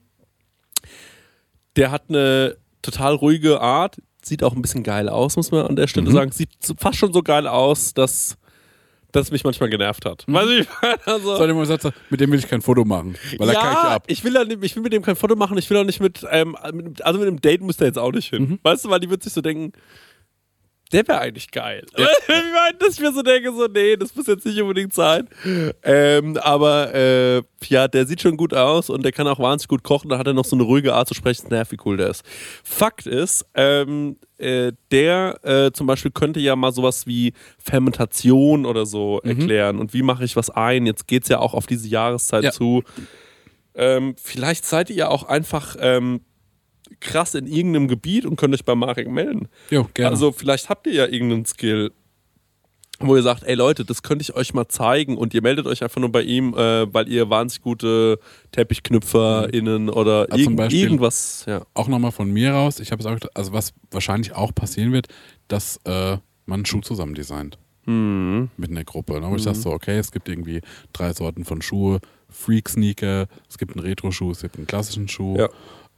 der hat eine total ruhige Art, sieht auch ein bisschen geil aus, muss man an der Stelle sagen. Sieht fast schon so geil aus, dass das mich manchmal genervt hat. Weißt du, wie ich also, So, immer sagt, so, mit dem will ich kein Foto machen, weil er kann ich ab. ich will, ja nicht, ich will mit dem kein Foto machen, ich will auch nicht mit, ähm, also mit einem Date muss der jetzt auch nicht hin. Mhm. Weißt du, weil die wird sich so denken, der wäre eigentlich geil. ich meine, dass ich mir so denke, so, nee, das muss jetzt nicht unbedingt sein. Ähm, aber äh, ja, der sieht schon gut aus und der kann auch wahnsinnig gut kochen. Da hat er noch so eine ruhige Art zu sprechen. Nerv, wie cool der ist. Fakt ist, ähm, äh, der äh, zum Beispiel könnte ja mal sowas wie Fermentation oder so erklären und wie mache ich was ein. Jetzt geht es ja auch auf diese Jahreszeit Ja. zu. Ähm, vielleicht seid ihr ja auch einfach ähm, krass in irgendeinem Gebiet und könnt euch bei Marek melden. Jo, gerne. Also vielleicht habt ihr ja irgendeinen Skill, wo ihr sagt, ey Leute, das könnte ich euch mal zeigen und ihr meldet euch einfach nur bei ihm, äh, weil ihr wahnsinnig gute TeppichknüpferInnen oder Ja, Beispiel. irgendwas, ja. auch nochmal von mir raus, ich habe es auch, also was wahrscheinlich auch passieren wird, dass äh, man einen Schuh zusammen designt. Mhm. Mit einer Gruppe. Ne? Wo ich sage so, okay, es gibt irgendwie drei Sorten von Schuhe, Freak-Sneaker, es gibt einen Retro-Schuh, es gibt einen klassischen Schuh. Ja.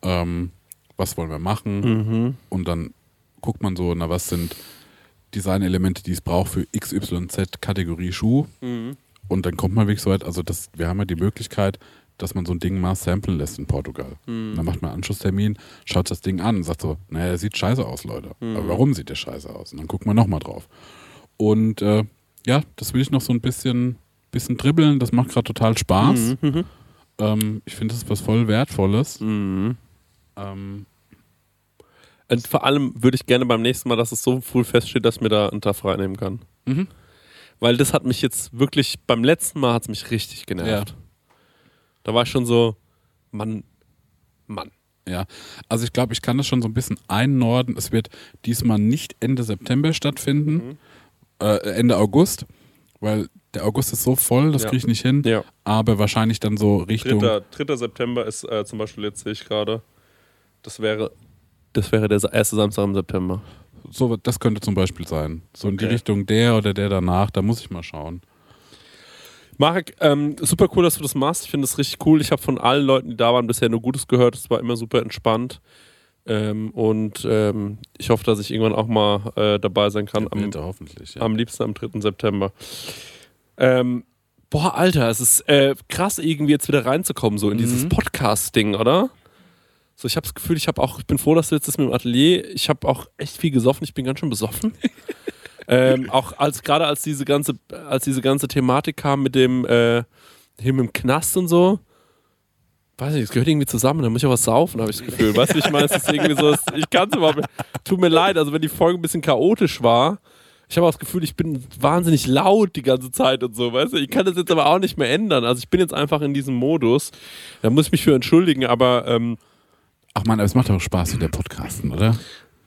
Ähm, was wollen wir machen? Mhm. Und dann guckt man so, na, was sind Designelemente, die es braucht für XYZ Kategorie Schuh. Mhm. Und dann kommt man wirklich so weit, also das, wir haben ja die Möglichkeit, dass man so ein Ding mal samplen lässt in Portugal. Mhm. Dann macht man einen Anschlusstermin, schaut das Ding an und sagt so, naja, der sieht scheiße aus, Leute. Mhm. Aber warum sieht der scheiße aus? Und dann guckt man nochmal drauf. Und äh, ja, das will ich noch so ein bisschen, bisschen dribbeln, das macht gerade total Spaß. Mhm. Ähm, ich finde, das ist was voll Wertvolles. Mhm. Ähm, Und vor allem würde ich gerne beim nächsten Mal, dass es so früh feststeht, dass ich mir da einen Tag frei nehmen kann. Mhm. Weil das hat mich jetzt wirklich, beim letzten Mal hat es mich richtig genervt. Da war ich schon so, Mann, Mann. Ja, also ich glaube, ich kann das schon so ein bisschen einnorden. Es wird diesmal nicht Ende September stattfinden, äh, Ende August, weil der August ist so voll, das Ja. kriege ich nicht hin. Ja. Aber wahrscheinlich dann so Richtung. 3. 3. September ist äh, zum Beispiel, jetzt sehe ich gerade, das wäre, das wäre der erste Samstag im September. So, das könnte zum Beispiel sein. So in die. Richtung der oder der danach, da muss ich mal schauen. Marek, ähm, super cool, dass du das machst. Ich finde das richtig cool. Ich habe von allen Leuten, die da waren, bisher nur Gutes gehört. Es war immer super entspannt. Ähm, und ähm, ich hoffe, dass ich irgendwann auch mal äh, dabei sein kann. Am, Wird er hoffentlich. Ja. am liebsten am 3. September. Ähm, boah, Alter, es ist äh, krass, irgendwie jetzt wieder reinzukommen, so in dieses Podcast-Ding, oder? So, ich habe das Gefühl, ich habe auch, ich bin froh, dass du jetzt das mit dem Atelier, ich habe auch echt viel gesoffen, ich bin ganz schön besoffen. ähm, auch als gerade als diese ganze, als diese ganze Thematik kam mit dem, äh, hier mit dem Knast und so, weiß nicht, es gehört irgendwie zusammen, da muss ich auch was saufen, habe ich das Gefühl. Weißt du, ich meine, es ist irgendwie so, ich kann es überhaupt nicht. Tut mir leid, also wenn die Folge ein bisschen chaotisch war, ich habe auch das Gefühl, ich bin wahnsinnig laut die ganze Zeit und so, weißt du? Ich kann das jetzt aber auch nicht mehr ändern. Also ich bin jetzt einfach in diesem Modus. Da muss ich mich für entschuldigen, aber ähm, Ach man, aber es macht auch Spaß mit der Podcasten, oder?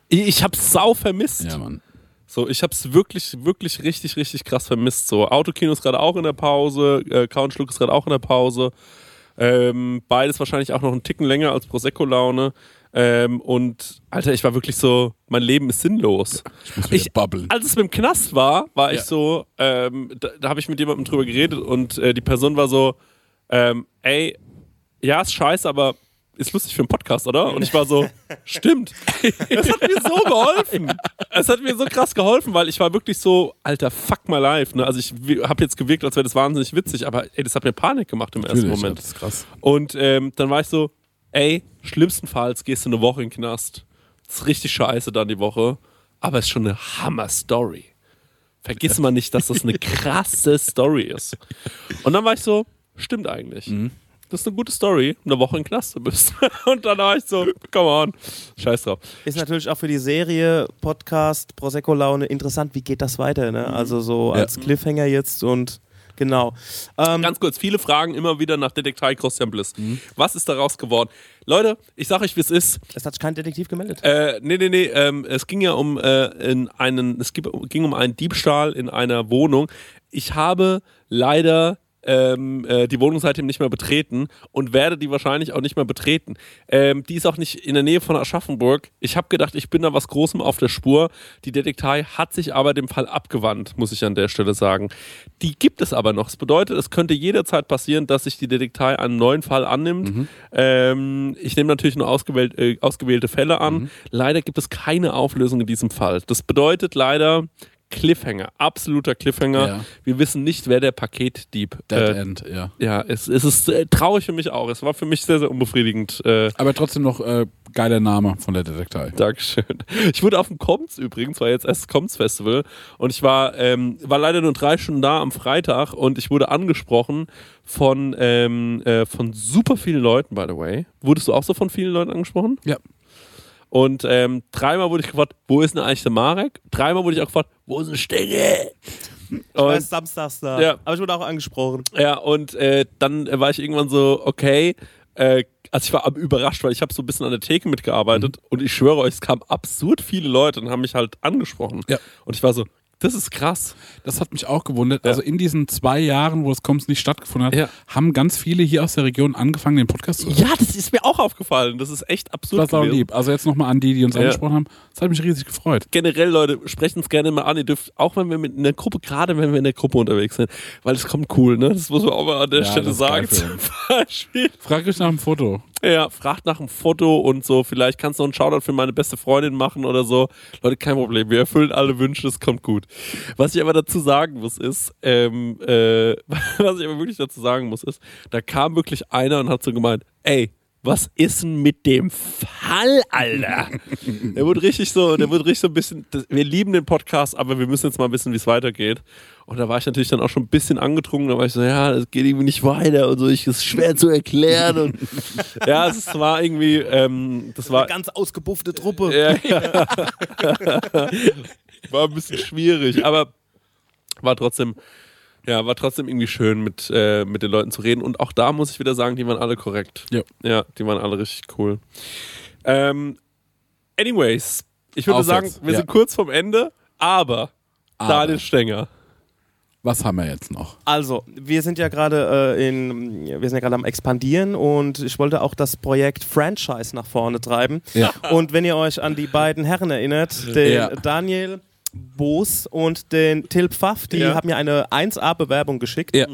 ich, ich habe sau vermisst. Ja, Mann. So, ich habe es wirklich, wirklich richtig, richtig krass vermisst. So, Autokino ist gerade auch in der Pause, äh, Couchschluck ist gerade auch in der Pause. Ähm, beides wahrscheinlich auch noch einen Ticken länger als Prosecco-Laune. Ähm, und Alter, ich war wirklich so, mein Leben ist sinnlos. Ich muss Ich-. Als es mit dem Knast war, war ich Ja. so, ähm, da, da habe ich mit jemandem drüber geredet und äh, die Person war so, ähm, ey, ja, ist scheiße, aber ist lustig für einen Podcast, oder? Und ich war so, stimmt. Es hat mir so geholfen. Es hat mir so krass geholfen, weil ich war wirklich so, alter, fuck my life. Ne? Also ich habe jetzt gewirkt, als wäre das wahnsinnig witzig, aber ey, das hat mir Panik gemacht im ersten Natürlich, ja, Moment. das ist krass. Und ähm, dann war ich so, ey, schlimmstenfalls gehst du eine Woche in den Knast. Das ist richtig scheiße dann die Woche, aber es ist schon eine Hammer-Story. Vergiss mal nicht, dass das eine krasse Story ist. Und dann war ich so, stimmt eigentlich. Das ist eine gute Story, eine Woche in den Knast du bist. Und dann war ich so, come on, scheiß drauf. Ist natürlich auch für die Serie, Podcast, Prosecco-Laune interessant, wie geht das weiter, ne? Also so Ja. als Cliffhanger jetzt und genau. Ähm, Ganz kurz, viele Fragen immer wieder nach Detektei Christian Bliss. Was ist daraus geworden? Leute, ich sag euch, wie es ist. es hat sich kein Detektiv gemeldet. Äh, nee, nee, nee. Ähm, es ging ja um äh, in einen, es ging um einen Diebstahl in einer Wohnung. Ich habe leider ähm, äh, die Wohnung seitdem nicht mehr betreten und werde die wahrscheinlich auch nicht mehr betreten. Ähm, die ist auch nicht in der Nähe von Aschaffenburg. Ich habe gedacht, ich bin da was Großem auf der Spur. Die Detektei hat sich aber dem Fall abgewandt, muss ich an der Stelle sagen. Die gibt es aber noch. Das bedeutet, es könnte jederzeit passieren, dass sich die Detektei einen neuen Fall annimmt. Ähm, ich nehme natürlich nur ausgewählt, äh, ausgewählte Fälle an. Leider gibt es keine Auflösung in diesem Fall. Das bedeutet leider Cliffhanger, absoluter Cliffhanger. Ja. Wir wissen nicht, wer der Paketdieb. Dead Äh, End, ja. ja, es, es ist äh, traurig für mich auch. Es war für mich sehr, sehr unbefriedigend. Äh, Aber trotzdem noch äh, geiler Name von der Detektei. Dankeschön. Ich wurde auf dem Koms übrigens, war jetzt erst das Koms Festival und ich war, ähm, war leider nur drei Stunden da am Freitag und ich wurde angesprochen von, ähm, äh, von super vielen Leuten, by the way. Wurdest du auch so von vielen Leuten angesprochen? Ja. Und ähm, dreimal wurde ich gefragt, wo ist denn eigentlich der Marek? Dreimal wurde ich auch gefragt, wo ist denn Stenge? ich Und, erst samstags da. Ja. Aber ich wurde auch angesprochen. ja, und äh, dann war ich irgendwann so, okay, äh, also ich war überrascht, weil ich habe so ein bisschen an der Theke mitgearbeitet und ich schwöre euch, es kamen absurd viele Leute und haben mich halt angesprochen. Ja. Und ich war so, das ist krass. Das hat mich auch gewundert. Also in diesen zwei Jahren, wo das Koms nicht stattgefunden hat, Ja. haben ganz viele hier aus der Region angefangen, den Podcast zu hören. Ja, das ist mir auch aufgefallen. Das ist echt absurd. Das ist auch lieb. Also jetzt nochmal an die, die uns Ja. angesprochen haben. Das hat mich riesig gefreut. Generell, Leute, sprecht uns gerne mal an. Ihr dürft, auch wenn wir mit in der Gruppe, gerade wenn wir in der Gruppe unterwegs sind, weil es kommt cool, ne? Das muss man auch mal an der Ja, Stelle sagen. Zum. Beispiel. Frag euch nach dem Foto. Ja, fragt nach einem Foto und so. Vielleicht kannst du noch einen Shoutout für meine beste Freundin machen oder so. Leute, kein Problem. Wir erfüllen alle Wünsche, es kommt gut. Was ich aber dazu sagen muss, ist, ähm, äh, was ich aber wirklich dazu sagen muss, ist, da kam wirklich einer und hat so gemeint, ey, was ist denn mit dem Fall, Alter? der wurde richtig so, der wurde richtig so ein bisschen, wir lieben den Podcast, aber wir müssen jetzt mal wissen, wie es weitergeht. Und da war ich natürlich dann auch schon ein bisschen angetrunken, da war ich so, ja, das geht irgendwie nicht weiter und so, ich ist schwer zu erklären und ja, es war irgendwie, ähm, das war, Eine ganz ausgebuffte Truppe. ja, ja. war ein bisschen schwierig, aber war trotzdem, ja, war trotzdem irgendwie schön mit, äh, mit den Leuten zu reden. Und auch da muss ich wieder sagen, die waren alle korrekt. Ja. Ja, die waren alle richtig cool. Ähm, anyways, ich würde Auf sagen, jetzt, wir ja. sind kurz vom Ende, aber, Aber. Daniel Stenger. Was haben wir jetzt noch? Also, wir sind ja gerade äh, in, wir sind ja gerade am expandieren und ich wollte auch das Projekt Franchise nach vorne treiben. Ja. Und wenn ihr euch an die beiden Herren erinnert, den Ja. Daniel Boos und den Till Pfaff, die Ja. haben mir eine 1A-Bewerbung geschickt. Ja.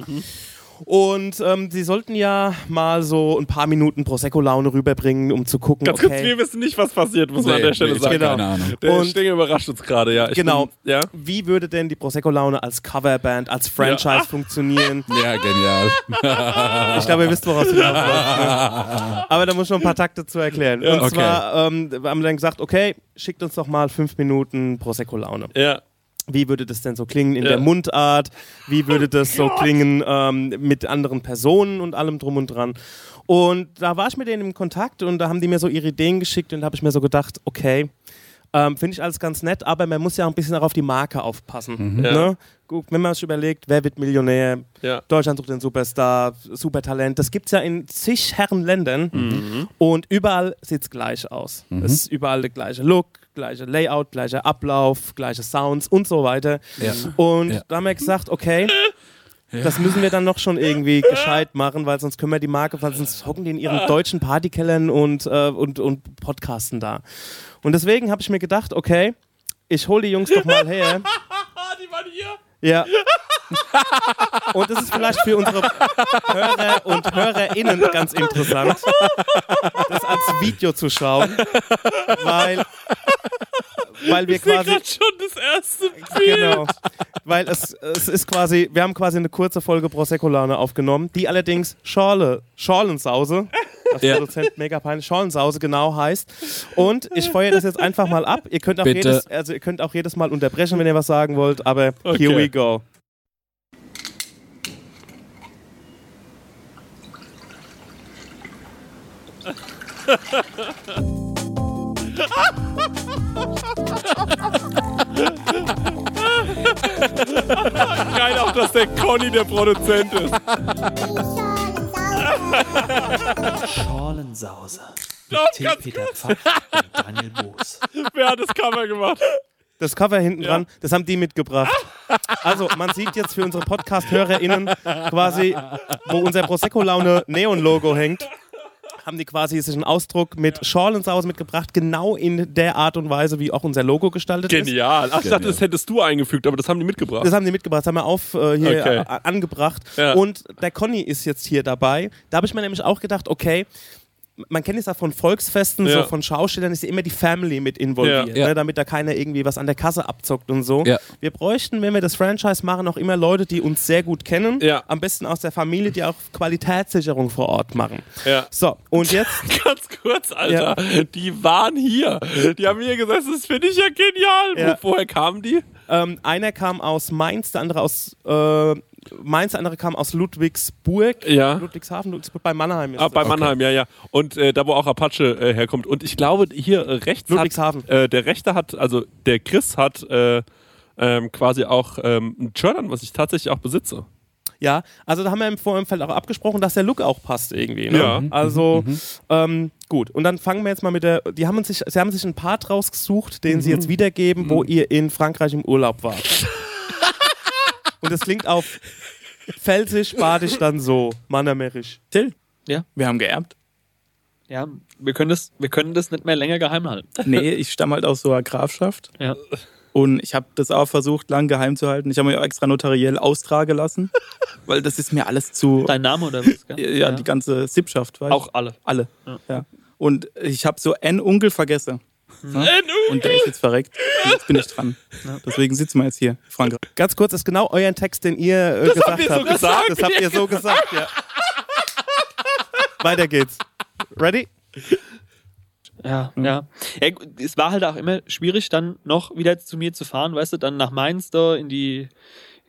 Und ähm, sie sollten ja mal so ein paar Minuten Prosecco-Laune rüberbringen, um zu gucken, Ganz kurz, okay, wir wissen nicht, was passiert, muss man an der Stelle ich hab sagen. keine Ahnung. Der Und- überrascht uns gerade, ja. Ich Genau. Bin, ja. wie würde denn die Prosecco-Laune als Coverband, als Franchise funktionieren? Ja, genial. Ich glaube, ihr wisst, woraus wir hinaus ne? Aber da muss ich noch ein paar Takte zu erklären. Und okay. zwar ähm, wir haben dann gesagt, okay, schickt uns doch mal fünf Minuten Prosecco-Laune. Ja. Wie würde das denn so klingen in Ja. der Mundart? Wie würde das so klingen ähm, mit anderen Personen und allem drum und dran? Und da war ich mit denen im Kontakt und da haben die mir so ihre Ideen geschickt und da habe ich mir so gedacht, okay, ähm, finde ich alles ganz nett, aber man muss ja auch ein bisschen auch auf die Marke aufpassen. Ja. Ne? Gut, wenn man sich überlegt, wer wird Millionär, Ja. Deutschland sucht den Superstar, Supertalent, das gibt es ja in zig Herren Ländern Mhm. und überall sieht es gleich aus. Es ist überall der gleiche Look, gleiche Layout, gleicher Ablauf, gleiche Sounds und so weiter. Ja. Und Ja. da haben wir gesagt, okay, das müssen wir dann noch schon irgendwie gescheit machen, weil sonst können wir die Marke, weil sonst hocken die in ihren deutschen Partykellern und, äh, und, und podcasten da. Und deswegen habe ich mir gedacht, okay, ich hole die Jungs doch mal her. Die waren hier. Ja. Und das ist vielleicht für unsere Hörer und HörerInnen ganz interessant, das als Video zu schauen, weil, weil wir Ich quasi. schon das erste Bild. Genau. Weil es, es ist quasi, wir haben quasi eine kurze Folge Prosecco-Laune aufgenommen, die allerdings Schorle, Schorlensause, Ja. Produzent mega peinlich, Schorlensause genau heißt. Und ich feuere das jetzt einfach mal ab. Ihr könnt auch, Bitte. jedes, also ihr könnt auch jedes Mal unterbrechen, wenn ihr was sagen wollt, aber Okay. here we go. Geil auch, dass der Conny der Produzent ist. Schorlensause. Mit Till ganz Peter Pfaff und Daniel Boos. Wer hat das Cover gemacht? Das Cover hinten dran, das haben die mitgebracht. Also, man sieht jetzt für unsere Podcast-HörerInnen quasi, wo unser Prosecco-Laune Neon-Logo hängt, haben die quasi sich einen Ausdruck mit Schorlensause mitgebracht, genau in der Art und Weise, wie auch unser Logo gestaltet ist. Genial. Ach, ich dachte, das hättest du eingefügt, aber das haben die mitgebracht. Das haben die mitgebracht, das haben wir auf äh, hier Okay. a- angebracht. Ja. Und der Conny ist jetzt hier dabei. Da habe ich mir nämlich auch gedacht, okay, man kennt es ja von Volksfesten, Ja. so von Schaustellern, ist ja immer die Family mit involviert, Ja. Ne, damit da keiner irgendwie was an der Kasse abzockt und so. Ja. Wir bräuchten, wenn wir das Franchise machen, auch immer Leute, die uns sehr gut kennen. Ja. Am besten aus der Familie, die auch Qualitätssicherung vor Ort machen. Ja. So, und jetzt Ganz kurz, Alter. Die waren hier. Die haben hier gesagt, das finde ich ja genial. Woher kamen die? ähm, einer kam aus Mainz, der andere aus äh, Mainz, der andere kam aus Ludwigsburg. Ja. Ludwigshafen, Ludwigsburg bei Mannheim ist Ah, bei Mannheim, ja, ja. Und äh, da, wo auch Apache äh, herkommt. Und ich glaube, hier rechts Ludwigshafen. hat, äh, der Rechte hat, also der Chris hat äh, ähm, quasi auch ähm, ein Shirt an, was ich tatsächlich auch besitze. Ja, also da haben wir im Vorfeld auch abgesprochen, dass der Look auch passt irgendwie. Ne? Ja. Also ähm, gut. Und dann fangen wir jetzt mal mit der. Die haben uns sich, sie haben sich einen Part rausgesucht, den sie jetzt wiedergeben, wo ihr in Frankreich im Urlaub wart. Und das klingt auf Pfälzisch, Badisch dann so, Mannermerisch. Till, Ja? wir haben geerbt. Ja, wir können, das, wir können das nicht mehr länger geheim halten. Nee, ich stamme halt aus so einer Grafschaft. Ja. Und ich habe das auch versucht, lang geheim zu halten. Ich habe mir auch extra notariell austragen lassen, weil das ist mir alles zu. Dein Name oder was? gell? ja, die ganze Sippschaft, weißt du? Auch alle. Alle. Ja. Ja. Und ich habe so einen Onkel vergessen. Ja? Und der ist jetzt verreckt. Und jetzt bin ich dran. Deswegen sitzen wir jetzt hier, Frankreich. Ganz kurz, das ist genau euer Text, den ihr äh, gesagt habt ihr so habt. gesagt? Das habt ihr so gesagt, ja. weiter geht's. Ready? Ja, ja. ja. gut, Es war halt auch immer schwierig, dann noch wieder zu mir zu fahren, weißt du, dann nach Mainz da in die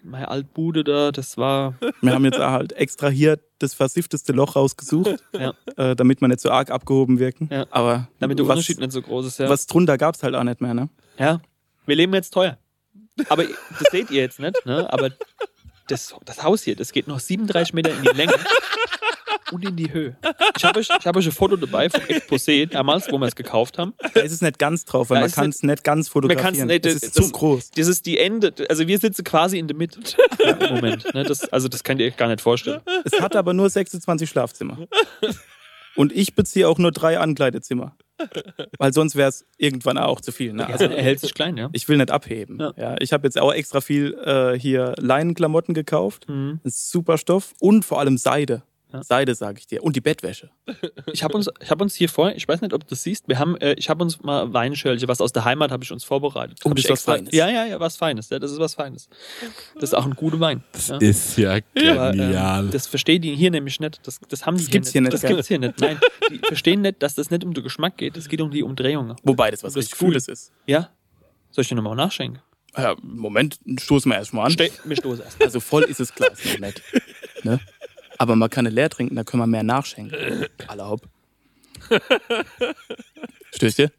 meine Altbude da, das war. Wir haben jetzt halt extra hier das versiffteste Loch rausgesucht, Ja. äh, damit wir nicht so arg abgehoben wirken. Ja. Aber Damit der was, Unterschied nicht so groß ist, ja. was drunter gab es halt auch nicht mehr, ne? Ja. Wir leben jetzt teuer. Aber das seht ihr jetzt nicht, ne? Aber das, das Haus hier, das geht noch 37 Meter in die Länge und in die Höhe. Ich habe euch, ich hab euch ein Foto dabei vom Exposé damals, wo wir es gekauft haben. Da ist es nicht ganz drauf, weil Da man kann es nicht ganz fotografieren. nicht, es das- ist das- zu groß. Das ist die Ende, also wir sitzen quasi in der Mitte ja, im Moment. Ne? Das, also das könnt ihr euch gar nicht vorstellen. Es hat aber nur 26 Schlafzimmer. Und ich beziehe auch nur drei Ankleidezimmer. Weil sonst wäre es irgendwann auch zu viel. Ne? Also er hält sich klein, ja. ich will nicht abheben. Ja. Ja. ich habe jetzt auch extra viel äh, hier Leinenklamotten gekauft. Mhm. Das ist super Stoff und vor allem Seide. Ja. Seide, sage ich dir. Und die Bettwäsche. Ich habe uns, ich hab uns hier vor, ich weiß nicht, ob du das siehst, wir haben, äh, ich habe uns mal Weinschölche, was aus der Heimat habe ich uns vorbereitet. Oh, das ist was Feines. Ja, ja, ja, was Feines. Ja, das ist was Feines. Das ist auch ein guter Wein. ja. Ist ja Aber, genial. ähm, das verstehen die hier nämlich nicht. Das, das haben die Das gibt's hier nicht, Das gibt's hier nicht. Nein, die verstehen nicht, dass das nicht um den Geschmack geht. Es geht um die Umdrehungen. Wobei das was Das richtig Gefühl. Cooles ist. Ja? Soll ich dir nochmal nachschenken? Ja, Moment, stoßen wir erstmal an. Ste mir stoße erst. Also voll ist das Glas noch nicht. Ne? Aber man kann es leer trinken, da können wir mehr nachschenken. Alle hopp. Stößchen?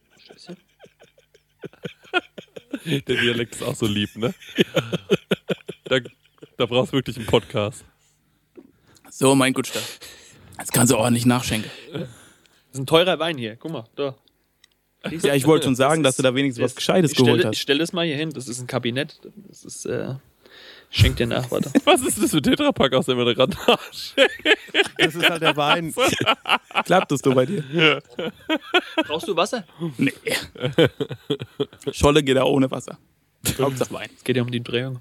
Der Dialekt ist auch so lieb, ne? Da, da brauchst du wirklich einen Podcast. So, mein Gutster. Jetzt kannst du ordentlich nachschenken. Das ist ein teurer Wein hier. Guck mal, da. Ja, ich wollte schon sagen, dass du da wenigstens was Gescheites ich geholt stelle, Ich hast. stelle das mal hier hin. Das ist ein Kabinett. Das ist, äh, schenk dir nach, warte. Was ist das für ein Tetrapack, aus dem wir da gerade nachschenken? Das ist halt der Wein. Klappt das so bei dir? Brauchst du Wasser? Nee. Scholle geht auch ohne Wasser. Hauptsache Wein. Es geht ja um die Umdrehung.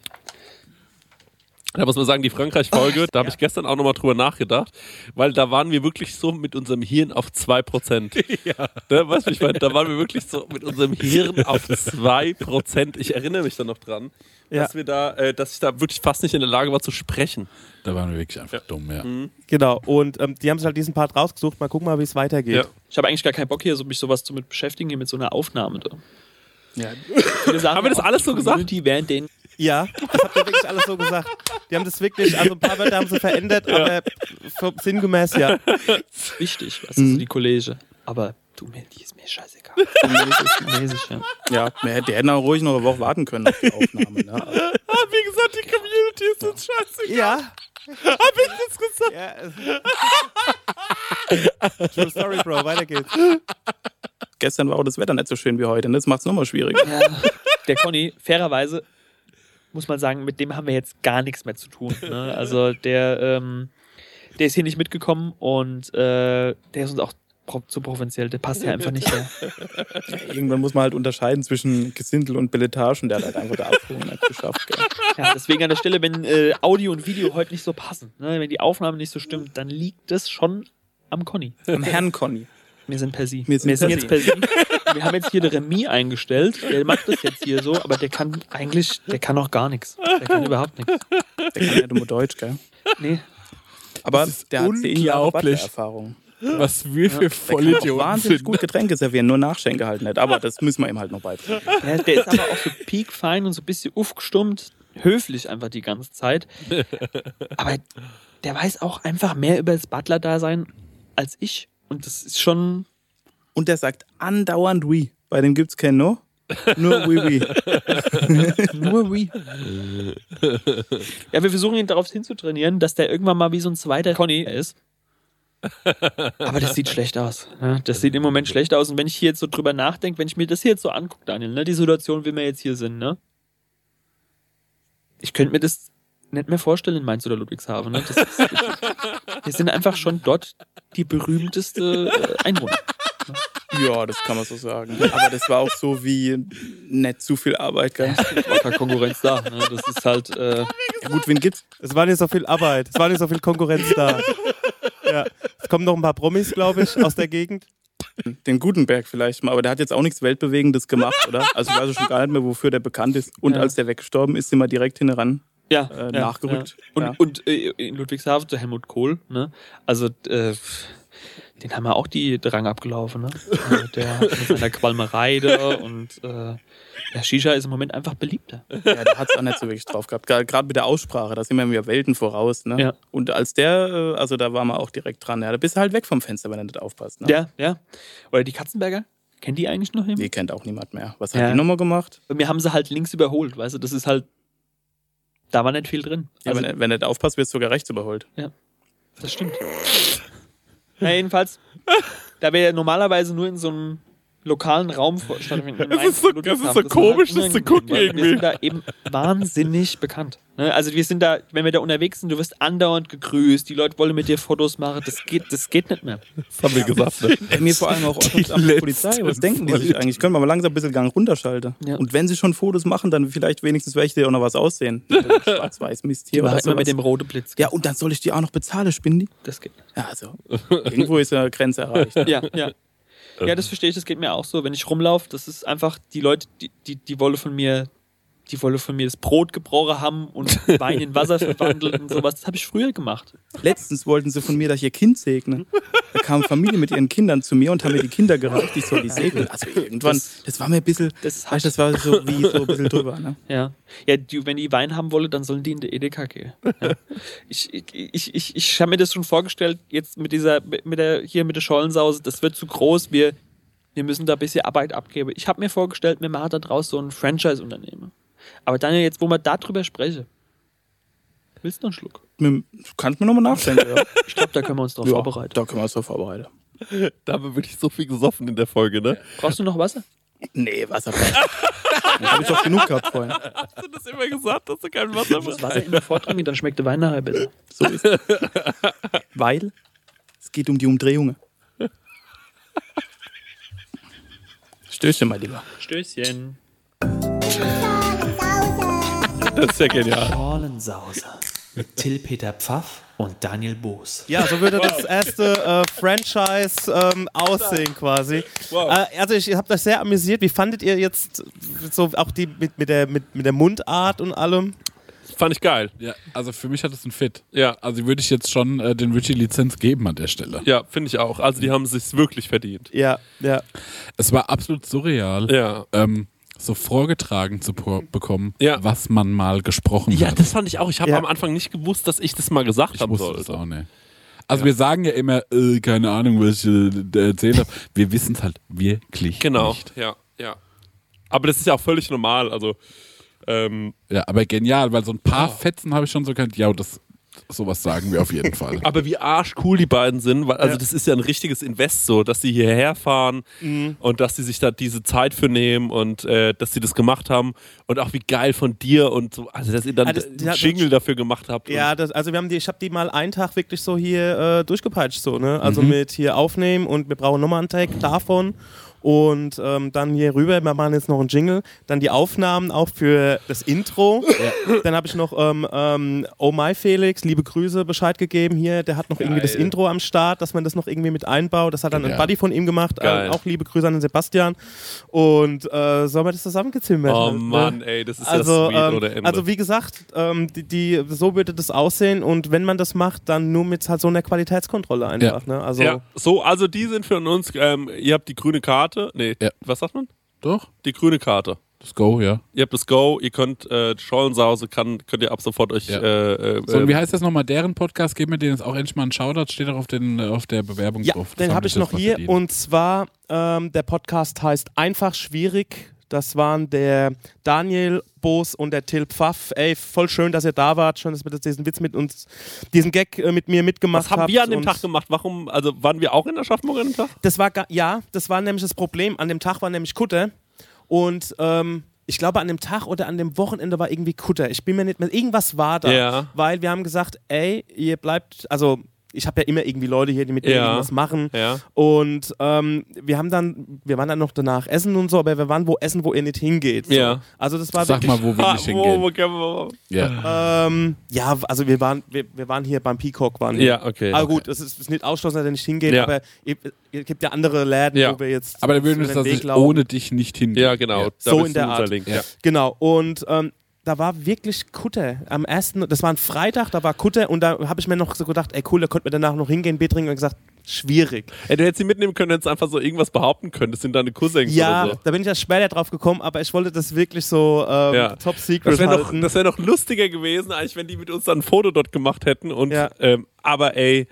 Da muss man sagen, die Frankreich-Folge, da habe ich gestern auch nochmal drüber nachgedacht, weil da waren wir wirklich so mit unserem Hirn auf 2%. Ja. Ne, weißt du, ich meine, da waren wir wirklich so mit unserem Hirn auf 2%. Ich erinnere mich da noch dran, Ja. dass wir da, äh, dass ich da wirklich fast nicht in der Lage war zu sprechen. Da waren wir wirklich einfach dumm, ja. Genau. Und ähm, die haben sich halt diesen Part rausgesucht. Mal gucken mal, wie es weitergeht. Ja. Ich habe eigentlich gar keinen Bock hier, so mich sowas zu mit beschäftigen, hier mit so einer Aufnahme. Da. Ja. Haben wir das alles so gesagt? Die während den Ja, das habt ihr wirklich alles so gesagt. Die haben das wirklich, also ein paar Wörter haben sie verändert, aber vom sinngemäß ja. wichtig, was ist so die Kollege. Aber du, mir, die ist mir scheißegal. Chinesisch, ja. Ja, die hätten auch ruhig noch eine Woche warten können auf die Aufnahme. Ne? Aber Ah, wie gesagt, die Community ist uns scheiße. Ja. Hab ich das gesagt? ja. True Story, Bro. Weiter geht's. gestern war auch das Wetter nicht so schön wie heute. Und das macht es nochmal schwieriger. Der Conny, fairerweise, muss man sagen, mit dem haben wir jetzt gar nichts mehr zu tun. Ne? Also der, ähm, der ist hier nicht mitgekommen und äh, der ist uns auch zu provinziell, der passt hier einfach nicht her. Irgendwann muss man halt unterscheiden zwischen Gesindel und Billetage und der hat halt einfach der nicht geschafft. Gell? Ja, deswegen an der Stelle, wenn äh, Audio und Video heute nicht so passen, ne? wenn die Aufnahme nicht so stimmt, dann liegt das schon am Conny. Am Herrn Conny. Wir sind per Sie. Wir sind per jetzt per Sie. Wir haben jetzt hier den Remy eingestellt. Der macht das jetzt hier so, aber der kann eigentlich, der kann auch gar nichts. Der kann überhaupt nichts. Der kann ja nur Deutsch, gell? Nee. Aber der hat zehn Jahre unglaublich. Erfahrung. Was wir für Der kann auch Vollidioten wahnsinnig sind. gut Getränke servieren, nur Nachschenke halt nicht. Aber das müssen wir ihm halt noch beibringen. Ja, der ist aber auch so piekfein und so ein bisschen aufgestummt, höflich einfach die ganze Zeit. Aber der weiß auch einfach mehr über das Butler-Dasein als ich. Und das ist schon. Und der sagt andauernd Oui. Bei dem gibt's kein No. Nur Oui, Oui. Nur wie. ja, wir versuchen ihn darauf hinzutrainieren, dass der irgendwann mal wie so ein zweiter Conny ist. Aber das sieht schlecht aus. Ne? Das sieht im Moment schlecht aus. Und wenn ich hier jetzt so drüber nachdenke, wenn ich mir das hier jetzt so angucke, Daniel, ne? die Situation, wie wir jetzt hier sind, ne? Ich könnte mir das nicht mehr vorstellen in Mainz oder Ludwigshafen. Ne? Das ist, wir sind einfach schon dort die berühmteste äh, Einwohner. Ja, das kann man so sagen. Aber das war auch so wie nicht zu viel Arbeit, gell? War keine Konkurrenz da. Ne? Das ist halt. Äh, Ja, gut, wen gibt's? Es war nicht so viel Arbeit, es war nicht so viel Konkurrenz da. Ja. Es kommen noch ein paar Promis, glaube ich, aus der Gegend. Den Gutenberg vielleicht mal, aber der hat jetzt auch nichts Weltbewegendes gemacht, oder? Also ich weiß auch schon gar nicht mehr, wofür der bekannt ist. Und Ja. als der weggestorben ist, sind wir direkt hinran ja, äh, ja, nachgerückt. Ja. Und, Ja. und äh, in Ludwigshafen zu Helmut Kohl, ne? Also, äh, den haben wir auch die Drang abgelaufen, ne? Also der mit seiner Qualmerei da und äh, der Shisha ist im Moment einfach beliebter. Ja, der hat es auch nicht so wirklich drauf gehabt. Gerade mit der Aussprache, da sind wir mir Welten voraus. Ne? Ja. Und als der, äh, also da waren wir auch direkt dran. Ja, da bist du halt weg vom Fenster, wenn du nicht aufpasst. Ne? Ja, ja. Oder die Katzenberger? Kennt die eigentlich noch jemand? Die kennt auch niemand mehr. Was hat Ja. die nochmal gemacht? Mir haben sie halt links überholt, weißt du, das ist halt. Da war nicht viel drin. Ja, Also, wenn, er- wenn er nicht aufpasst, wirst du sogar rechts überholt. das stimmt. Na, jedenfalls, da wir normalerweise nur in so einem lokalen Raum stattfinden. Es ist so- es ist so komisch, das zu gucken Wir irgendwie. sind da eben wahnsinnig bekannt. Ne? Also wir sind da, wenn wir da unterwegs sind, du wirst andauernd gegrüßt, die Leute wollen mit dir Fotos machen, das geht, das geht nicht mehr. Das haben wir gesagt. Ne? Mir vor allem auch Die Polizei. Was denken die sich eigentlich? Können wir mal langsam ein bisschen Gang runterschalten. Ja. Und wenn sie schon Fotos machen, dann vielleicht wenigstens welche, die auch noch was aussehen. Schwarz-Weiß-Mist Die hier halt immer mit dem roten Blitz. Ja, und dann soll ich die auch noch bezahlen, spinnen die? Das geht nicht. Ja, also irgendwo ist eine Grenze erreicht. Ja, ja. Ja, das verstehe ich, das geht mir auch so. Wenn ich rumlaufe, das ist einfach, die Leute, die, die, die wollen von mir, die wollen von mir das Brot gebrochen haben und Wein in Wasser verwandelt und sowas. Das habe ich früher gemacht. Letztens wollten sie von mir, dass ich ihr Kind segne. Da kam Familie mit ihren Kindern zu mir und haben mir die Kinder gereicht, ich soll die segnen. Also irgendwann, Das- das, war mir ein bisschen, Das weißt, das war so wie so ein bisschen drüber. Ne? Ja. Ja, die, wenn die Wein haben wollen, dann sollen die in der Edeka gehen. Ja. Ich, ich, ich, ich, ich habe mir das schon vorgestellt, jetzt mit dieser, mit der, hier mit der Schollensause, das wird zu groß, wir, wir müssen da ein bisschen Arbeit abgeben. Ich habe mir vorgestellt, wir machen da draus so ein Franchise-Unternehmen. Aber Daniel, jetzt, wo wir darüber sprechen, willst du noch einen Schluck? Du kannst mir nochmal nachdenken. Ja. Ich glaube, da können wir uns drauf ja, vorbereiten. Da können wir uns drauf vorbereiten. Da haben wir wirklich so viel gesoffen in der Folge, ne? Brauchst du noch Wasser? Nee, Wasser. Das habe ich doch genug gehabt vorhin. Hast du das immer gesagt, dass du kein Wasser Das Wasser immer vortrinken, dann schmeckt der Wein nachher besser. So ist es. Weil es geht um die Umdrehungen. Stößchen, mein Lieber. Stößchen. Das ist ja genial. Schorlensause mit Till Peter Pfaff und Daniel Boos. Ja, so würde das erste äh, Franchise ähm, aussehen quasi. Äh, also ich habe das sehr amüsiert. Wie fandet ihr jetzt so auch die mit, mit, der, mit, mit der Mundart und allem? Fand ich geil. Ja, also für mich hat es einen Fit. Ja, Also würde ich jetzt schon äh, den Richie-Lizenz geben an der Stelle. ja, finde ich auch. Also die haben es sich wirklich verdient. Ja, ja. Es war absolut surreal, Ja. ähm, so vorgetragen zu bekommen, Ja. was man mal gesprochen Ja, hat. das fand ich auch. Ich habe Ja. am Anfang nicht gewusst, dass ich das mal gesagt ich haben wusste sollte. das auch nicht. Also wir sagen ja immer, äh, keine Ahnung, was ich äh, erzählt habe. Wir wissen es halt wirklich Genau. nicht. Ja, ja. Aber das ist ja auch völlig normal. Also, ähm, Ja, aber genial, weil so ein paar Oh. Fetzen habe ich schon so gekannt. Ja, das, sowas sagen wir auf jeden Fall. aber wie arschcool die beiden sind, weil, also Ja. das ist ja ein richtiges Invest so, dass sie hierher fahren und dass sie sich da diese Zeit für nehmen und äh, dass sie das gemacht haben und auch wie geil von dir und so, also dass ihr dann Ah, das- Jingle dafür gemacht habt. Ja, das, also wir haben die, ich habe die mal einen Tag wirklich so hier äh, durchgepeitscht, so, ne? Also Mhm. mit hier aufnehmen und wir brauchen nochmal einen Tag davon. Und ähm, dann hier rüber, wir machen jetzt noch einen Jingle. Dann die Aufnahmen auch für das Intro. Dann habe ich noch ähm, ähm, Oh My Felix, liebe Grüße, Bescheid gegeben hier. Der hat noch irgendwie das Geil. Intro am Start, dass man das noch irgendwie mit einbaut. Das hat dann ein Ja. Buddy von ihm gemacht. Geil. Äh, auch liebe Grüße an den Sebastian. Und äh, sollen wir das zusammengezimmert? Oh ne? Mann, ey, das ist Also, ja sweet ähm, oder Ende. also wie gesagt, ähm, die, die, so würde das aussehen und wenn man das macht, dann nur mit halt so einer Qualitätskontrolle einfach. Ne? Also, ja, so, also die sind für uns, ähm, ihr habt die grüne Karte, nee, Ja. was sagt man? Doch, Die grüne Karte. das Go, ja. Ihr habt das Go, ihr könnt äh, Schollensause, kann, könnt ihr ab sofort euch Ja. äh, äh, So, und wie äh, heißt das nochmal? Deren Podcast, geben wir denen jetzt auch endlich mal einen Shoutout, steht auch auf, den, äh, auf der Bewerbung ja drauf. Den habe die ich noch hier verdient. und zwar ähm, der Podcast heißt Einfach Schwierig. Das waren der Daniel Boos und der Till Pfaff. Ey, voll schön, dass ihr da wart. Schön, dass ihr diesen Witz mit uns, diesen Gag äh, mit mir mitgemacht was haben habt. wir an dem Tag gemacht? Warum, also waren wir auch in Aschaffenburg an dem Tag? Das war ja, das war nämlich das Problem. An dem Tag war nämlich Kutter und ähm, ich glaube an dem Tag oder an dem Wochenende war irgendwie Kutter. Ich bin mir nicht mehr. Irgendwas war da, Ja. weil wir haben gesagt, ey, ihr bleibt, also ich habe ja immer irgendwie Leute hier, die mit mir Ja. irgendwas machen. Ja. Und ähm, wir haben dann, wir waren dann noch danach essen und so, aber wir waren wo essen, wo ihr nicht hingeht. So. Ja. Also das war Sag wirklich, mal, wo wir Ah, nicht wo, hingehen. wo können wir, Ja. ähm, ja, also wir waren, wir, wir waren hier beim Peacock, waren wir. ja, okay. Aber gut, es ist, ist nicht ausschlossen, dass er nicht hingeht, Ja. aber ihr- es gibt ja andere Läden, Ja. wo wir jetzt Aber da würden wir ohne dich nicht hingehen. Ja, genau. So in der Art. Genau, und ähm, da war wirklich Kutter. Am ersten, das war ein Freitag, da war Kutter und da habe ich mir noch so gedacht, ey cool, da konnten wir danach noch hingehen, Bier trinken und gesagt, schwierig. Ey, du hättest sie mitnehmen können, hättest einfach so irgendwas behaupten können. Das sind deine Cousins Ja, oder so. da bin ich ja später drauf gekommen, aber ich wollte das wirklich so ähm, Ja. top Das secret wäre noch, halten. das wär noch lustiger gewesen, eigentlich wenn die mit uns dann ein Foto dort gemacht hätten. Und, Ja. ähm, aber ey,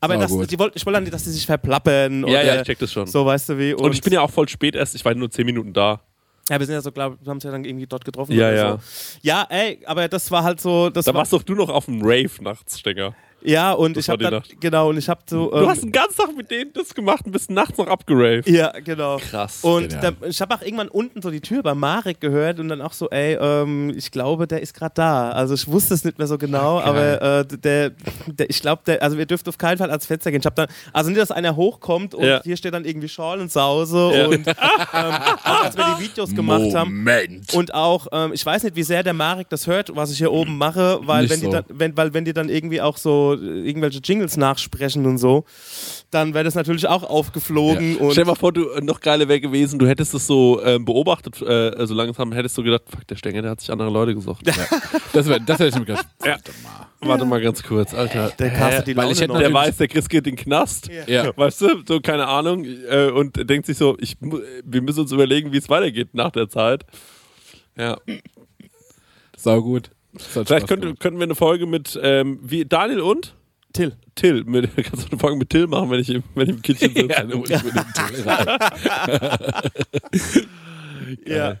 aber Sau das, die wollt, ich wollte dann nicht, dass die sich verplappern. ja, oder ja, ich check das schon. So, weißt du wie. und, ich bin ja auch voll spät erst, ich war nur 10 Minuten da. Ja, wir sind ja so, glaub, wir haben uns ja dann irgendwie dort getroffen. Ja, oder ja. So. Ja, ey, aber das war halt so. Das Da war, warst doch du noch auf dem Rave nachts, Stenger. Ja, und das ich habe die dann. Genau, und ich habe so. Du ähm, hast den ganzen Tag mit denen das gemacht und bist nachts noch abgeraved. Ja, genau. Krass. Und da, ich habe auch irgendwann unten so die Tür bei Marek gehört und dann auch so, ey, ähm, ich glaube, der ist gerade da. Also ich wusste es nicht mehr so genau, aber äh, der, der, ich glaube, der, also wir dürfen auf keinen Fall ans Fenster gehen. Ich habe dann, also nicht, dass einer hochkommt und Ja. hier steht dann irgendwie Schal und Sause Ja. und ähm, auch als wir die Videos gemacht haben. Moment. Und auch, ähm, ich weiß nicht, wie sehr der Marek das hört, was ich hier oben mache, weil Nicht wenn, die so. dann, wenn, weil wenn die dann irgendwie auch so äh, irgendwelche Jingles nachsprechen und so, dann wäre das natürlich auch aufgeflogen. Und Stell dir mal vor, du äh, noch geiler wäre gewesen, du hättest es so ähm, beobachtet, äh, so langsam hättest du gedacht, fuck, der Stenger, der hat sich andere Leute gesucht. Das wäre das wär ich mir gedacht. Ja. Warte mal ganz kurz, Alter. der castet die weil ich hätte noch. Der weiß, der Chris geht in den Knast. Ja. Weißt du, so keine Ahnung. Äh, und denkt sich so, ich, wir müssen uns überlegen, wie es weitergeht nach der Zeit. Ja. Sau gut. Vielleicht könnte, könnten wir eine Folge mit ähm, wie Daniel und Till. Till. Mit, kannst du eine Folge mit Till machen, wenn ich im, wenn ich im Kitchen sitze? Ja, ich bin im Till rein. Ja.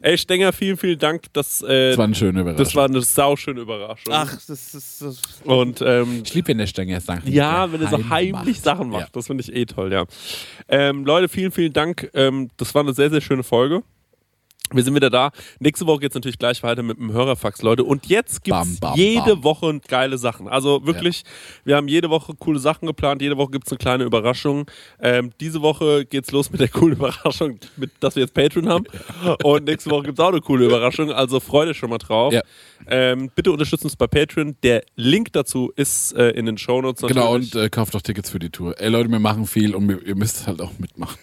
Ey, Stenger, vielen, vielen Dank. Das, äh, Das war eine schöne Überraschung. das war eine sauschöne Überraschung. Ach, das ist. Das Und ähm, ich liebe, wenn der Stenger Sachen Ja, wenn er so heimlich macht. Sachen macht. Ja. Das finde ich eh toll, ja. Ähm, Leute, vielen, vielen Dank. Ähm, das war eine sehr, sehr schöne Folge. Wir sind wieder da. Nächste Woche geht es natürlich gleich weiter mit dem Hörerfax, Leute. Und jetzt gibt es Bam, bam, jede bam. Woche geile Sachen. Also wirklich, wir haben jede Woche coole Sachen geplant. Jede Woche gibt es eine kleine Überraschung. Ähm, diese Woche geht's los mit der coolen Überraschung, mit, dass wir jetzt Patreon haben. Und nächste Woche gibt es auch eine coole Überraschung. Also freut euch schon mal drauf. Ja. Ähm, bitte unterstützt uns bei Patreon. Der Link dazu ist äh, in den Shownotes natürlich. Genau, und äh, kauft doch Tickets für die Tour. Ey Leute, wir machen viel und wir, ihr müsst halt auch mitmachen.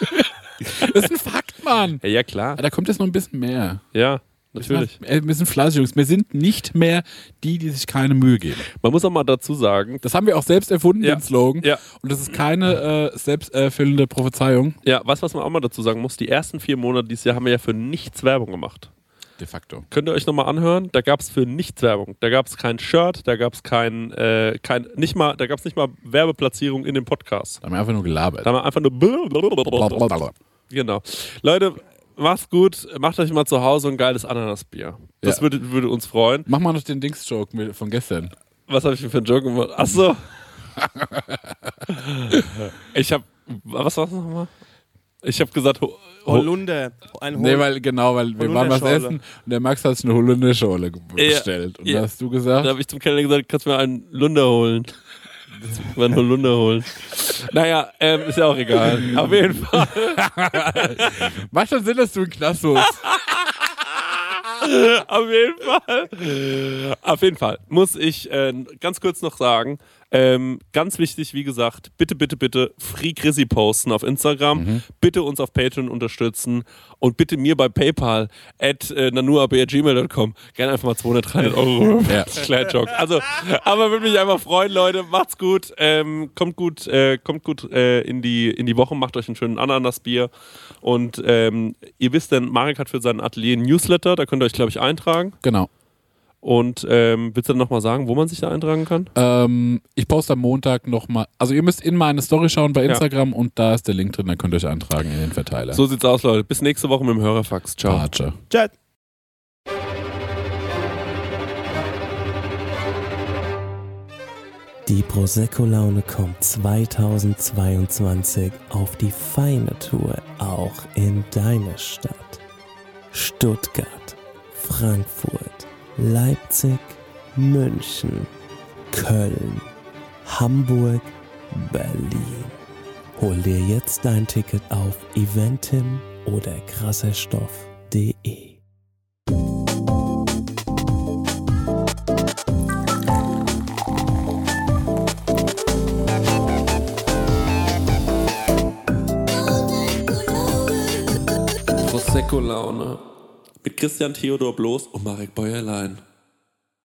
das ist ein Fakt, Mann. Ja, klar. Da kommt jetzt noch ein bisschen mehr. Ja, natürlich. Ey, Wir sind fleißig, Jungs. Wir sind nicht mehr die, die sich keine Mühe geben. Man muss auch mal dazu sagen, Das haben wir auch selbst erfunden, Ja. den Slogan. Ja. Und das ist keine äh, selbsterfüllende Prophezeiung. ja, was, was man auch mal dazu sagen muss, die ersten vier Monate dieses Jahr haben wir ja für nichts Werbung gemacht. De facto. Könnt ihr euch nochmal anhören? Da gab es für nichts Werbung. Da gab es kein Shirt, da gab es kein, äh, kein, nicht mal, da gab es nicht mal Werbeplatzierung in dem Podcast. Da haben wir einfach nur gelabert. Da haben wir einfach nur Blablabla. Genau. Leute, macht's gut, macht euch mal zu Hause ein geiles Ananasbier. Das Ja. würde, würde uns freuen. Mach mal noch den Dings-Joke von gestern. Was habe ich denn für einen Joke gemacht? Ach so. ich habe, was war das nochmal? Ich habe gesagt, ho- ho- Holunder. Ein Hol Nee, weil, genau, weil wir waren was essen und der Max hat sich eine Holunderschorle ge- Ja. bestellt. Und Ja. da hast du Da gesagt, habe ich zum Kellner gesagt, kannst du mir einen Lunder holen. Einen Holunder holen. Naja, ähm, ist ja auch egal. Auf jeden Fall. macht schon Sinn, dass du in den Knast musst. Auf jeden Fall. Auf jeden Fall muss ich äh, ganz kurz noch sagen, ähm, ganz wichtig, wie gesagt, bitte, bitte, bitte Free Chrissy posten auf Instagram, bitte uns auf Patreon unterstützen und bitte mir bei PayPal at äh, nanuab.gmail.com gerne einfach mal 200, 300 Euro. Ja. Kleiner Joke. Also, aber würde mich einfach freuen, Leute. Macht's gut. Ähm, kommt gut, äh, kommt gut äh, in, die, in die Woche. Macht euch einen schönen Ananasbier. Und ähm, ihr wisst denn, Marek hat für sein Atelier ein Newsletter. Da könnt ihr euch, glaube ich, eintragen. Genau. Und ähm, willst du dann nochmal sagen, wo man sich da eintragen kann? Ähm, ich poste am Montag nochmal. Also, ihr müsst in meine Story schauen bei Ja. Instagram und da ist der Link drin. Da könnt ihr euch eintragen in den Verteiler. So sieht's aus, Leute. Bis nächste Woche mit dem Hörerfax. Ciao. Archer. Chat. Die Prosecco-Laune kommt 2022 auf die feine Tour auch in deine Stadt. Stuttgart, Frankfurt, Leipzig, München, Köln, Hamburg, Berlin. Hol dir jetzt dein Ticket auf eventim oder krasserstoff.de. Prosecco-Laune. Mit Christian Theodor Bloß und Marek Bäuerlein.